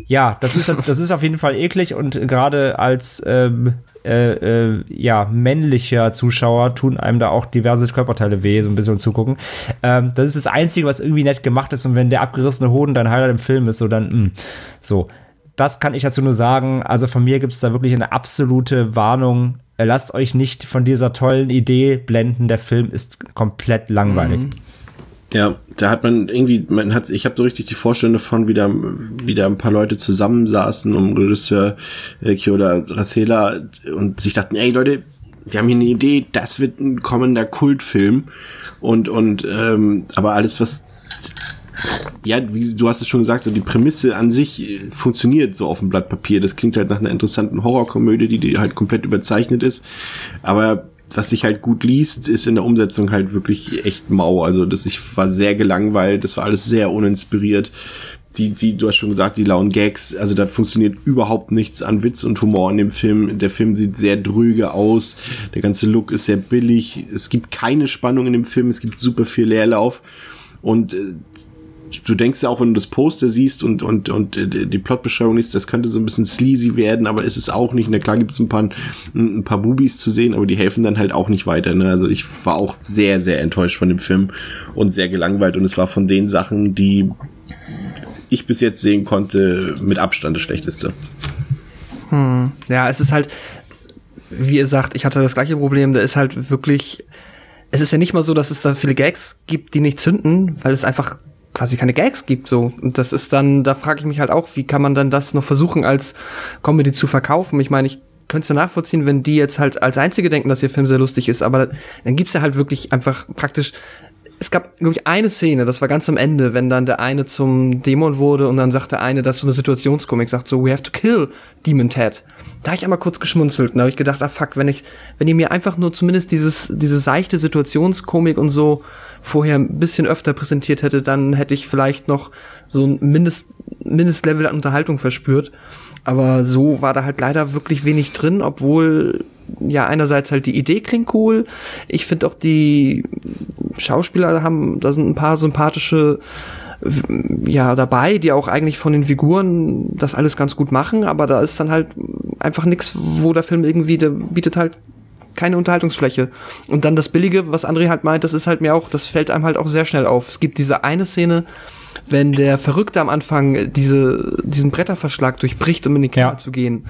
ja, das ist, das ist auf jeden Fall eklig und gerade als ähm, äh, äh, ja, männlicher Zuschauer tun einem da auch diverse Körperteile weh, so ein bisschen zugucken. Ähm, das ist das Einzige, was irgendwie nett gemacht ist und wenn der abgerissene Hoden dein Highlight im Film ist, so dann, mh, so. Das kann ich dazu nur sagen. Also von mir gibt es da wirklich eine absolute Warnung. Lasst euch nicht von dieser tollen Idee blenden. Der Film ist komplett langweilig. Mhm. Ja, da hat man irgendwie, man hat, ich habe so richtig die Vorstellung davon, wie da, wie da ein paar Leute zusammensaßen um Regisseur äh, Kyoda Rasela und sich dachten, ey Leute, wir haben hier eine Idee, das wird ein kommender Kultfilm und und ähm, aber alles was ja, wie du hast es schon gesagt, so die Prämisse an sich äh, funktioniert so auf dem Blatt Papier. Das klingt halt nach einer interessanten Horrorkomödie, die, die halt komplett überzeichnet ist. Aber was sich halt gut liest, ist in der Umsetzung halt wirklich echt mau. Also das ich war sehr gelangweilt, das war alles sehr uninspiriert. Die, die, du hast schon gesagt, die lauen Gags, also da funktioniert überhaupt nichts an Witz und Humor in dem Film. Der Film sieht sehr dröge aus, der ganze Look ist sehr billig, es gibt keine Spannung in dem Film, es gibt super viel Leerlauf. Und äh, du denkst ja auch, wenn du das Poster siehst und, und, und äh, die Plotbeschreibung ist, das könnte so ein bisschen sleazy werden, aber ist es auch nicht. Na klar gibt es ein paar, ein paar Bubis zu sehen, aber die helfen dann halt auch nicht weiter. Ne? Also ich war auch sehr, sehr enttäuscht von dem Film und sehr gelangweilt und es war von den Sachen, die ich bis jetzt sehen konnte, mit Abstand das schlechteste. Hm. Ja, es ist halt, wie ihr sagt, ich hatte das gleiche Problem, da ist halt wirklich, es ist ja nicht mal so, dass es da viele Gags gibt, die nicht zünden, weil es einfach quasi keine Gags gibt so und das ist dann da frage ich mich halt auch wie kann man dann das noch versuchen als Comedy zu verkaufen ich meine ich könnte nachvollziehen wenn die jetzt halt als einzige denken dass ihr Film sehr lustig ist aber dann gibt's ja halt wirklich einfach praktisch es gab, glaube ich, eine Szene, das war ganz am Ende, wenn dann der eine zum Dämon wurde und dann sagt der eine, das ist so eine Situationskomik, sagt so, we have to kill Demon Ted. Da habe ich einmal kurz geschmunzelt und da habe ich gedacht, ah fuck, wenn ich, wenn ihr mir einfach nur zumindest dieses, diese seichte Situationskomik und so vorher ein bisschen öfter präsentiert hätte, dann hätte ich vielleicht noch so ein Mindest, Mindestlevel an Unterhaltung verspürt. Aber so war da halt leider wirklich wenig drin, obwohl ja einerseits halt die Idee klingt cool. Ich finde auch die Schauspieler haben, da sind ein paar sympathische ja dabei, die auch eigentlich von den Figuren das alles ganz gut machen, aber da ist dann halt einfach nichts, wo der Film irgendwie, der bietet halt keine Unterhaltungsfläche. Und dann das Billige, was André halt meint, das ist halt mir auch, das fällt einem halt auch sehr schnell auf. Es gibt diese eine Szene, wenn der Verrückte am Anfang diese, diesen Bretterverschlag durchbricht, um in die Keller ja. zu gehen.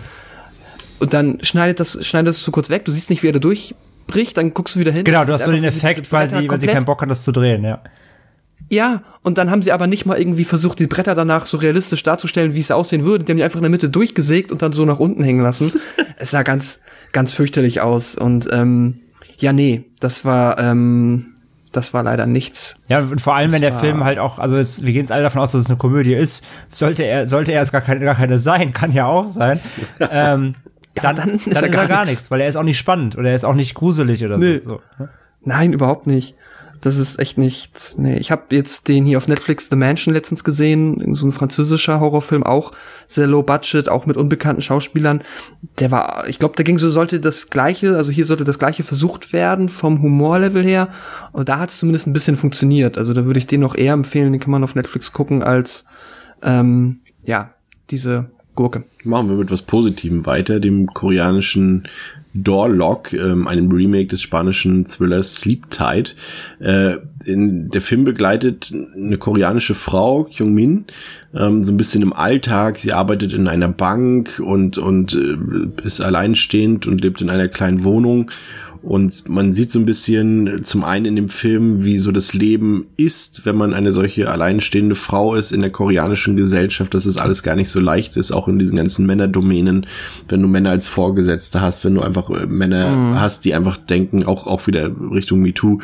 Und dann schneidet das, schneidet das so kurz weg. Du siehst nicht, wie er da durchbricht, dann guckst du wieder hin. Genau, du hast so den Effekt, weil sie, weil sie keinen Bock hat, das zu drehen, ja. Ja, und dann haben sie aber nicht mal irgendwie versucht, die Bretter danach so realistisch darzustellen, wie es aussehen würde. Die haben die einfach in der Mitte durchgesägt und dann so nach unten hängen lassen. es sah ganz, ganz fürchterlich aus. Und ähm, ja, nee, das war, ähm, das war leider nichts. Ja, und vor allem, das wenn der Film halt auch, also es, wir gehen jetzt alle davon aus, dass es eine Komödie ist, sollte er, sollte er es gar keine, gar keine sein, kann ja auch sein. ähm, ja, dann, dann, ist, dann er, er gar nichts, weil er ist auch nicht spannend oder er ist auch nicht gruselig oder nee. so. Ne? Nein, überhaupt nicht. Das ist echt nichts. Nee, ich habe jetzt den hier auf Netflix The Mansion letztens gesehen, so ein französischer Horrorfilm, auch sehr low budget, auch mit unbekannten Schauspielern. Der war, ich glaube, da ging so, sollte das gleiche, also hier sollte das gleiche versucht werden vom Humorlevel her. Und da hat es zumindest ein bisschen funktioniert. Also da würde ich den noch eher empfehlen, den kann man auf Netflix gucken, als ähm, ja, diese Gurke. Machen wir mit was Positivem weiter, dem koreanischen Doorlock, ähm, einem Remake des spanischen Thrillers Sleep Tide. Äh, in, der Film begleitet eine koreanische Frau, Kyung Min, ähm, so ein bisschen im Alltag. Sie arbeitet in einer Bank und, und äh, ist alleinstehend und lebt in einer kleinen Wohnung und man sieht so ein bisschen zum einen in dem Film, wie so das Leben ist, wenn man eine solche alleinstehende Frau ist in der koreanischen Gesellschaft, dass es alles gar nicht so leicht ist, auch in diesen ganzen Männerdomänen, wenn du Männer als Vorgesetzte hast, wenn du einfach äh, Männer mhm. hast, die einfach denken, auch, auch wieder Richtung MeToo,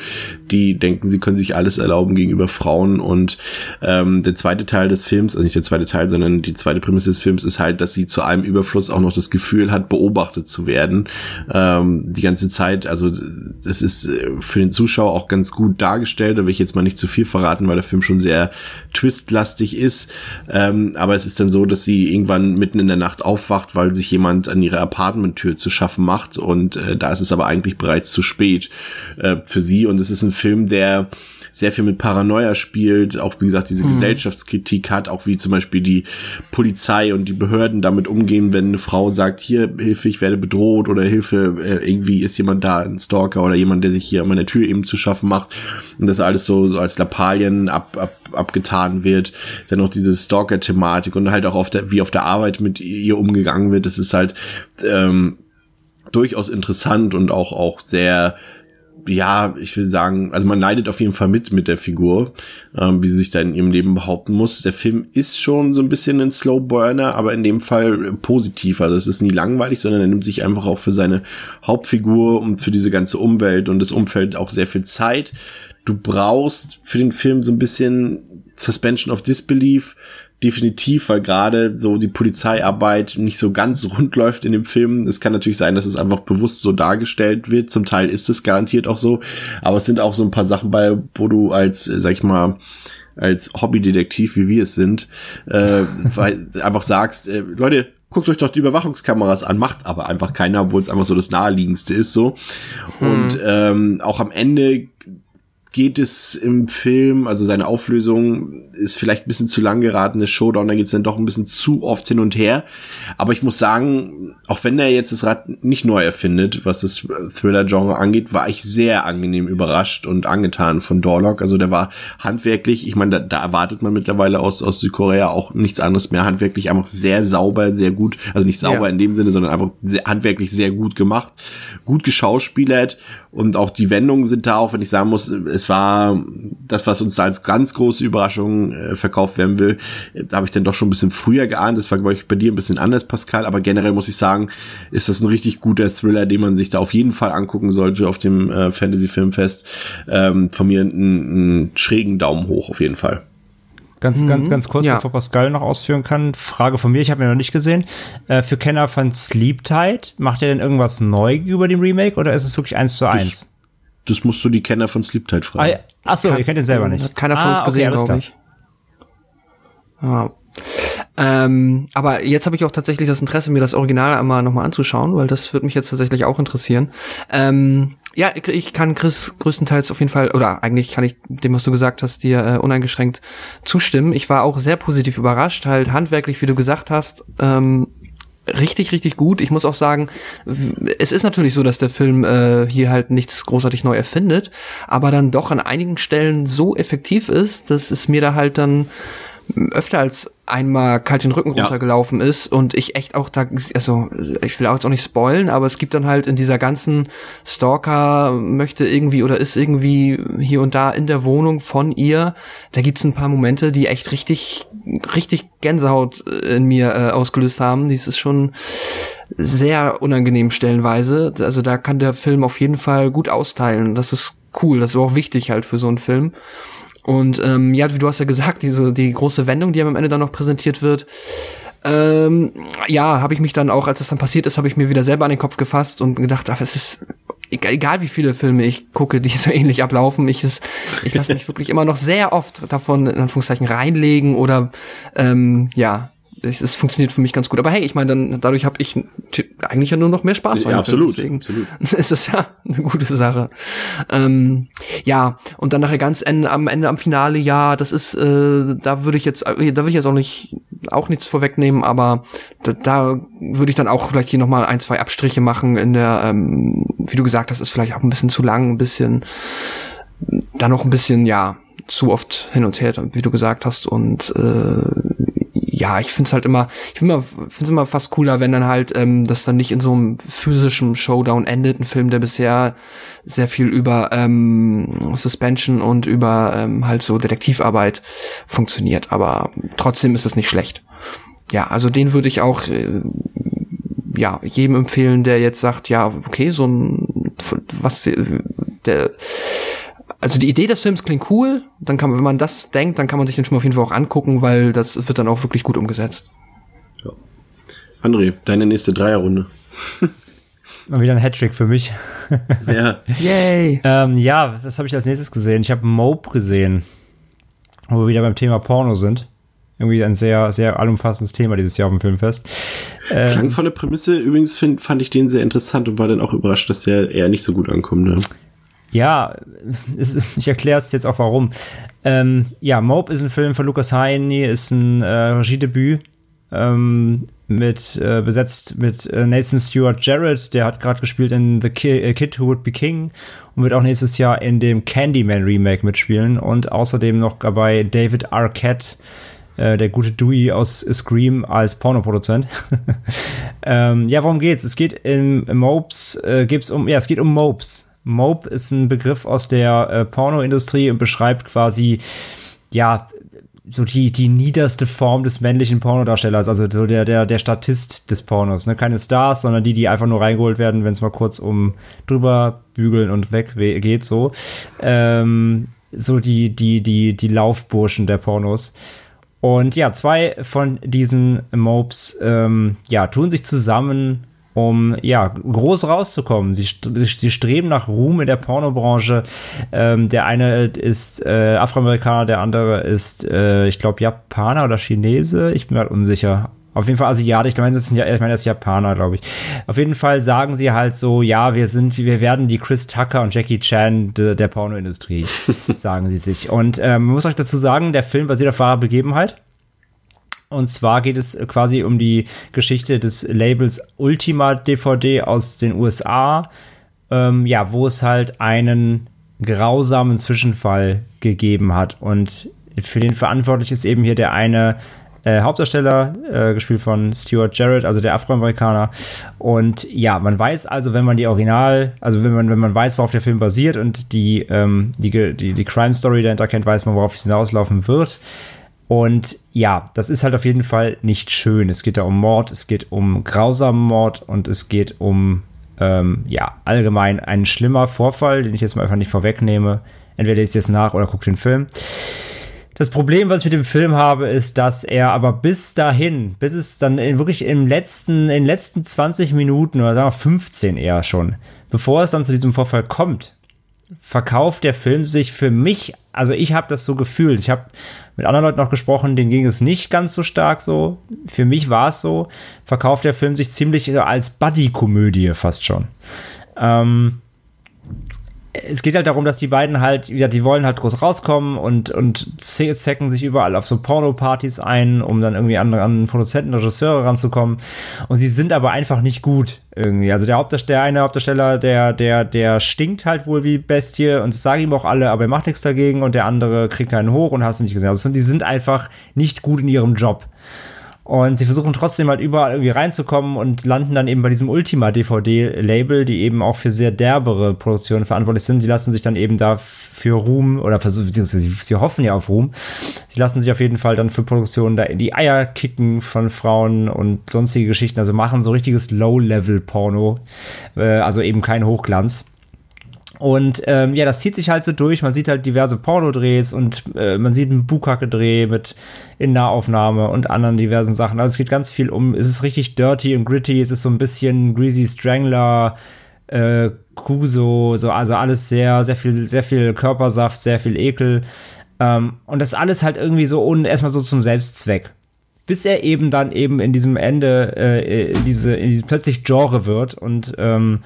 die denken, sie können sich alles erlauben gegenüber Frauen und ähm, der zweite Teil des Films, also nicht der zweite Teil, sondern die zweite Prämisse des Films ist halt, dass sie zu allem Überfluss auch noch das Gefühl hat, beobachtet zu werden, ähm, die ganze Zeit also das ist äh, für den Zuschauer auch ganz gut dargestellt. Da will ich jetzt mal nicht zu viel verraten, weil der Film schon sehr twistlastig ist. Ähm, aber es ist dann so, dass sie irgendwann mitten in der Nacht aufwacht, weil sich jemand an ihrer Apartmenttür zu schaffen macht. Und äh, da ist es aber eigentlich bereits zu spät äh, für sie. Und es ist ein Film, der sehr viel mit Paranoia spielt, auch wie gesagt diese Gesellschaftskritik hat, auch wie zum Beispiel die Polizei und die Behörden damit umgehen, wenn eine Frau sagt, hier Hilfe, ich werde bedroht oder Hilfe, äh, irgendwie ist jemand da, ein Stalker oder jemand, der sich hier an meiner Tür eben zu schaffen macht und das alles so, so als Lappalien ab, ab, abgetan wird. Dann noch diese Stalker-Thematik und halt auch auf der, wie auf der Arbeit mit ihr umgegangen wird. Das ist halt ähm, durchaus interessant und auch, auch sehr, ja, ich will sagen, also man leidet auf jeden Fall mit mit der Figur, ähm, wie sie sich da in ihrem Leben behaupten muss. Der Film ist schon so ein bisschen ein Slow Burner, aber in dem Fall positiv. Also es ist nie langweilig, sondern er nimmt sich einfach auch für seine Hauptfigur und für diese ganze Umwelt und das Umfeld auch sehr viel Zeit. Du brauchst für den Film so ein bisschen Suspension of Disbelief, definitiv, weil gerade so die Polizeiarbeit nicht so ganz rund läuft in dem Film. Es kann natürlich sein, dass es einfach bewusst so dargestellt wird. Zum Teil ist es garantiert auch so. Aber es sind auch so ein paar Sachen bei, wo du als, äh, sag ich mal, als Hobbydetektiv, wie wir es sind, äh, weil einfach sagst, äh, Leute, guckt euch doch die Überwachungskameras an, macht aber einfach keiner, obwohl es einfach so das naheliegendste ist so. Und ähm, auch am Ende geht es im Film, also seine Auflösung ist vielleicht ein bisschen zu lang geraten, der Showdown, da geht es dann doch ein bisschen zu oft hin und her. Aber ich muss sagen, auch wenn er jetzt das Rad nicht neu erfindet, was das Thriller-Genre angeht, war ich sehr angenehm überrascht und angetan von Dorlock. Also der war handwerklich, ich meine, da, da erwartet man mittlerweile aus, aus Südkorea auch nichts anderes mehr, handwerklich einfach sehr sauber, sehr gut, also nicht sauber Ja. in dem Sinne, sondern einfach sehr, handwerklich sehr gut gemacht, gut geschauspielert und auch die Wendungen sind da, auch wenn ich sagen muss, es war das, was uns da als ganz große Überraschung äh, verkauft werden will, äh, da habe ich dann doch schon ein bisschen früher geahnt. Das war, glaube ich, bei dir ein bisschen anders, Pascal, aber generell muss ich sagen, ist das ein richtig guter Thriller, den man sich da auf jeden Fall angucken sollte auf dem äh, Fantasy-Filmfest. Ähm, von mir einen, einen schrägen Daumen hoch auf jeden Fall. Ganz, ganz, ganz kurz, Ja. bevor Pascal noch ausführen kann. Frage von mir, ich habe ihn noch nicht gesehen. Äh, für Kenner von Sleep Tight, macht er denn irgendwas neu über dem Remake oder ist es wirklich eins zu eins? Das musst du die Kenner von Sleep Tide Ah, fragen. ja. Achso, ihr kennt ihn selber nicht. Hat keiner von Ah, uns okay, gesehen, alles glaube ich. Ja. Ähm, aber jetzt habe ich auch tatsächlich das Interesse, mir das Original einmal nochmal anzuschauen, weil das würde mich jetzt tatsächlich auch interessieren. Ähm, ja, ich, ich kann Chris größtenteils auf jeden Fall, oder eigentlich kann ich dem, was du gesagt hast, dir äh, uneingeschränkt zustimmen. Ich war auch sehr positiv überrascht, halt handwerklich, wie du gesagt hast, ähm, richtig, richtig gut. Ich muss auch sagen, es ist natürlich so, dass der Film äh, hier halt nichts großartig neu erfindet, aber dann doch an einigen Stellen so effektiv ist, dass es mir da halt dann öfter als einmal kalt den Rücken Ja. runtergelaufen ist und ich echt auch da, also ich will auch jetzt auch nicht spoilen, aber es gibt dann halt in dieser ganzen Stalker möchte irgendwie oder ist irgendwie hier und da in der Wohnung von ihr, da gibt's ein paar Momente, die echt richtig, richtig Gänsehaut in mir äh, ausgelöst haben. Dies ist schon sehr unangenehm stellenweise. Also da kann der Film auf jeden Fall gut austeilen. Das ist cool, das ist auch wichtig halt für so einen Film. Und ähm, ja, wie du hast ja gesagt, diese die große Wendung, die am Ende dann noch präsentiert wird, ähm, ja, habe ich mich dann auch, als das dann passiert ist, habe ich mir wieder selber an den Kopf gefasst und gedacht, ach, es ist egal, egal wie viele Filme ich gucke, die so ähnlich ablaufen, ich, es- ich lasse mich wirklich immer noch sehr oft davon in Anführungszeichen reinlegen oder ähm, ja, es, es funktioniert für mich ganz gut. Aber hey, ich meine, dann dadurch habe ich eigentlich ja nur noch mehr Spaß. Ja, Film, absolut, Deswegen absolut. ist das ja eine gute Sache. Ähm, ja, und dann nachher ganz Ende, am Ende am Finale, ja, das ist, äh, da würde ich jetzt, äh, da würde ich jetzt auch nicht, auch nichts vorwegnehmen, aber da, da würde ich dann auch vielleicht hier nochmal ein, zwei Abstriche machen in der, ähm, wie du gesagt hast, ist vielleicht auch ein bisschen zu lang, ein bisschen, dann noch ein bisschen, ja, zu oft hin und her, wie du gesagt hast, und äh, ja, ich find's halt immer, ich finde es immer fast cooler, wenn dann halt ähm, das dann nicht in so einem physischen Showdown endet. Ein Film, der bisher sehr viel über ähm, Suspension und über ähm, halt so Detektivarbeit funktioniert. Aber trotzdem ist es nicht schlecht. Ja, also den würde ich auch äh, ja jedem empfehlen, der jetzt sagt, ja, okay, so ein was der also die Idee des Films klingt cool, dann kann man, wenn man das denkt, dann kann man sich den Film auf jeden Fall auch angucken, weil das wird dann auch wirklich gut umgesetzt. André, deine nächste Dreierrunde. Mal wieder ein Hattrick für mich. Ja. Yay! Ähm, ja, das habe ich als nächstes gesehen. Ich habe Mope gesehen, wo wir wieder beim Thema Porno sind. Irgendwie ein sehr, sehr allumfassendes Thema dieses Jahr auf dem Filmfest. Ähm, Klangvolle Prämisse, übrigens find, fand ich den sehr interessant und war dann auch überrascht, dass der eher nicht so gut ankommt. Ne? Ja, ist, ich erkläre es jetzt auch warum. Ähm, ja, Mope ist ein Film von Lucas Heine, ist ein äh, Regiedebüt ähm, mit äh, besetzt mit äh, Nathan Stewart Jarrett, der hat gerade gespielt in The äh, Kid Who Would Be King und wird auch nächstes Jahr in dem Candyman Remake mitspielen und außerdem noch dabei David Arquette, äh, der gute Dewey aus Scream als Pornoproduzent. ähm, ja, worum geht's? Es geht im, im Mopes, äh, geht's um, ja, es geht um Mopes. Mope ist ein Begriff aus der äh, Pornoindustrie und beschreibt quasi, ja, so die, die niederste Form des männlichen Pornodarstellers, also so der, der, der Statist des Pornos. Ne? Keine Stars, sondern die, die einfach nur reingeholt werden, wenn es mal kurz um drüber bügeln und weg geht, so. Ähm, so die, die, die, die Laufburschen der Pornos. Und ja, zwei von diesen Mopes, ähm, ja, tun sich zusammen, um ja groß rauszukommen. Die, die streben nach Ruhm in der Pornobranche. Ähm, der eine ist äh, Afroamerikaner, der andere ist, äh, ich glaube, Japaner oder Chinese. Ich bin halt unsicher. Auf jeden Fall Asiatisch, ich meine, das sind ja, ich meine, das ist Japaner, glaube ich. Auf jeden Fall sagen sie halt so, ja, wir sind, wir werden die Chris Tucker und Jackie Chan de, der Pornoindustrie, sagen sie sich. Und ähm, man muss euch dazu sagen, der Film basiert auf wahrer Begebenheit. Und zwar geht es quasi um die Geschichte des Labels Ultima DVD aus den USA, ähm, ja, wo es halt einen grausamen Zwischenfall gegeben hat. Und für den verantwortlich ist eben hier der eine äh, Hauptdarsteller, äh, gespielt von Stuart Jarrett, also der Afroamerikaner. Und ja, man weiß also, wenn man die Original, also wenn man, wenn man weiß, worauf der Film basiert und die, ähm, die, die, die Crime Story dahinter kennt, weiß man, worauf es hinauslaufen wird. Und ja, das ist halt auf jeden Fall nicht schön. Es geht da um Mord, es geht um grausamen Mord und es geht um, ähm, ja, allgemein ein schlimmer Vorfall, den ich jetzt mal einfach nicht vorwegnehme. Entweder lese ich es nach oder gucke den Film. Das Problem, was ich mit dem Film habe, ist, dass er aber bis dahin, bis es dann in, wirklich im letzten, in den letzten 20 Minuten oder sagen wir 15 eher schon, bevor es dann zu diesem Vorfall kommt, verkauft der Film sich für mich, also ich habe das so gefühlt. Ich habe mit anderen Leuten noch gesprochen, denen ging es nicht ganz so stark so. Für mich war es so, verkauft der Film sich ziemlich als Buddy-Komödie fast schon. Ähm, es geht halt darum, dass die beiden halt, ja, die wollen halt groß rauskommen und, und zecken sich überall auf so Porno-Partys ein, um dann irgendwie an, an Produzenten, Regisseure ranzukommen. Und sie sind aber einfach nicht gut irgendwie. Also der Hauptdarsteller, der eine Hauptdarsteller, der, der, der stinkt halt wohl wie Bestie und das ihm auch alle, aber er macht nichts dagegen und der andere kriegt keinen hoch und hast du nicht gesehen. Also die sind einfach nicht gut in ihrem Job. Und sie versuchen trotzdem halt überall irgendwie reinzukommen und landen dann eben bei diesem Ultima DVD-Label, die eben auch für sehr derbere Produktionen verantwortlich sind. Die lassen sich dann eben da für Ruhm oder versuchen, beziehungsweise sie, sie hoffen ja auf Ruhm. Sie lassen sich auf jeden Fall dann für Produktionen da in die Eier kicken von Frauen und sonstige Geschichten. Also machen so richtiges Low-Level-Porno. Äh, also eben kein Hochglanz. Und ähm, ja, das zieht sich halt so durch. Man sieht halt diverse Pornodrehs und äh, man sieht einen Bukake-Dreh mit in Nahaufnahme und anderen diversen Sachen. Also es geht ganz viel um, es ist richtig dirty und gritty, es ist so ein bisschen Greasy Strangler, äh, Kuso, so, also alles sehr, sehr viel, sehr viel Körpersaft, sehr viel Ekel. Ähm, und das alles halt irgendwie so und erstmal so zum Selbstzweck. Bis er eben dann eben in diesem Ende, äh, in diese, in diesem plötzlich Genre wird und, ähm,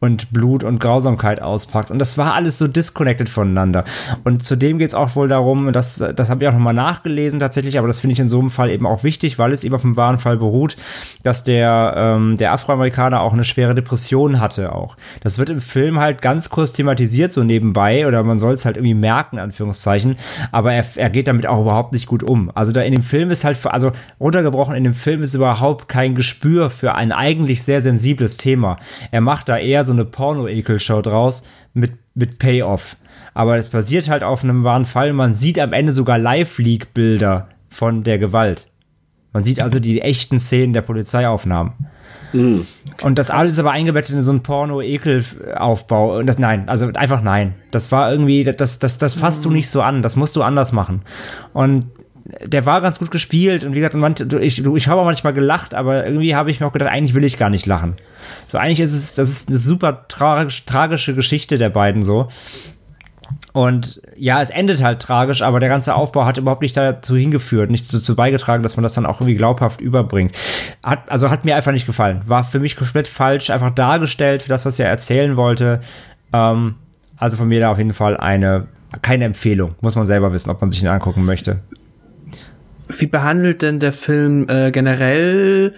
und Blut und Grausamkeit auspackt. Und das war alles so disconnected voneinander. Und zudem geht es auch wohl darum, das, das habe ich auch nochmal nachgelesen tatsächlich, aber das finde ich in so einem Fall eben auch wichtig, weil es eben auf dem wahren Fall beruht, dass der, ähm, der Afroamerikaner auch eine schwere Depression hatte auch. Das wird im Film halt ganz kurz thematisiert, so nebenbei, oder man soll es halt irgendwie merken, Anführungszeichen, aber er, er geht damit auch überhaupt nicht gut um. Also da in dem Film ist halt, also runtergebrochen, in dem Film ist überhaupt kein Gespür für ein eigentlich sehr sensibles Thema. Er macht da eher so eine Porno-Ekel-Show draus mit, mit Payoff. Aber das basiert halt auf einem wahren Fall. Man sieht am Ende sogar Live-Leak-Bilder von der Gewalt. Man sieht also die echten Szenen der Polizeiaufnahmen. Mm. Und das alles aber eingebettet in so einen Porno-Ekel-Aufbau. Und das, nein, also einfach nein. Das war irgendwie, das, das, das fasst mm. du nicht so an. Das musst du anders machen. Und der war ganz gut gespielt und wie gesagt, ich, ich habe auch manchmal gelacht, aber irgendwie habe ich mir auch gedacht, eigentlich will ich gar nicht lachen. So, eigentlich ist es, das ist eine super tragisch, tragische Geschichte der beiden so. Und ja, es endet halt tragisch, aber der ganze Aufbau hat überhaupt nicht dazu hingeführt, nicht dazu beigetragen, dass man das dann auch irgendwie glaubhaft überbringt. Hat, also hat mir einfach nicht gefallen. War für mich komplett falsch, einfach dargestellt für das, was er erzählen wollte. Ähm, Also von mir da auf jeden Fall eine, keine Empfehlung. Muss man selber wissen, ob man sich ihn angucken möchte. Wie behandelt denn der Film äh, generell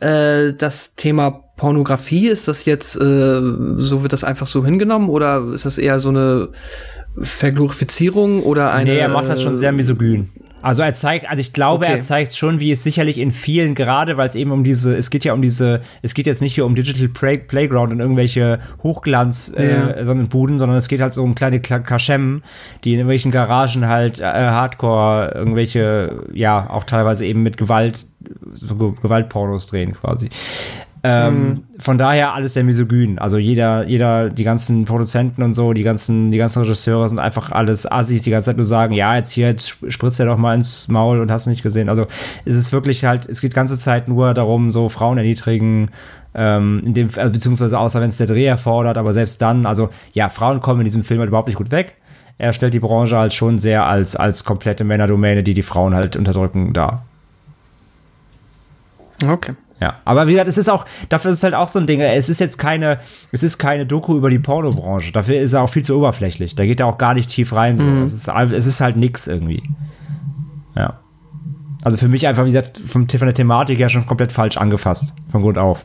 äh, das Thema Pornografie? Ist das jetzt, äh, so wird das einfach so hingenommen oder ist das eher so eine Verglorifizierung oder eine. Nee, er macht das schon sehr misogyn. Also er zeigt, also ich glaube, Okay. er zeigt schon, wie es sicherlich in vielen, gerade weil es eben um diese, es geht ja um diese, es geht jetzt nicht hier um Digital Play, Playground und irgendwelche Hochglanz, Ja. äh, sondern Buden, sondern es geht halt so um kleine Kaschem, die in irgendwelchen Garagen halt äh, Hardcore, irgendwelche, ja, auch teilweise eben mit Gewalt, so Ge- Gewaltpornos drehen quasi. Ähm, Von daher alles sehr misogyn. Also jeder, jeder, die ganzen Produzenten und so, die ganzen, die ganzen Regisseure sind einfach alles Assis, die ganze Zeit nur sagen, ja, jetzt hier, jetzt spritzt er doch mal ins Maul und hast nicht gesehen. Also es ist wirklich halt, es geht die ganze Zeit nur darum, so Frauen erniedrigen, ähm, in dem, also, beziehungsweise außer wenn es der Dreh erfordert, aber selbst dann, also ja, Frauen kommen in diesem Film halt überhaupt nicht gut weg. Er stellt die Branche halt schon sehr als, als komplette Männerdomäne, die die Frauen halt unterdrücken, dar. Okay. Ja, aber wie gesagt, es ist auch, dafür ist es halt auch so ein Ding, es ist jetzt keine, es ist keine Doku über die Pornobranche, dafür ist er auch viel zu oberflächlich, da geht er auch gar nicht tief rein, so. Es, ist, es ist halt nix irgendwie. Ja. Also für mich einfach, wie gesagt, vom, von der Thematik her schon komplett falsch angefasst, von Grund auf.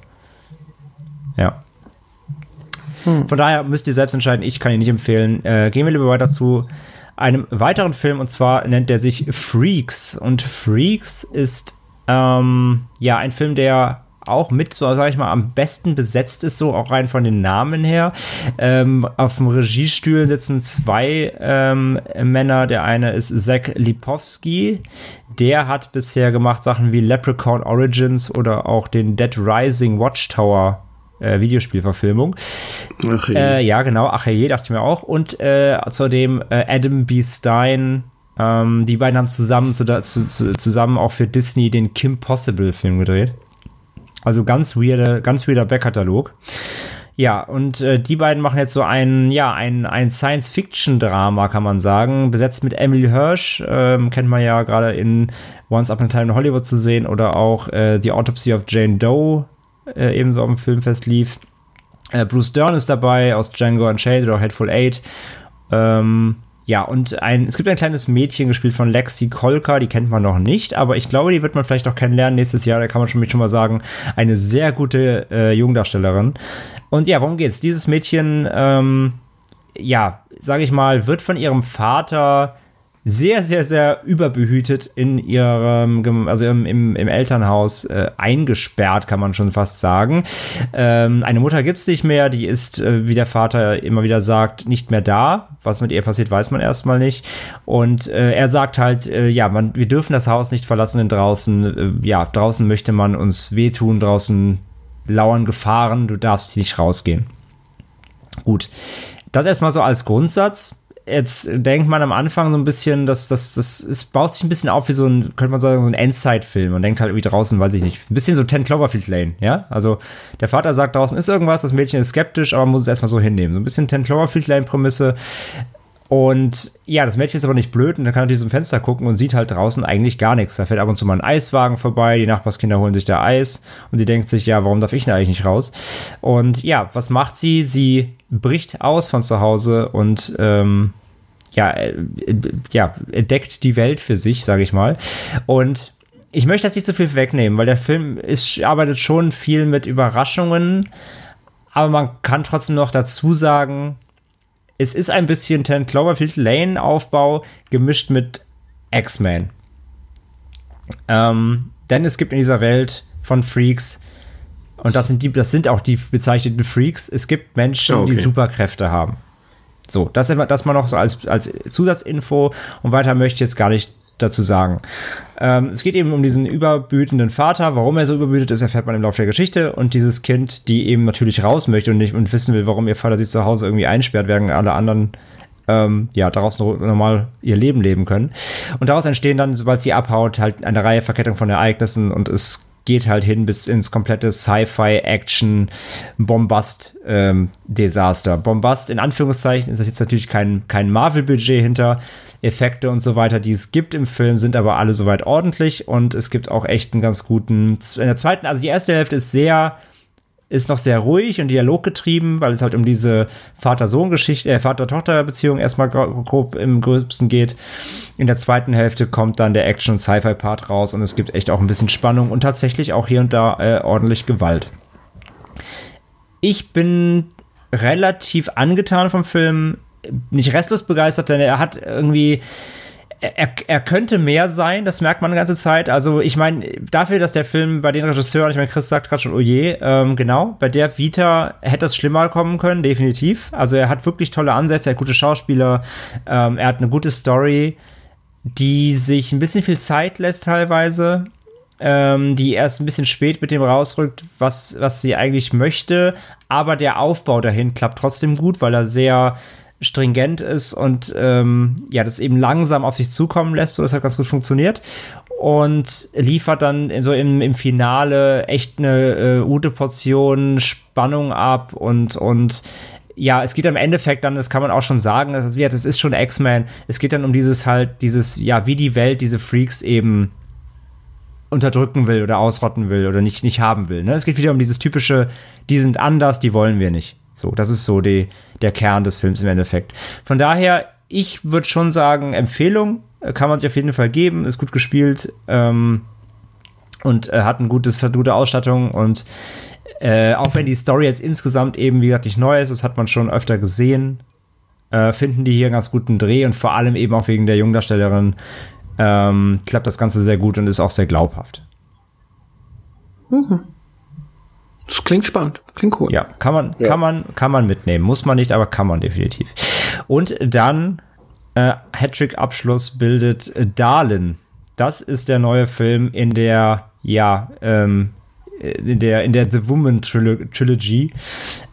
Ja. Von daher müsst ihr selbst entscheiden, ich kann ihn nicht empfehlen. Äh, gehen wir lieber weiter zu einem weiteren Film und zwar nennt er sich Freaks und Freaks ist ähm, ja ein Film, der auch mit, so sag ich mal, am besten besetzt ist, so auch rein von den Namen her. Ähm, auf dem Regiestuhl sitzen zwei ähm, Männer. Der eine ist Zach Lipowski. Der hat bisher gemacht Sachen wie Leprechaun Origins oder auch den Dead Rising Watchtower äh, Videospielverfilmung. Ach, je. Äh, ja, genau, ach je, dachte ich mir auch. Und äh, außerdem äh, Adam B. Stein. Ähm, die beiden haben zusammen, zu, zu, zu, zusammen auch für Disney den Kim Possible-Film gedreht. Also ganz weirde, ganz weirder Backkatalog. Ja, und äh, die beiden machen jetzt so ein, ja, ein, ein Science-Fiction-Drama, kann man sagen, besetzt mit Emily Hirsch, ähm, kennt man ja gerade in Once Upon a Time in Hollywood zu sehen oder auch äh, The Autopsy of Jane Doe, äh, ebenso auf dem Filmfest lief. Äh, Bruce Dern ist dabei aus Django Unchained oder Hateful Eight. Ähm, ja, und ein, es gibt ein kleines Mädchen gespielt von Lexi Kolker, die kennt man noch nicht, aber ich glaube, die wird man vielleicht auch kennenlernen nächstes Jahr, da kann man schon, schon mal sagen, eine sehr gute äh, Jungdarstellerin. Und ja, worum geht's? Dieses Mädchen, ähm, ja, sage ich mal, wird von ihrem Vater sehr, sehr, sehr überbehütet in ihrem, also im, im, im Elternhaus äh, eingesperrt, kann man schon fast sagen. Ähm, eine Mutter gibt's nicht mehr, die ist, äh, wie der Vater immer wieder sagt, nicht mehr da. Was mit ihr passiert, weiß man erstmal nicht. Und äh, er sagt halt, äh, ja, man, wir dürfen das Haus nicht verlassen, denn draußen, äh, ja, draußen möchte man uns wehtun, draußen lauern Gefahren, du darfst nicht rausgehen. Gut. Das erstmal so als Grundsatz. Jetzt denkt man am Anfang so ein bisschen, dass das, das es baut sich ein bisschen auf wie so ein, könnte man sagen, so ein Endzeit-Film. Man denkt halt irgendwie draußen, weiß ich nicht, ein bisschen so 10 Cloverfield Lane, ja? Also der Vater sagt, draußen ist irgendwas, das Mädchen ist skeptisch, aber muss es erstmal so hinnehmen. So ein bisschen 10 Cloverfield Lane-Prämisse. Und ja, das Mädchen ist aber nicht blöd und dann kann natürlich zum Fenster gucken und sieht halt draußen eigentlich gar nichts. Da fährt ab und zu mal ein Eiswagen vorbei, die Nachbarskinder holen sich da Eis und sie denkt sich, ja, warum darf ich denn eigentlich nicht raus? Und ja, was macht sie? Sie bricht aus von zu Hause und ähm, ja, äh, äh, ja, entdeckt die Welt für sich, sage ich mal. Und ich möchte jetzt nicht so viel wegnehmen, weil der Film ist, arbeitet schon viel mit Überraschungen, aber man kann trotzdem noch dazu sagen, es ist ein bisschen 10 Cloverfield Lane Aufbau gemischt mit X-Men. Ähm, denn es gibt in dieser Welt von Freaks und das sind die, das sind auch die bezeichneten Freaks. Es gibt Menschen, Okay. die Superkräfte haben. So, das das mal noch so als, als Zusatzinfo und weiter möchte ich jetzt gar nicht dazu sagen. Ähm, es geht eben um diesen überbütenden Vater. Warum er so überbütet ist, erfährt man im Laufe der Geschichte. Und dieses Kind, die eben natürlich raus möchte und nicht und wissen will, warum ihr Vater sich zu Hause irgendwie einsperrt, während alle anderen ähm, ja, daraus no- normal ihr Leben leben können. Und daraus entstehen dann, sobald sie abhaut, halt eine Reihe Verkettung von Ereignissen und es geht halt hin bis ins komplette Sci-Fi, Action, Bombast, ähm, Desaster. Bombast in Anführungszeichen ist das jetzt natürlich kein, kein Marvel-Budget hinter. Effekte und so weiter, die es gibt im Film, sind aber alle soweit ordentlich und es gibt auch echt einen ganz guten, in der zweiten, also die erste Hälfte ist sehr, ist noch sehr ruhig und dialoggetrieben, weil es halt um diese Vater-Sohn-Geschichte, äh, Vater-Tochter-Beziehung erstmal grob im gröbsten geht. In der zweiten Hälfte kommt dann der Action- und Sci-Fi-Part raus und es gibt echt auch ein bisschen Spannung und tatsächlich auch hier und da äh, ordentlich Gewalt. Ich bin relativ angetan vom Film, nicht restlos begeistert, denn er hat irgendwie er, er könnte mehr sein, das merkt man die ganze Zeit. Also, ich meine, dafür, dass der Film bei den Regisseuren, ich meine, Chris sagt gerade schon, oh je, ähm, genau, bei der Vita hätte es schlimmer kommen können, definitiv. Also, er hat wirklich tolle Ansätze, er hat gute Schauspieler, ähm, er hat eine gute Story, die sich ein bisschen viel Zeit lässt teilweise. Ähm, die erst ein bisschen spät mit dem rausrückt, was, was sie eigentlich möchte, aber der Aufbau dahin klappt trotzdem gut, weil er sehr stringent ist und ähm, ja, das eben langsam auf sich zukommen lässt. So, das hat ganz gut funktioniert. Und liefert dann so im, im Finale echt eine äh, gute Portion Spannung ab und, und ja, es geht im Endeffekt dann, das kann man auch schon sagen, das ist, das ist schon X-Men. Es geht dann um dieses halt, dieses, ja, wie die Welt diese Freaks eben unterdrücken will oder ausrotten will oder nicht, nicht haben will. Ne? Es geht wieder um dieses typische, die sind anders, die wollen wir nicht. So, das ist so die, der Kern des Films im Endeffekt. Von daher, ich würde schon sagen, Empfehlung äh, kann man sich auf jeden Fall geben, ist gut gespielt ähm, und äh, hat, ein gutes, hat gute Ausstattung und äh, auch wenn die Story jetzt insgesamt eben, wie gesagt, nicht neu ist, das hat man schon öfter gesehen, äh, finden die hier einen ganz guten Dreh und vor allem eben auch wegen der Jungdarstellerin ähm, klappt das Ganze sehr gut und ist auch sehr glaubhaft. Mhm. Das klingt spannend, klingt cool. Ja, kann man, ja. kann man, kann man mitnehmen. Muss man nicht, aber kann man definitiv. Und dann äh, Hattrick-Abschluss bildet Darlin. Das ist der neue Film in der, ja, ähm, in der, in der The Woman Trilogy.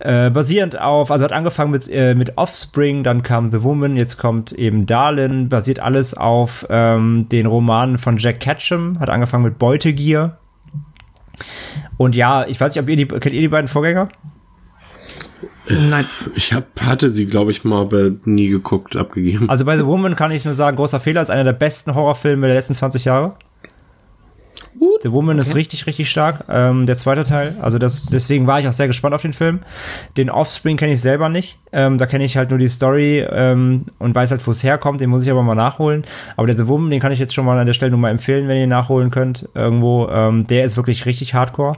Äh, basierend auf, also hat angefangen mit, äh, mit Offspring, dann kam The Woman, jetzt kommt eben Darlin, basiert alles auf ähm, den Romanen von Jack Ketchum, hat angefangen mit Beutegier und ja, ich weiß nicht, ob ihr die, kennt ihr die beiden Vorgänger? Nein. Ich hab, hatte sie, glaube ich, mal, aber nie geguckt, abgegeben. Also bei The Woman kann ich nur sagen, großer Fehler, ist einer der besten Horrorfilme der letzten 20 Jahre. Gut. The Woman okay. ist richtig, richtig stark. Ähm, der zweite Teil. Also das, deswegen war ich auch sehr gespannt auf den Film. Den Offspring kenne ich selber nicht. Ähm, da kenne ich halt nur die Story ähm, und weiß halt, wo es herkommt. Den muss ich aber mal nachholen. Aber der The Woman, den kann ich jetzt schon mal an der Stelle nur mal empfehlen, wenn ihr ihn nachholen könnt. Irgendwo. Ähm, der ist wirklich richtig hardcore.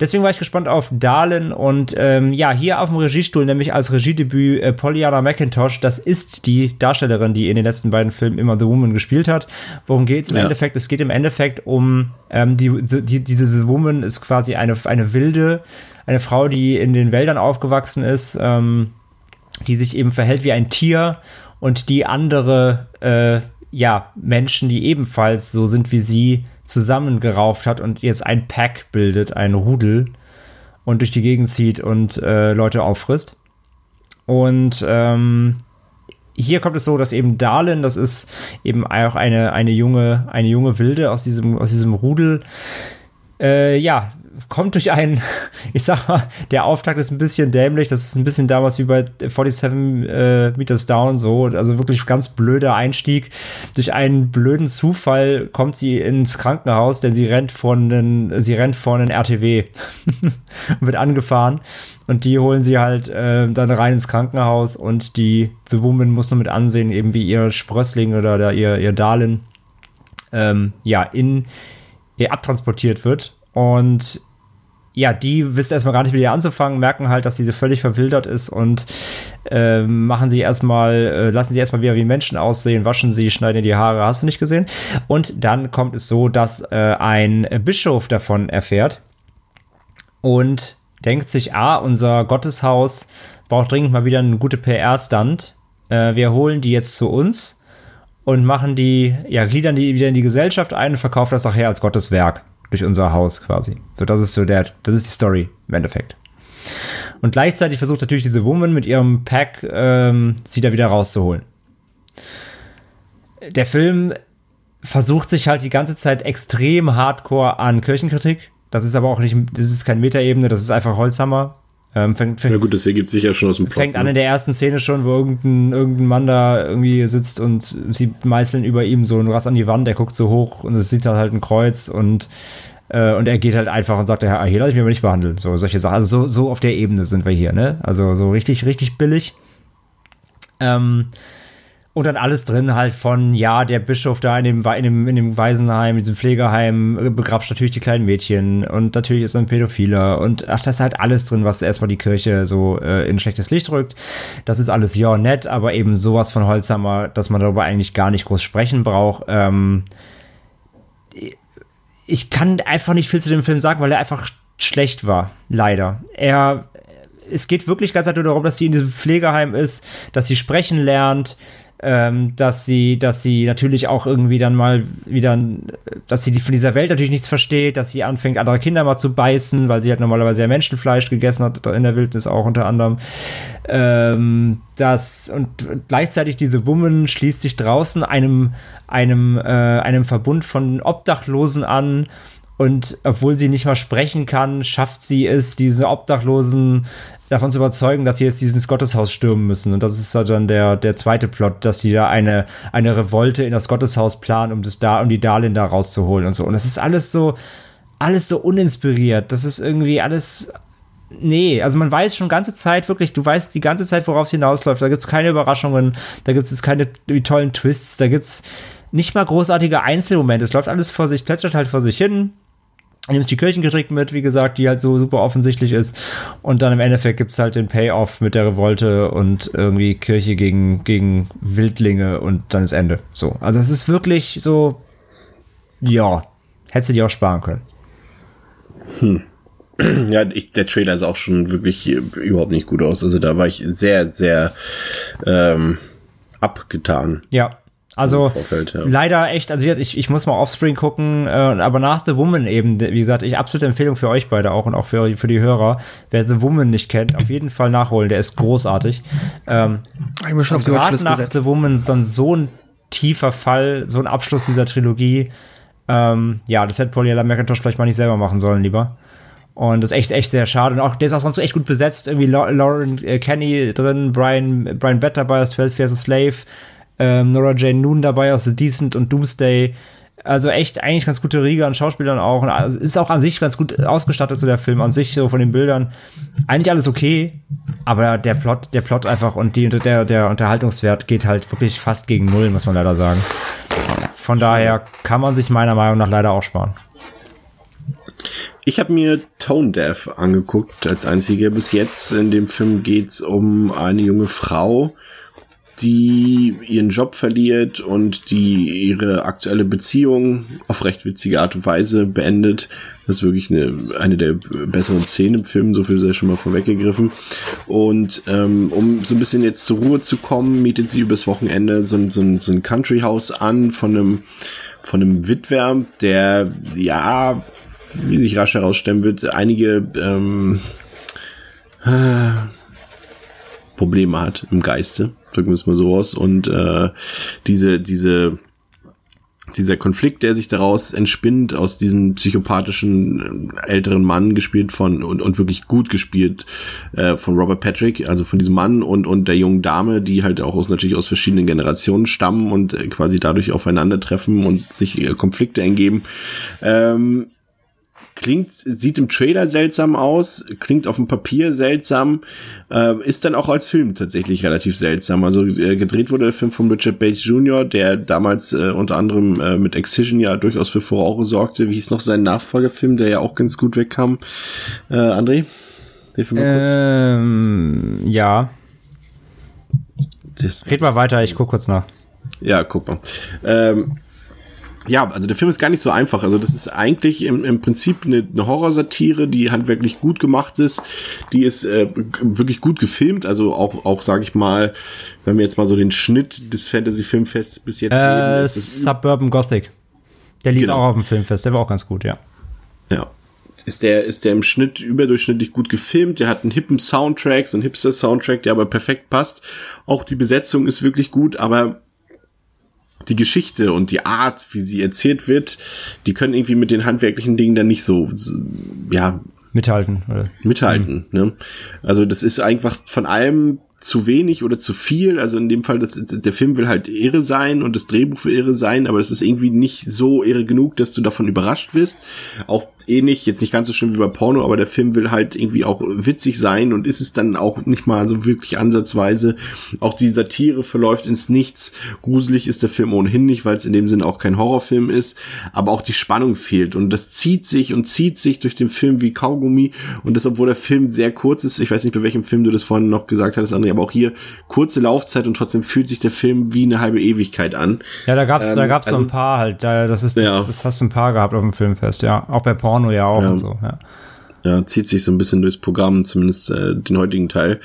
Deswegen war ich gespannt auf Darlin und ähm, ja, hier auf dem Regiestuhl, nämlich als Regiedebüt äh, Pollyanna McIntosh. Das ist die Darstellerin, die in den letzten beiden Filmen immer The Woman gespielt hat. Worum geht es im ja. Endeffekt? Es geht im Endeffekt um ähm, die, die, diese The Woman ist quasi eine, eine wilde, eine Frau, die in den Wäldern aufgewachsen ist, ähm, die sich eben verhält wie ein Tier und die andere, äh, ja, Menschen, die ebenfalls so sind wie sie, zusammengerauft hat und jetzt ein Pack bildet, ein Rudel und durch die Gegend zieht und äh, Leute auffrisst. Und ähm, hier kommt es so, dass eben Darlin, das ist eben auch eine, eine junge, eine junge Wilde aus diesem, aus diesem Rudel, äh, ja, kommt durch einen, ich sag mal, der Auftakt ist ein bisschen dämlich. Das ist ein bisschen damals wie bei 47 äh, Meters Down so. Also wirklich ganz blöder Einstieg. Durch einen blöden Zufall kommt sie ins Krankenhaus, denn sie rennt vor einen, sie rennt vor einen RTW und wird angefahren. Und die holen sie halt äh, dann rein ins Krankenhaus und die The Woman muss nur mit ansehen, eben wie ihr Sprössling oder, oder ihr, ihr Darlin ähm, ja in ihr abtransportiert wird und ja, die wissen erstmal gar nicht mit ihr anzufangen, merken halt, dass sie völlig verwildert ist und äh, machen sie erstmal, äh, lassen sie erstmal wieder wie Menschen aussehen, waschen sie, schneiden ihr die Haare, hast du nicht gesehen? Und dann kommt es so, dass äh, ein Bischof davon erfährt und denkt sich, ah, unser Gotteshaus braucht dringend mal wieder eine gute PR-Stand. Äh, wir holen die jetzt zu uns und machen die, ja, gliedern die wieder in die Gesellschaft ein und verkaufen das nachher als Gotteswerk durch unser Haus quasi. So, das ist so der, das ist die Story im Endeffekt. Und gleichzeitig versucht natürlich diese Woman mit ihrem Pack ähm, sie da wieder rauszuholen. Der Film versucht sich halt die ganze Zeit extrem hardcore an Kirchenkritik. Das ist aber auch nicht, das ist keine Metaebene, das ist einfach Holzhammer. Ähm, fängt, fängt, ja gut, das ergibt sich ja schon aus dem Plot, Fängt an ne? in der ersten Szene schon, wo irgendein, irgendein Mann da irgendwie sitzt und sie meißeln über ihm so ein Rass an die Wand, der guckt so hoch und es sieht halt ein Kreuz und Äh, und er geht halt einfach und sagt, ja, hier lasse ich mich aber nicht behandeln. So, solche Sachen. Also so, so auf der Ebene sind wir hier, ne? Also so richtig, richtig billig. Ähm, und dann alles drin halt von, ja, der Bischof da in dem, in dem, in dem Waisenheim, diesem Pflegeheim, äh, begrapscht natürlich die kleinen Mädchen und natürlich ist er ein Pädophiler und ach, das ist halt alles drin, was erstmal die Kirche so äh, in schlechtes Licht rückt. Das ist alles ja nett, aber eben sowas von Holzhammer, dass man darüber eigentlich gar nicht groß sprechen braucht. Ähm, ich kann einfach nicht viel zu dem Film sagen, weil er einfach schlecht war, leider. Er, es geht wirklich ganz einfach nur darum, dass sie in diesem Pflegeheim ist, dass sie sprechen lernt, ähm, dass sie, dass sie natürlich auch irgendwie dann mal wieder, dass sie von dieser Welt natürlich nichts versteht, dass sie anfängt, andere Kinder mal zu beißen, weil sie halt normalerweise ja Menschenfleisch gegessen hat, in der Wildnis auch unter anderem. Ähm, das, und gleichzeitig diese Woman schließt sich draußen einem, einem, äh, einem Verbund von Obdachlosen an, und obwohl sie nicht mal sprechen kann, schafft sie es, diese Obdachlosen davon zu überzeugen, dass sie jetzt dieses Gotteshaus stürmen müssen. Und das ist dann der, der zweite Plot, dass sie da eine, eine Revolte in das Gotteshaus planen, um das da, um die Darlehen da rauszuholen und so. Und das ist alles so, alles so uninspiriert. Das ist irgendwie alles. Nee, also man weiß schon ganze Zeit wirklich, du weißt die ganze Zeit, worauf es hinausläuft. Da gibt es keine Überraschungen, da gibt es jetzt keine tollen Twists, da gibt es nicht mal großartige Einzelmomente. Es läuft alles vor sich, plätschert halt vor sich hin nimmst die Kirchenkritik mit, wie gesagt, die halt so super offensichtlich ist. Und dann im Endeffekt gibt's halt den Payoff mit der Revolte und irgendwie Kirche gegen, gegen Wildlinge und dann ist Ende. So. Also es ist wirklich so, ja, hättest du dir auch sparen können. Hm. Ja, ich, der Trailer sah auch schon wirklich überhaupt nicht gut aus. Also da war ich sehr, sehr ähm, abgetan. Ja, also ja. leider echt, also ich, ich muss mal Offspring gucken, äh, aber nach The Woman eben, wie gesagt, ich absolute Empfehlung für euch beide auch und auch für, für die Hörer. Wer The Woman nicht kennt, auf jeden Fall nachholen, der ist großartig. Ähm, ich mir schon auf die nach gesetzt. The Woman ist dann so ein tiefer Fall, so ein Abschluss dieser Trilogie. Ähm, ja, das hätte Paulina McIntosh vielleicht mal nicht selber machen sollen, lieber. Und das ist echt, echt sehr schade. Und auch, der ist auch sonst echt gut besetzt. Irgendwie Lauren äh, Kenny drin, Brian, Brian Bett dabei aus 12 Years a Slave ähm, Nora Jane Noon dabei aus The Decent und Doomsday. Also echt eigentlich ganz gute Riege an Schauspielern auch. Und also ist auch an sich ganz gut ausgestattet, so der Film an sich, so von den Bildern. Eigentlich alles okay, aber der Plot, der Plot einfach und die, der, der Unterhaltungswert geht halt wirklich fast gegen Null, muss man leider sagen. Von daher kann man sich meiner Meinung nach leider auch sparen. Ich habe mir Tone Deaf angeguckt als einziger bis jetzt. In dem Film geht's um eine junge Frau, die ihren Job verliert und die ihre aktuelle Beziehung auf recht witzige Art und Weise beendet. Das ist wirklich eine, eine der besseren Szenen im Film, so viel sei schon mal vorweggegriffen. Und ähm, um so ein bisschen jetzt zur Ruhe zu kommen, mietet sie übers Wochenende so, so, so ein Country House an von einem, von einem Witwer, der, ja, wie sich rasch herausstellen wird, einige ähm, äh, Probleme hat im Geiste drücken wir es mal so aus. Und äh, diese, diese, dieser Konflikt, der sich daraus entspinnt, aus diesem psychopathischen äh, älteren Mann gespielt von und, und wirklich gut gespielt äh, von Robert Patrick, also von diesem Mann und, und der jungen Dame, die halt auch aus, natürlich aus verschiedenen Generationen stammen und äh, quasi dadurch aufeinandertreffen und sich äh, Konflikte ergeben. Ähm, klingt, sieht im Trailer seltsam aus, klingt auf dem Papier seltsam, äh, ist dann auch als Film tatsächlich relativ seltsam. Also äh, gedreht wurde der Film von Richard Bates Jr., der damals äh, unter anderem äh, mit Excision ja durchaus für Furore sorgte. Wie hieß noch sein Nachfolgerfilm, der ja auch ganz gut wegkam? Äh, André? Ähm, ja. Red mal weiter, ich guck kurz nach. Ja, guck mal. Ähm, ja, also der Film ist gar nicht so einfach. Also das ist eigentlich im, im Prinzip eine, eine Horrorsatire, die handwerklich gut gemacht ist. Die ist äh, wirklich gut gefilmt. Also auch, auch sage ich mal, wenn wir jetzt mal so den Schnitt des Fantasy-Filmfests bis jetzt äh, nehmen. Suburban Gothic. Der lief genau. auch auf dem Filmfest. Der war auch ganz gut, ja. Ja. Ist der, ist der im Schnitt überdurchschnittlich gut gefilmt. Der hat einen hippen Soundtrack, so einen Hipster-Soundtrack, der aber perfekt passt. Auch die Besetzung ist wirklich gut, aber die Geschichte und die Art, wie sie erzählt wird, die können irgendwie mit den handwerklichen Dingen dann nicht so, ja. Mithalten. Oder? Mithalten, mhm. ne? Also das ist einfach von allem zu wenig oder zu viel. Also in dem Fall, das, der Film will halt irre sein und das Drehbuch will irre sein, aber es ist irgendwie nicht so irre genug, dass du davon überrascht wirst. Auch ähnlich, jetzt nicht ganz so schlimm wie bei Porno, aber der Film will halt irgendwie auch witzig sein und ist es dann auch nicht mal so wirklich ansatzweise. Auch die Satire verläuft ins Nichts. Gruselig ist der Film ohnehin nicht, weil es in dem Sinne auch kein Horrorfilm ist, aber auch die Spannung fehlt und das zieht sich und zieht sich durch den Film wie Kaugummi und das, obwohl der Film sehr kurz ist. Ich weiß nicht, bei welchem Film du das vorhin noch gesagt hattest, André, aber auch hier kurze Laufzeit und trotzdem fühlt sich der Film wie eine halbe Ewigkeit an. Ja, da gab's, Ähm, da gab's so also- ein paar halt. Da, das ist, das, Ja. das hast du ein paar gehabt auf dem Filmfest, ja. Auch bei Porno ja auch Ja. und so, ja. Ja, zieht sich so ein bisschen durchs Programm, zumindest äh, den heutigen Teil.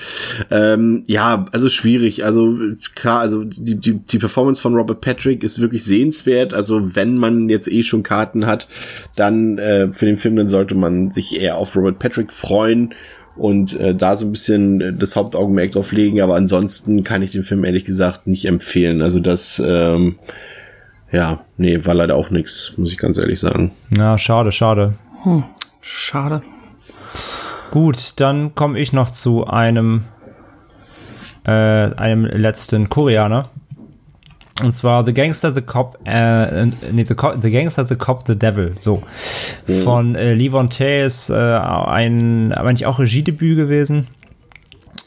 Ähm, ja, also schwierig. Also klar, also die, die, die Performance von Robert Patrick ist wirklich sehenswert. Also wenn man jetzt eh schon Karten hat, dann äh, für den Film, dann sollte man sich eher auf Robert Patrick freuen und äh, da so ein bisschen äh, das Hauptaugenmerk drauf legen. Aber ansonsten kann ich den Film ehrlich gesagt nicht empfehlen. Also das, ähm, ja, nee, war leider auch nix, muss ich ganz ehrlich sagen. Ja, schade, schade. Schade. Gut, dann komme ich noch zu einem, äh, einem letzten Koreaner. Und zwar The Gangster, The Cop, äh, nee, the, Co the Gangster, The Cop, The Devil, so. Von äh, Lee Von Tae ist äh, ein, aber nicht auch Regiedebüt gewesen.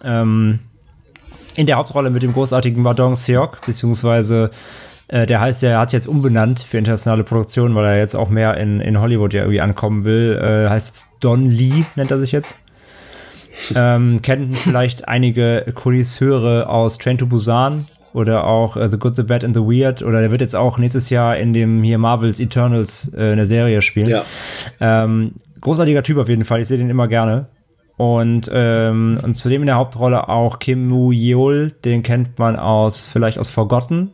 Ähm, in der Hauptrolle mit dem großartigen Madong Seok, beziehungsweise äh, der heißt, der hat jetzt umbenannt für internationale Produktionen, weil er jetzt auch mehr in, in Hollywood ja irgendwie ankommen will. Äh, heißt jetzt Don Lee, nennt er sich jetzt. Ähm, kennen vielleicht einige Kulisseure aus Train to Busan oder auch äh, The Good, The Bad and The Weird oder der wird jetzt auch nächstes Jahr in dem hier Marvels Eternals äh, eine Serie spielen. Ja. Ähm, großartiger Typ auf jeden Fall, ich sehe den immer gerne. Und, ähm, und zudem in der Hauptrolle auch Kim Woo-yeol, den kennt man aus, vielleicht aus Forgotten,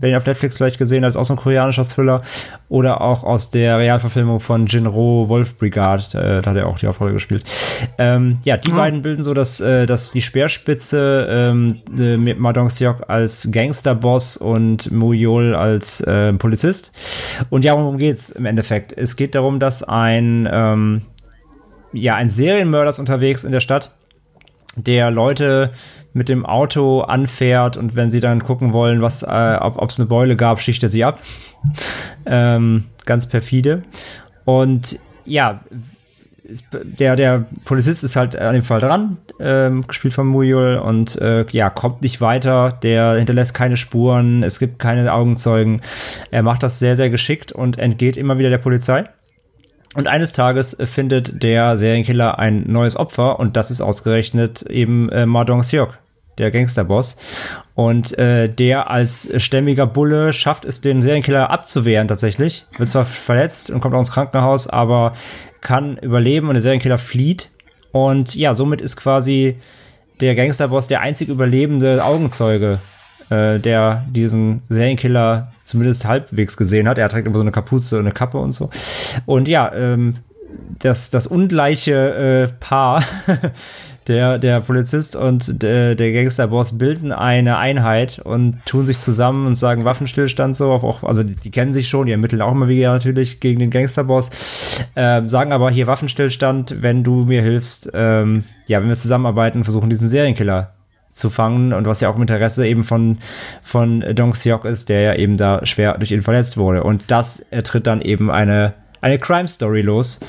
wer ihn auf Netflix vielleicht gesehen hat, ist auch so ein koreanischer Thriller. Oder auch aus der Realverfilmung von Jinro Wolf Brigade, äh, da hat er auch die Hauptrolle gespielt. Ähm, ja, die beiden bilden so das, äh, das die Speerspitze ähm, äh, mit Madong Seok als Gangsterboss und Muyol als äh, Polizist. Und ja, worum geht's im Endeffekt? Es geht darum, dass ein ähm, ja, ein Serienmörder ist unterwegs in der Stadt, der Leute mit dem Auto anfährt und wenn sie dann gucken wollen, was, äh, ob es eine Beule gab, schicht er sie ab. ähm, ganz perfide. Und ja, der, der Polizist ist halt an dem Fall dran, ähm, gespielt von Muyul und äh, ja, kommt nicht weiter, der hinterlässt keine Spuren, es gibt keine Augenzeugen. Er macht das sehr, sehr geschickt und entgeht immer wieder der Polizei. Und eines Tages findet der Serienkiller ein neues Opfer und das ist ausgerechnet eben äh, Madong Seok, der Gangsterboss. Und äh, der als stämmiger Bulle schafft es, den Serienkiller abzuwehren tatsächlich. Wird zwar verletzt und kommt auch ins Krankenhaus, aber kann überleben und der Serienkiller flieht. Und ja, somit ist quasi der Gangsterboss der einzig überlebende Augenzeuge, äh, der diesen Serienkiller zumindest halbwegs gesehen hat. Er trägt immer so eine Kapuze und eine Kappe und so. Und ja, ähm, das, das ungleiche äh, Paar, der, der Polizist und der, der Gangsterboss bilden eine Einheit und tun sich zusammen und sagen Waffenstillstand so, auch, also die, die kennen sich schon, die ermitteln auch immer wieder natürlich gegen den Gangsterboss, ähm, sagen aber hier Waffenstillstand, wenn du mir hilfst, ähm, ja, wenn wir zusammenarbeiten, versuchen diesen Serienkiller zu fangen und was ja auch im Interesse eben von, von Dong Seok ist, der ja eben da schwer durch ihn verletzt wurde. Und das tritt dann eben eine, eine Crime Story los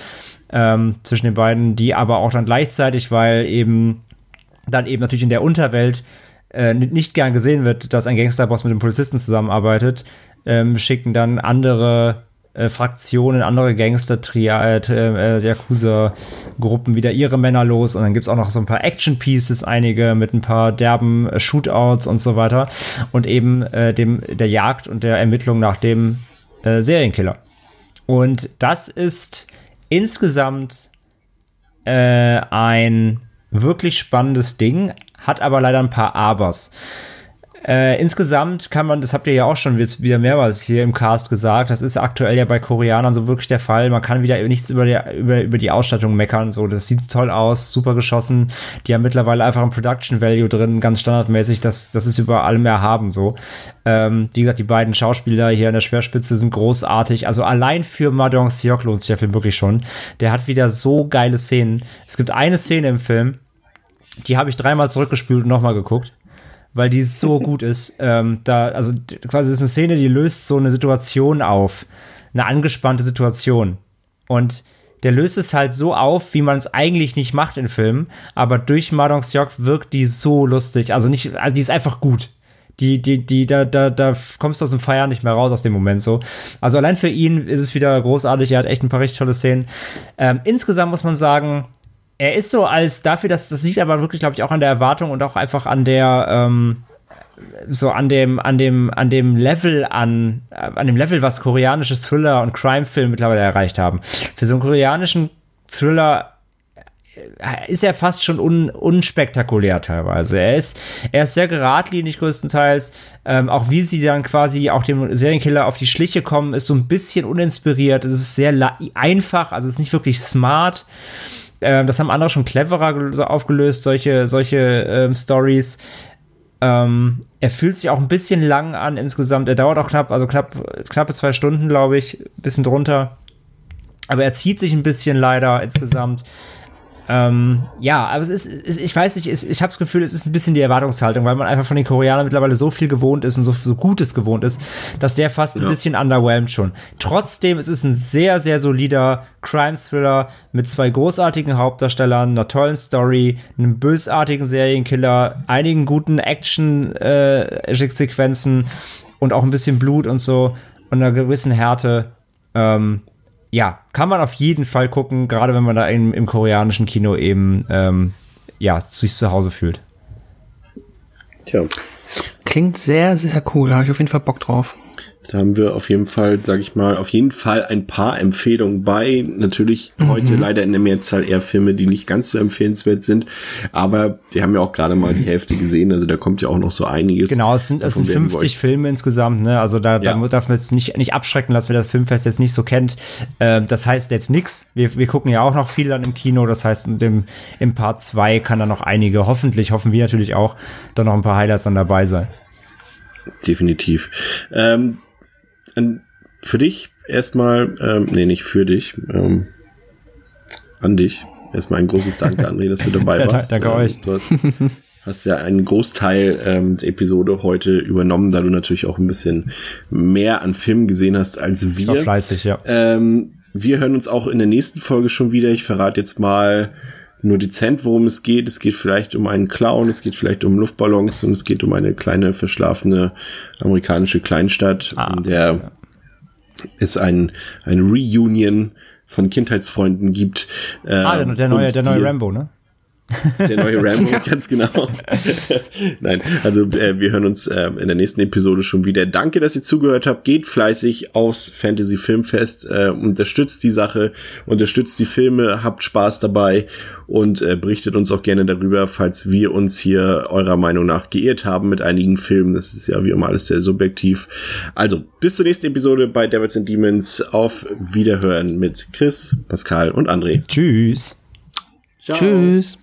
ähm, zwischen den beiden, die aber auch dann gleichzeitig, weil eben dann eben natürlich in der Unterwelt äh, nicht gern gesehen wird, dass ein Gangsterboss mit einem Polizisten zusammenarbeitet, ähm, schicken dann andere äh, Fraktionen, andere Gangster, Tria, äh, äh, Yakuza-Gruppen wieder ihre Männer los und dann gibt's auch noch so ein paar Action-Pieces, einige mit ein paar derben äh, Shootouts und so weiter und eben äh, dem der Jagd und der Ermittlung nach dem äh, Serienkiller. Und das ist insgesamt äh, ein wirklich spannendes Ding, hat aber leider ein paar Abers. Äh, insgesamt kann man, das habt ihr ja auch schon wieder mehrmals hier im Cast gesagt, das ist aktuell ja bei Koreanern so wirklich der Fall. Man kann wieder nichts über die, über, über die Ausstattung meckern. So, das sieht toll aus, super geschossen. Die haben mittlerweile einfach ein Production Value drin, ganz standardmäßig. Das, das ist über allem erhaben so. Ähm, wie gesagt, die beiden Schauspieler hier an der Schwerspitze sind großartig. Also allein für Madong Seok lohnt sich der Film wirklich schon. Der hat wieder so geile Szenen. Es gibt eine Szene im Film, die habe ich dreimal zurückgespült und nochmal geguckt, weil die so gut ist. Ähm, da, also quasi ist eine Szene, die löst so eine Situation auf, eine angespannte Situation. Und der löst es halt so auf, wie man es eigentlich nicht macht in Filmen, aber durch Madong Seok wirkt die so lustig. Also nicht, also die ist einfach gut. Die, die, die, da, da, da kommst du aus dem Feiern nicht mehr raus aus dem Moment so. Also allein für ihn ist es wieder großartig. Er hat echt ein paar richtig tolle Szenen. Ähm, insgesamt muss man sagen, er ist so als dafür, dass das liegt aber wirklich, glaube ich, auch an der Erwartung und auch einfach an der, ähm, so an dem, an dem, an dem Level an, äh, an dem Level, was koreanische Thriller und Crime-Filme mittlerweile erreicht haben. Für so einen koreanischen Thriller äh, ist er fast schon un, unspektakulär teilweise. Er ist, er ist sehr geradlinig größtenteils. Ähm, auch wie sie dann quasi auch dem Serienkiller auf die Schliche kommen, ist so ein bisschen uninspiriert. Es ist sehr einfach, also es ist nicht wirklich smart. Ähm, das haben andere schon cleverer aufgelöst, solche, solche ähm, Stories. Ähm, er fühlt sich auch ein bisschen lang an insgesamt. Er dauert auch knapp, also knapp, knappe zwei Stunden, glaube ich, bisschen drunter. Aber er zieht sich ein bisschen leider insgesamt. Ähm, ja, aber es ist, es, ich weiß nicht, es, ich habe das Gefühl, es ist ein bisschen die Erwartungshaltung, weil man einfach von den Koreanern mittlerweile so viel gewohnt ist und so, so Gutes gewohnt ist, dass der fast ein bisschen underwhelmed schon. Trotzdem, es ist ein sehr, sehr solider Crime-Thriller mit zwei großartigen Hauptdarstellern, einer tollen Story, einem bösartigen Serienkiller, einigen guten Action-Sequenzen und auch ein bisschen Blut und so und einer gewissen Härte. Ähm, ja, kann man auf jeden Fall gucken, gerade wenn man da im, im koreanischen Kino eben ähm, ja, sich zu Hause fühlt. Tja, Klingt sehr, sehr cool. Da habe ich auf jeden Fall Bock drauf. Da haben wir auf jeden Fall, sag ich mal, auf jeden Fall ein paar Empfehlungen bei. Natürlich heute leider in der Mehrzahl eher Filme, die nicht ganz so empfehlenswert sind. Aber wir haben ja auch gerade mal die Hälfte gesehen. Also da kommt ja auch noch so einiges. Genau, es sind, es sind werden wir 50 euch- Filme insgesamt, ne? Also da, Ja. da darf man jetzt nicht, nicht abschrecken lassen, wer das Filmfest jetzt nicht so kennt. Ähm, das heißt jetzt nix. Wir, wir gucken ja auch noch viel dann im Kino. Das heißt, in dem, im Part 2 kann da noch einige, hoffentlich, hoffen wir natürlich auch, da noch ein paar Highlights dann dabei sein. Definitiv. Ähm, an, für dich erstmal, ähm, nee, nicht für dich, ähm, an dich. Erstmal ein großes Danke, André, dass du dabei Ja, warst. danke ähm, euch. Du hast, hast ja einen Großteil ähm, der Episode heute übernommen, da du natürlich auch ein bisschen mehr an Filmen gesehen hast als wir. War fleißig, ja. Ähm, wir hören uns auch in der nächsten Folge schon wieder. Ich verrate jetzt mal nur dezent, worum es geht. Es geht vielleicht um einen Clown, es geht vielleicht um Luftballons und es geht um eine kleine verschlafene amerikanische Kleinstadt, Ah, in der es ein, ein Reunion von Kindheitsfreunden gibt. Ah, der, Ähm, neue, der neue Rambo, ne? Der neue Rambo, ganz genau. Nein, also äh, wir hören uns äh, in der nächsten Episode schon wieder. Danke, dass ihr zugehört habt. Geht fleißig aufs Fantasy Filmfest, äh, unterstützt die Sache, unterstützt die Filme, habt Spaß dabei und äh, berichtet uns auch gerne darüber, falls wir uns hier eurer Meinung nach geirrt haben mit einigen Filmen. Das ist ja wie immer alles sehr subjektiv. Also, bis zur nächsten Episode bei Devils and Demons. Auf Wiederhören mit Chris, Pascal und André. Tschüss. Ciao. Tschüss.